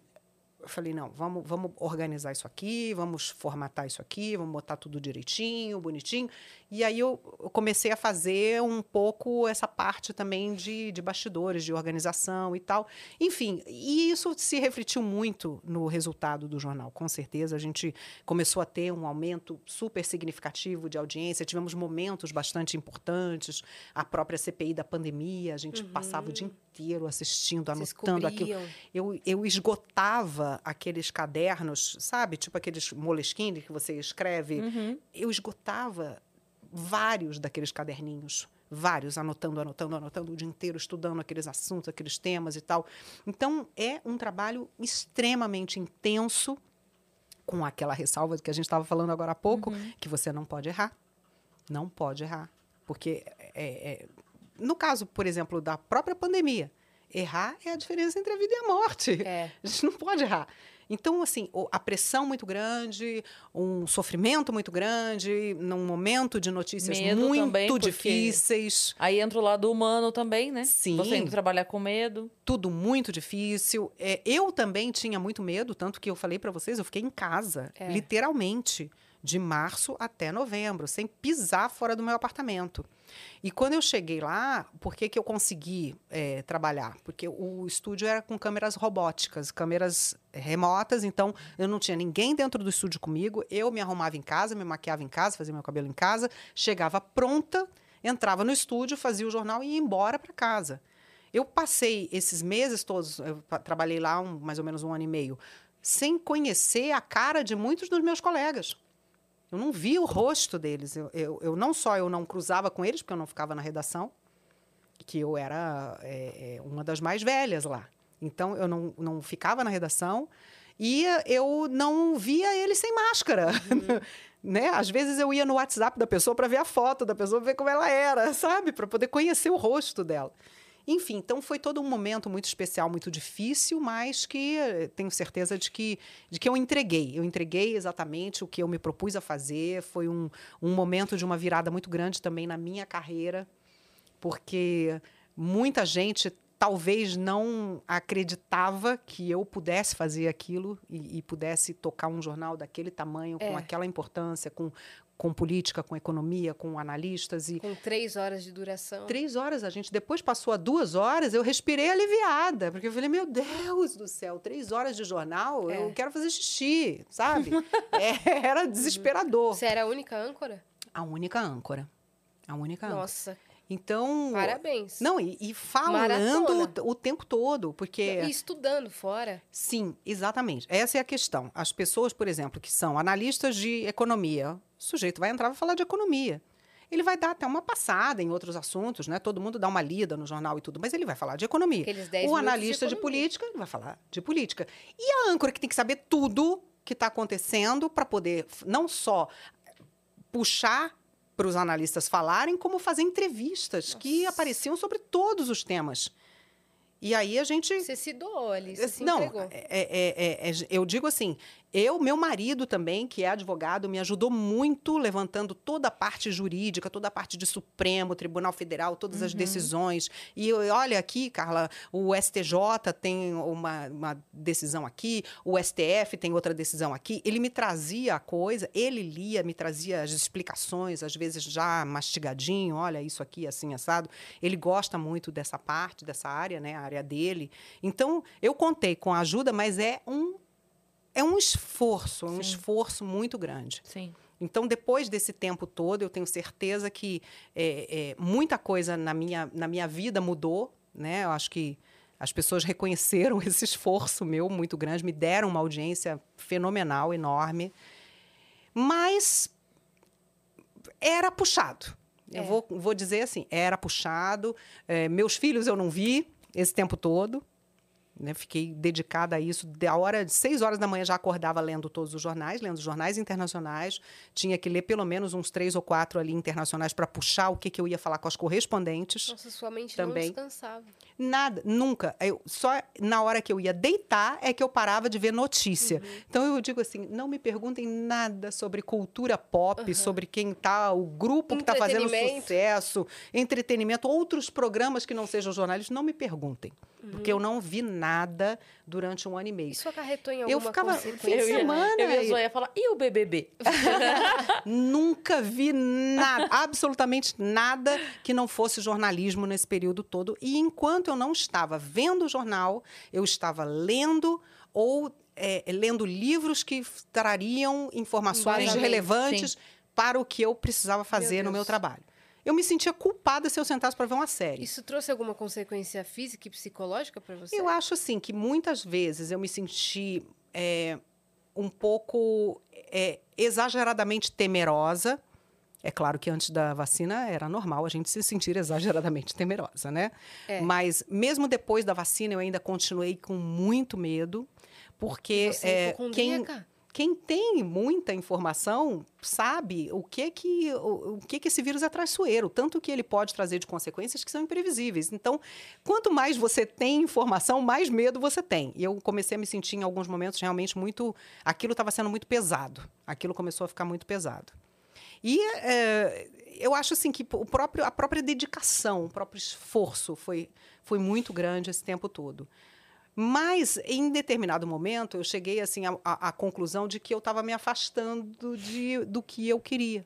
E: eu falei, não, vamos, vamos organizar isso aqui, vamos formatar isso aqui, vamos botar tudo direitinho, bonitinho. E aí eu eu comecei a fazer um pouco essa parte também de, de bastidores, de organização e tal. Enfim, e isso se refletiu muito no resultado do jornal, com certeza. A gente começou a ter um aumento super significativo de audiência, tivemos momentos bastante importantes, a própria CPI da pandemia, a gente passava o dia inteiro assistindo, anotando aquilo eu, eu esgotava aqueles cadernos, sabe? Tipo aqueles moleskine que você escreve.
C: Uhum.
E: Eu esgotava vários daqueles caderninhos. Vários, anotando, anotando, anotando o dia inteiro, estudando aqueles assuntos, aqueles temas e tal. Então, é um trabalho extremamente intenso, com aquela ressalva que a gente estava falando agora há pouco, que você não pode errar. Não pode errar. Porque, é- é- no caso, por exemplo, da própria pandemia, errar é a diferença entre a vida e a morte.
D: É.
E: A gente não pode errar. Então, assim, a pressão muito grande, um sofrimento muito grande, num momento de notícias
C: Medo
E: muito
C: também,
E: difíceis,
C: Aí entra o lado humano também, né?
E: Sim.
C: Você indo trabalhar com medo.
E: tudo muito difícil. É, eu também tinha muito medo, tanto que eu falei para vocês, eu fiquei em casa,
D: É.
E: literalmente, de março até novembro, sem pisar fora do meu apartamento. E quando eu cheguei lá, por que, que eu consegui é, trabalhar? Porque o estúdio era com câmeras robóticas, câmeras remotas, então eu não tinha ninguém dentro do estúdio comigo, eu me arrumava em casa, me maquiava em casa, fazia meu cabelo em casa, chegava pronta, entrava no estúdio, fazia o jornal e ia embora para casa. Eu passei esses meses todos, eu trabalhei lá um- mais ou menos um ano e meio, sem conhecer a cara de muitos dos meus colegas. Eu não via o rosto deles. Eu, eu, eu não só eu não cruzava com eles, porque eu não ficava na redação, que eu era é, é, uma das mais velhas lá. Então, eu não, não ficava na redação e eu não via eles sem máscara. [laughs] né? Às vezes eu ia no WhatsApp da pessoa para ver a foto da pessoa, ver como ela era, [laughs] sabe? Para poder conhecer o rosto dela. Enfim, então foi todo um momento muito especial, muito difícil, mas que eh, tenho certeza de que, de que eu entreguei. Eu entreguei exatamente o que eu me propus a fazer. Foi um, um momento de uma virada muito grande também na minha carreira, porque muita gente talvez não acreditava que eu pudesse fazer aquilo e, e pudesse tocar um jornal daquele tamanho,
D: É.
E: com aquela importância, com, com política, com economia, com analistas. E
D: Com três horas de duração.
E: três horas, a gente depois passou a duas horas, eu respirei aliviada, porque eu falei, meu Deus do céu, três horas de jornal, eu
D: É.
E: quero fazer xixi, sabe? [laughs] É, era desesperador.
D: Você era a única âncora?
E: A única âncora. A única âncora.
D: Nossa,
E: Então.
D: parabéns.
E: Não, e, e falando o, o tempo todo, porque.
D: E estudando fora.
E: Sim, exatamente. Essa é a questão. As pessoas, por exemplo, que são analistas de economia, o sujeito vai entrar e vai falar de economia. Ele vai dar até uma passada em outros assuntos, né? Todo mundo dá uma lida no jornal e tudo, mas ele vai falar de economia.
D: Aqueles 10
E: O
D: de
E: analista de,
D: economia.
E: política ele vai falar de política. E a âncora que tem que saber tudo que está acontecendo para poder não só puxar para os analistas falarem, como fazer entrevistas que
D: Nossa.
E: apareciam sobre todos os temas. E aí a gente
D: Você se doou ali, você se
E: não,
D: entregou.
E: é- é- é- é- eu digo assim, eu, meu marido também, que é advogado, me ajudou muito levantando toda a parte jurídica, toda a parte de Supremo, Tribunal Federal, todas as decisões. E olha aqui, Carla, o STJ tem uma, uma decisão aqui, o STF tem outra decisão aqui. Ele me trazia a coisa, ele lia, me trazia as explicações, às vezes já mastigadinho, olha isso aqui, assim, assado. Ele gosta muito dessa parte, dessa área, né, a área dele. Então, eu contei com a ajuda, mas é um é um esforço, um
C: Sim.
E: esforço muito grande.
C: Sim.
E: Então, depois desse tempo todo, eu tenho certeza que é, é, muita coisa na minha, na minha vida mudou. Né? Eu acho que as pessoas reconheceram [laughs] esse esforço meu muito grande, me deram uma audiência fenomenal, enorme. Mas era puxado. Eu
D: É.
E: vou, vou dizer assim, era puxado. É, meus filhos eu não vi esse tempo todo. Né? Fiquei dedicada a isso. Da hora seis horas da manhã já acordava lendo todos os jornais, lendo jornais internacionais. Tinha que ler pelo menos uns três ou quatro ali internacionais para puxar o que, que eu ia falar com as correspondentes.
D: Nossa, sua mente
E: Também.
D: não descansava.
E: Nada, nunca. Eu, só na hora que eu ia deitar é que eu parava de ver notícia. Então eu digo assim, não me perguntem nada sobre cultura pop, sobre quem tá, o grupo que está fazendo sucesso, entretenimento, outros programas que não sejam jornalistas, não me perguntem. Porque eu não vi nada durante um ano e meio.
D: Isso acarretou em
E: Eu
D: alguma
E: ficava-
D: consequência?
E: Eu ia- semana
C: eu ia
E: e-
C: zoar, ia falar, e o BBB? [laughs]
E: Nunca vi nada, absolutamente nada que não fosse jornalismo nesse período todo. E enquanto eu não estava vendo o jornal, eu estava lendo ou é, lendo livros que trariam informações relevantes para o que eu precisava fazer no
D: Deus.
E: meu trabalho. Eu me sentia culpada se eu sentasse para ver uma série.
D: Isso trouxe alguma consequência física e psicológica para você?
E: Eu acho assim que muitas vezes eu me senti é, um pouco é, exageradamente temerosa. É claro que antes da vacina era normal a gente se sentir exageradamente temerosa, né?
D: É.
E: Mas mesmo depois da vacina eu ainda continuei com muito medo, porque
D: Você é
E: quem? Quem tem muita informação sabe o que que o, o que que esse vírus é traiçoeiro, tanto que ele pode trazer de consequências que são imprevisíveis. Então, quanto mais você tem informação, mais medo você tem. E eu comecei a me sentir em alguns momentos realmente muito, aquilo estava sendo muito pesado. Aquilo começou a ficar muito pesado. E é, eu acho assim que o próprio, a própria dedicação, o próprio esforço foi, foi muito grande esse tempo todo. Mas, em determinado momento, eu cheguei assim à, à- conclusão de que eu estava me afastando de, do que eu queria.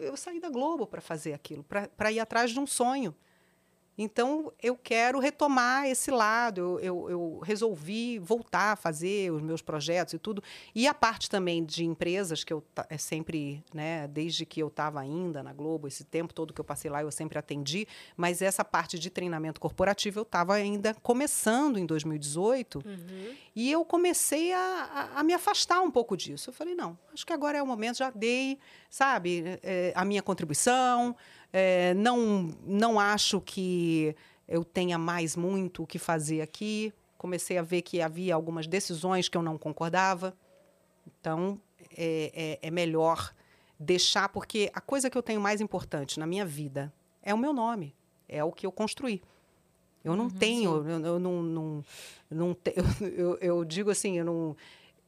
E: Eu saí da Globo para fazer aquilo, para ir atrás de um sonho. Então, eu quero retomar esse lado. Eu, eu, eu, resolvi voltar a fazer os meus projetos e tudo. E a parte também de empresas, que eu é sempre, né, desde que eu estava ainda na Globo, esse tempo todo que eu passei lá, eu sempre atendi. Mas essa parte de treinamento corporativo, eu estava ainda começando em 2018. Uhum. E eu comecei a, a, a, me afastar um pouco disso. Eu falei, não, acho que agora é o momento, já dei, sabe, é, a minha contribuição. É, não, não acho que eu tenha mais muito o que fazer aqui. Comecei a ver que havia algumas decisões que eu não concordava. Então, é, é, é melhor deixar, porque a coisa que eu tenho mais importante na minha vida é o meu nome, é o que eu construí. Eu não uhum, tenho, eu, eu, não, não, não te, [laughs] eu, eu, digo assim, eu não,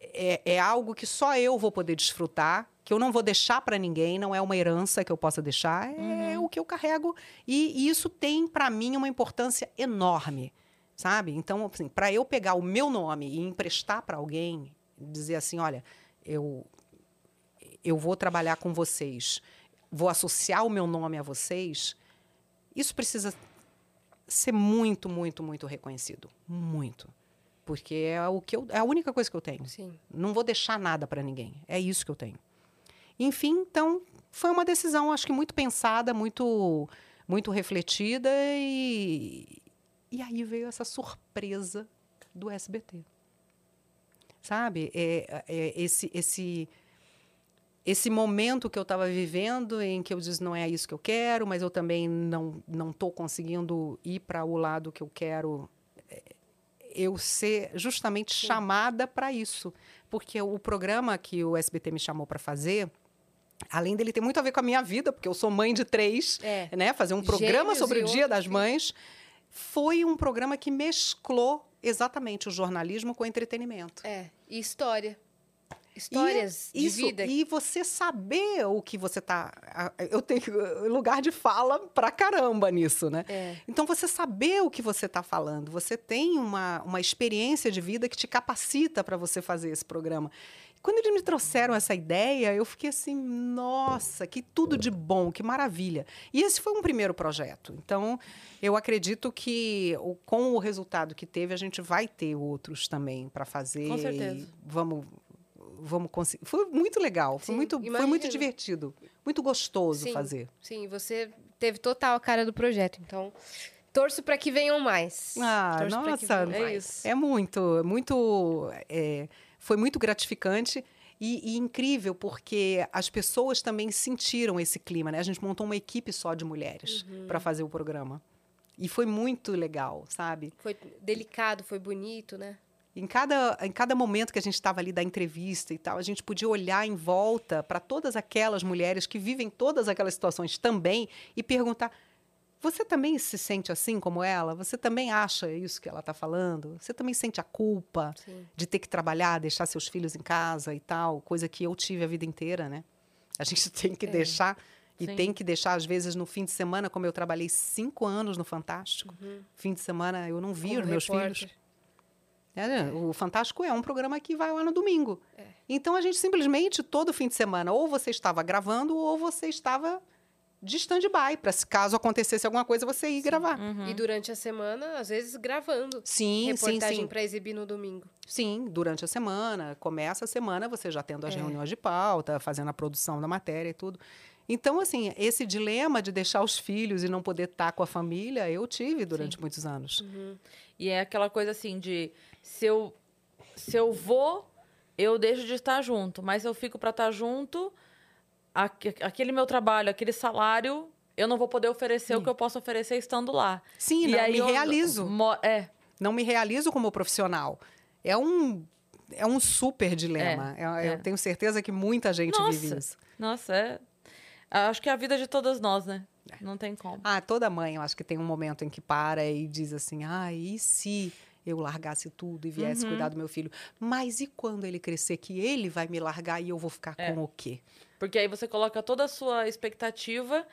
E: é, é algo que só eu vou poder desfrutar que eu não vou deixar para ninguém, não é uma herança que eu possa deixar, é uhum. o que eu carrego. E, e isso tem, para mim, uma importância enorme, sabe? Então, assim, para eu pegar o meu nome e emprestar para alguém, dizer assim: olha, eu, eu vou trabalhar com vocês, vou associar o meu nome a vocês, isso precisa ser muito, muito, muito reconhecido. Muito. Porque é, o que eu, é a única coisa que eu tenho.
D: Sim.
E: Não vou deixar nada para ninguém. É isso que eu tenho. Enfim, então foi uma decisão, acho que muito pensada, muito, muito refletida e, e aí veio essa surpresa do SBT, sabe? É, é esse, esse, esse momento que eu estava vivendo em que eu disse não é isso que eu quero, mas eu também não não estou conseguindo ir para o lado que eu quero. É, eu ser justamente chamada para isso, porque o programa que o SBT me chamou para fazer além dele ter muito a ver com a minha vida, porque eu sou mãe de três, é. né? Fazer um programa Gêmeos sobre o Dia das Mães foi um programa que mesclou exatamente o jornalismo com o entretenimento.
D: É, e história. Histórias
E: e,
D: de
E: isso,
D: vida.
E: E você saber o que você está. Eu tenho [laughs] lugar de fala pra caramba nisso, né?
D: É.
E: Então, você saber o que você está falando. Você tem uma, uma experiência de vida que te capacita para você fazer esse programa. Quando eles me trouxeram essa ideia, eu fiquei assim, nossa, que tudo de bom, que maravilha. E esse foi um primeiro projeto. Então, eu acredito que com o resultado que teve, a gente vai ter outros também para fazer.
C: Com certeza.
E: vamos vamos conseguir. Foi muito legal, foi, muito, foi muito divertido, muito gostoso
D: sim,
E: fazer.
D: Sim, você teve total a cara do projeto, então torço para que venham mais.
E: Ah,
D: torço
E: nossa, é, isso. é muito, muito. É, foi muito gratificante. E, e, incrível, porque as pessoas também sentiram esse clima, né? A gente montou uma equipe só de mulheres uhum. para fazer o programa. E foi muito legal, sabe?
D: Foi delicado, foi bonito, né?
E: Em cada, em cada momento que a gente estava ali da entrevista e tal, a gente podia olhar em volta para todas aquelas mulheres que vivem todas aquelas situações também e perguntar: você também se sente assim como ela? Você também acha isso que ela está falando? Você também sente a culpa
D: Sim.
E: de ter que trabalhar, deixar seus filhos em casa e tal? Coisa que eu tive a vida inteira, né? A gente [laughs] tem que é. deixar e Sim. tem que deixar, às vezes, no fim de semana, como eu trabalhei cinco anos no Fantástico, uhum. fim de semana eu não vi os meus repórter. filhos. É, o Fantástico é um programa que vai lá no domingo.
D: É.
E: Então a gente simplesmente, todo fim de semana, ou você estava gravando, ou você estava de stand-by, para se caso acontecesse alguma coisa, você ir sim. gravar.
D: Uhum. E durante a semana, às vezes, gravando.
E: Sim,
D: reportagem
E: sim, sim.
D: para exibir no domingo.
E: Sim, durante a semana. Começa a semana, você já tendo as é. reuniões de pauta, fazendo a produção da matéria e tudo. Então, assim, esse dilema de deixar os filhos e não poder estar com a família, eu tive durante sim. muitos anos.
C: Uhum. E é aquela coisa assim de se eu, se eu vou, eu deixo de estar junto. Mas eu fico para estar junto aquele meu trabalho, aquele salário, eu não vou poder oferecer Sim. o que eu posso oferecer estando lá.
E: Sim, e não me realizo.
C: é.
E: Não me realizo como profissional. É um é um super dilema. É, é. Eu tenho certeza que muita gente
C: nossa,
E: vive isso.
C: Nossa, é. Acho que é a vida de todas nós, né? Não tem como.
E: Ah, toda mãe, eu acho que tem um momento em que para e diz assim: ah, e se eu largasse tudo e viesse uhum. cuidar do meu filho? Mas e quando ele crescer, que ele vai me largar e eu vou ficar é. com o quê?
C: Porque aí você coloca toda a sua expectativa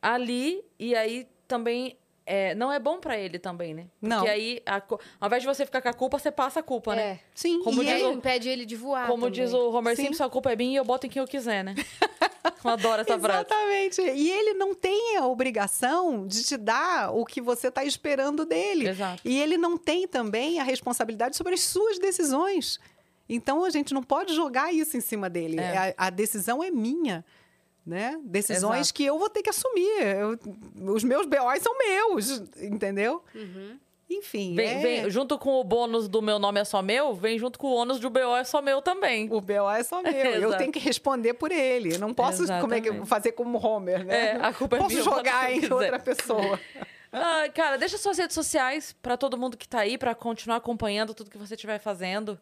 C: ali e aí também é, não é bom pra ele também, né?
E: Não.
C: Porque aí, a ao invés de você ficar com a culpa, você passa a culpa, né?
D: É.
E: Sim,
C: Como
E: e
C: diz
E: ele-
D: aí impede ele de voar.
C: Como
D: também.
C: diz o Homer
E: Sim.
C: Simpson, a culpa é minha e eu boto em quem eu quiser, né? [laughs] eu adoro essa frase.
E: Exatamente. E ele não tem a obrigação de te dar o que você está esperando dele.
C: Exato.
E: E ele não tem também a responsabilidade sobre as suas decisões. Então a gente não pode jogar isso em cima dele.
C: É.
E: A, a decisão é minha. Né? Decisões
C: Exato.
E: que eu vou ter que assumir. Eu- os meus BOs são meus, entendeu?
D: Uhum.
E: Enfim.
C: Vem,
E: é-
C: vem- junto com o bônus do meu nome é só meu, vem junto com o ônus de o BO é só meu também.
E: O BO é só meu. [laughs] eu tenho que responder por ele. Não posso como é que, fazer como Homer, né?
C: É, a culpa é
E: posso
C: minha, eu boto
E: jogar em
C: quiser.
E: outra pessoa. [laughs]
C: Ah, cara, deixa suas redes sociais pra todo mundo que tá aí, pra continuar acompanhando tudo que você estiver fazendo.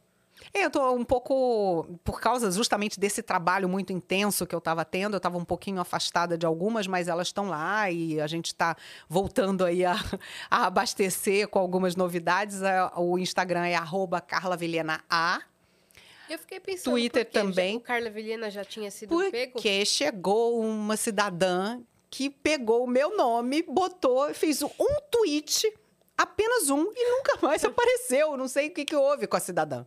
E: É, Eu tô um pouco, por causa justamente desse trabalho muito intenso que eu estava tendo, eu estava um pouquinho afastada de algumas, mas elas estão lá e a gente está voltando aí a, a abastecer com algumas novidades. É, O Instagram é arroba carlavilena A,
D: Eu fiquei pensando.
E: Twitter
D: quê? Já-
E: também.
D: O Carla Vilhena já tinha sido pego?
E: porque chegou uma cidadã que pegou o meu nome, botou, fez um tweet, apenas um, e nunca mais [laughs] apareceu. Não sei o que, que houve com a cidadã.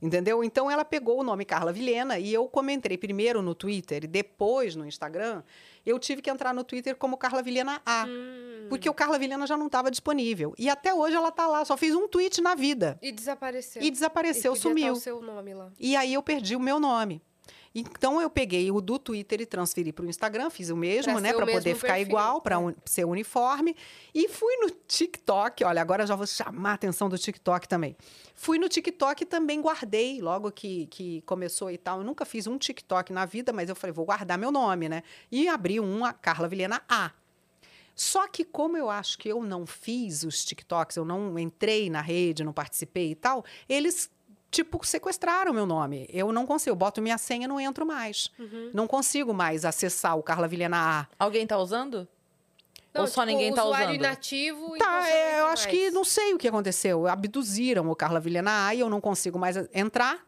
E: Entendeu? Então ela pegou o nome Carla Vilhena e eu comentei primeiro no Twitter e depois no Instagram. Eu tive que entrar no Twitter como Carla Vilhena A.
D: Hum.
E: Porque o Carla Vilhena já não estava disponível. E até hoje ela tá lá, só fez um tweet na vida.
D: E desapareceu.
E: E desapareceu,
D: E tá
E: sumiu.
D: o seu nome lá.
E: E aí eu perdi o meu nome. Então eu peguei o do Twitter e transferi para o Instagram, fiz o mesmo,
D: Pra
E: né, para poder ficar
D: perfil,
E: igual, para
D: é.
E: ser uniforme. E fui no TikTok, olha, agora já vou chamar a atenção do TikTok também. Fui no TikTok e também guardei, logo que, que começou e tal. Eu nunca fiz um TikTok na vida, mas eu falei, vou guardar meu nome, né? E abri um, a Carla Vilhena A. Só que como eu acho que eu não fiz os TikToks, eu não entrei na rede, não participei e tal, eles tipo sequestraram meu nome. Eu não consigo, eu boto minha senha, não entro mais.
D: Uhum.
E: Não consigo mais acessar o Carla Vilhena A.
C: Alguém tá usando?
D: Não,
C: Ou só
D: tipo,
C: ninguém tá
D: usuário
C: usando?
D: inativo e
E: Tá, é, eu
D: tem
E: acho que
D: mais.
E: não sei o que aconteceu. Abduziram o Carla Vilhena A e eu não consigo mais entrar.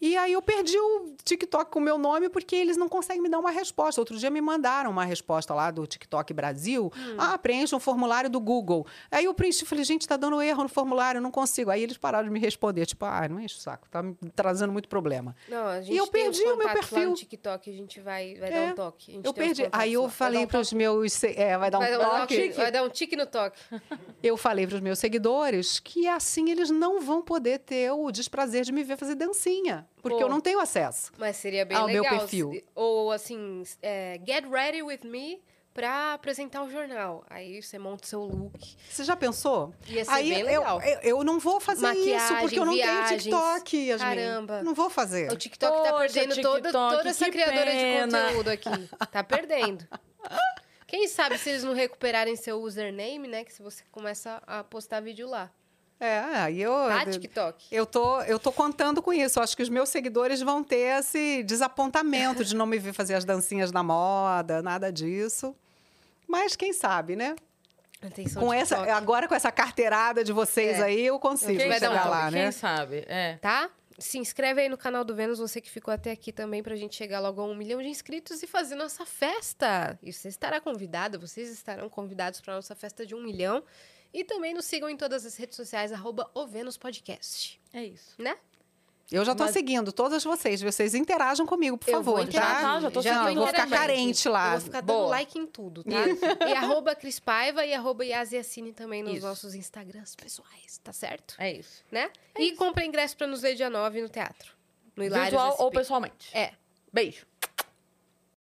E: E aí eu perdi o TikTok com o meu nome porque eles não conseguem me dar uma resposta. Outro dia me mandaram uma resposta lá do TikTok Brasil.
D: Hum.
E: Ah, preencha um formulário do Google. Aí eu preenchi e falei, gente, tá dando erro no formulário, eu não consigo. Aí eles pararam de me responder. Tipo, ah, não enche o saco, tá me trazendo muito problema.
D: Não, a gente
E: eu
D: tem os
E: perdi o meu
D: contatos lá
E: perfil.
D: no TikTok, a gente vai, vai
E: É,
D: dar um toque. A gente
E: Eu perdi. Aí eu falei
D: um
E: para os meus. É, vai dar um
D: Vai dar um
E: toque.
D: vai dar um tique no toque. [laughs]
E: Eu falei para os meus seguidores que assim eles não vão poder ter o desprazer de me ver fazer dancinha, porque
D: Pô.
E: eu não tenho acesso.
D: Mas seria bem
E: Ao meu
D: legal.
E: perfil.
D: se- Ou assim, é, get ready with me pra apresentar o jornal. Aí você monta o seu look.
E: Você já pensou?
D: Ia ser
E: Aí
D: bem
E: eu,
D: legal.
E: eu, eu não vou fazer isso
D: Maquiagem,
E: porque eu não
D: viagens.
E: tenho TikTok, Yasmin.
D: Caramba.
E: Não vou fazer.
D: O TikTok tá
C: Poxa,
D: perdendo toda,
C: TikTok,
D: toda essa
C: que
D: criadora
C: pena.
D: de conteúdo aqui. [laughs] Tá perdendo. Quem sabe se eles não recuperarem seu username, né? Que se você começa a postar vídeo lá.
E: É, aí eu
D: Tá, TikTok?
E: eu tô eu tô contando com isso. Eu acho que os meus seguidores vão ter esse desapontamento de não me ver fazer as dancinhas na moda, nada disso. Mas quem sabe, né?
D: Atenção,
E: Com essa
D: TikTok.
E: agora com essa carteirada de vocês
D: É.
E: aí eu consigo
C: Quem
D: vai dar um
E: chegar
C: sabe?
E: lá,
C: Quem
E: né?
C: sabe? É.
D: Tá? Se inscreve aí no canal do Vênus, você que ficou até aqui também, pra gente chegar logo a um milhão de inscritos e fazer nossa festa. E você estará convidado, vocês estarão convidados para nossa festa de um milhão. E também nos sigam em todas as redes sociais, arroba o Vênus Podcast.
C: É isso.
D: Né?
E: Eu já tô
C: Mas-
E: seguindo todas vocês, vocês interajam comigo, por
D: Eu
E: favor,
D: vou interagir,
E: tá?
C: tá? Já tô
D: já
C: seguindo
E: eu vou ficar carente
D: Eu
E: lá.
D: vou ficar dando
C: Boa.
D: like em tudo, tá? E arroba Cris Paiva e arroba Yasiacine também nos
C: Isso.
D: nossos Instagrams pessoais, tá certo?
C: É isso.
D: Né? e compra ingresso pra nos ver dia 9 no teatro. No Hilários
C: Virtual ou
D: SP.
C: pessoalmente.
D: É.
C: Beijo.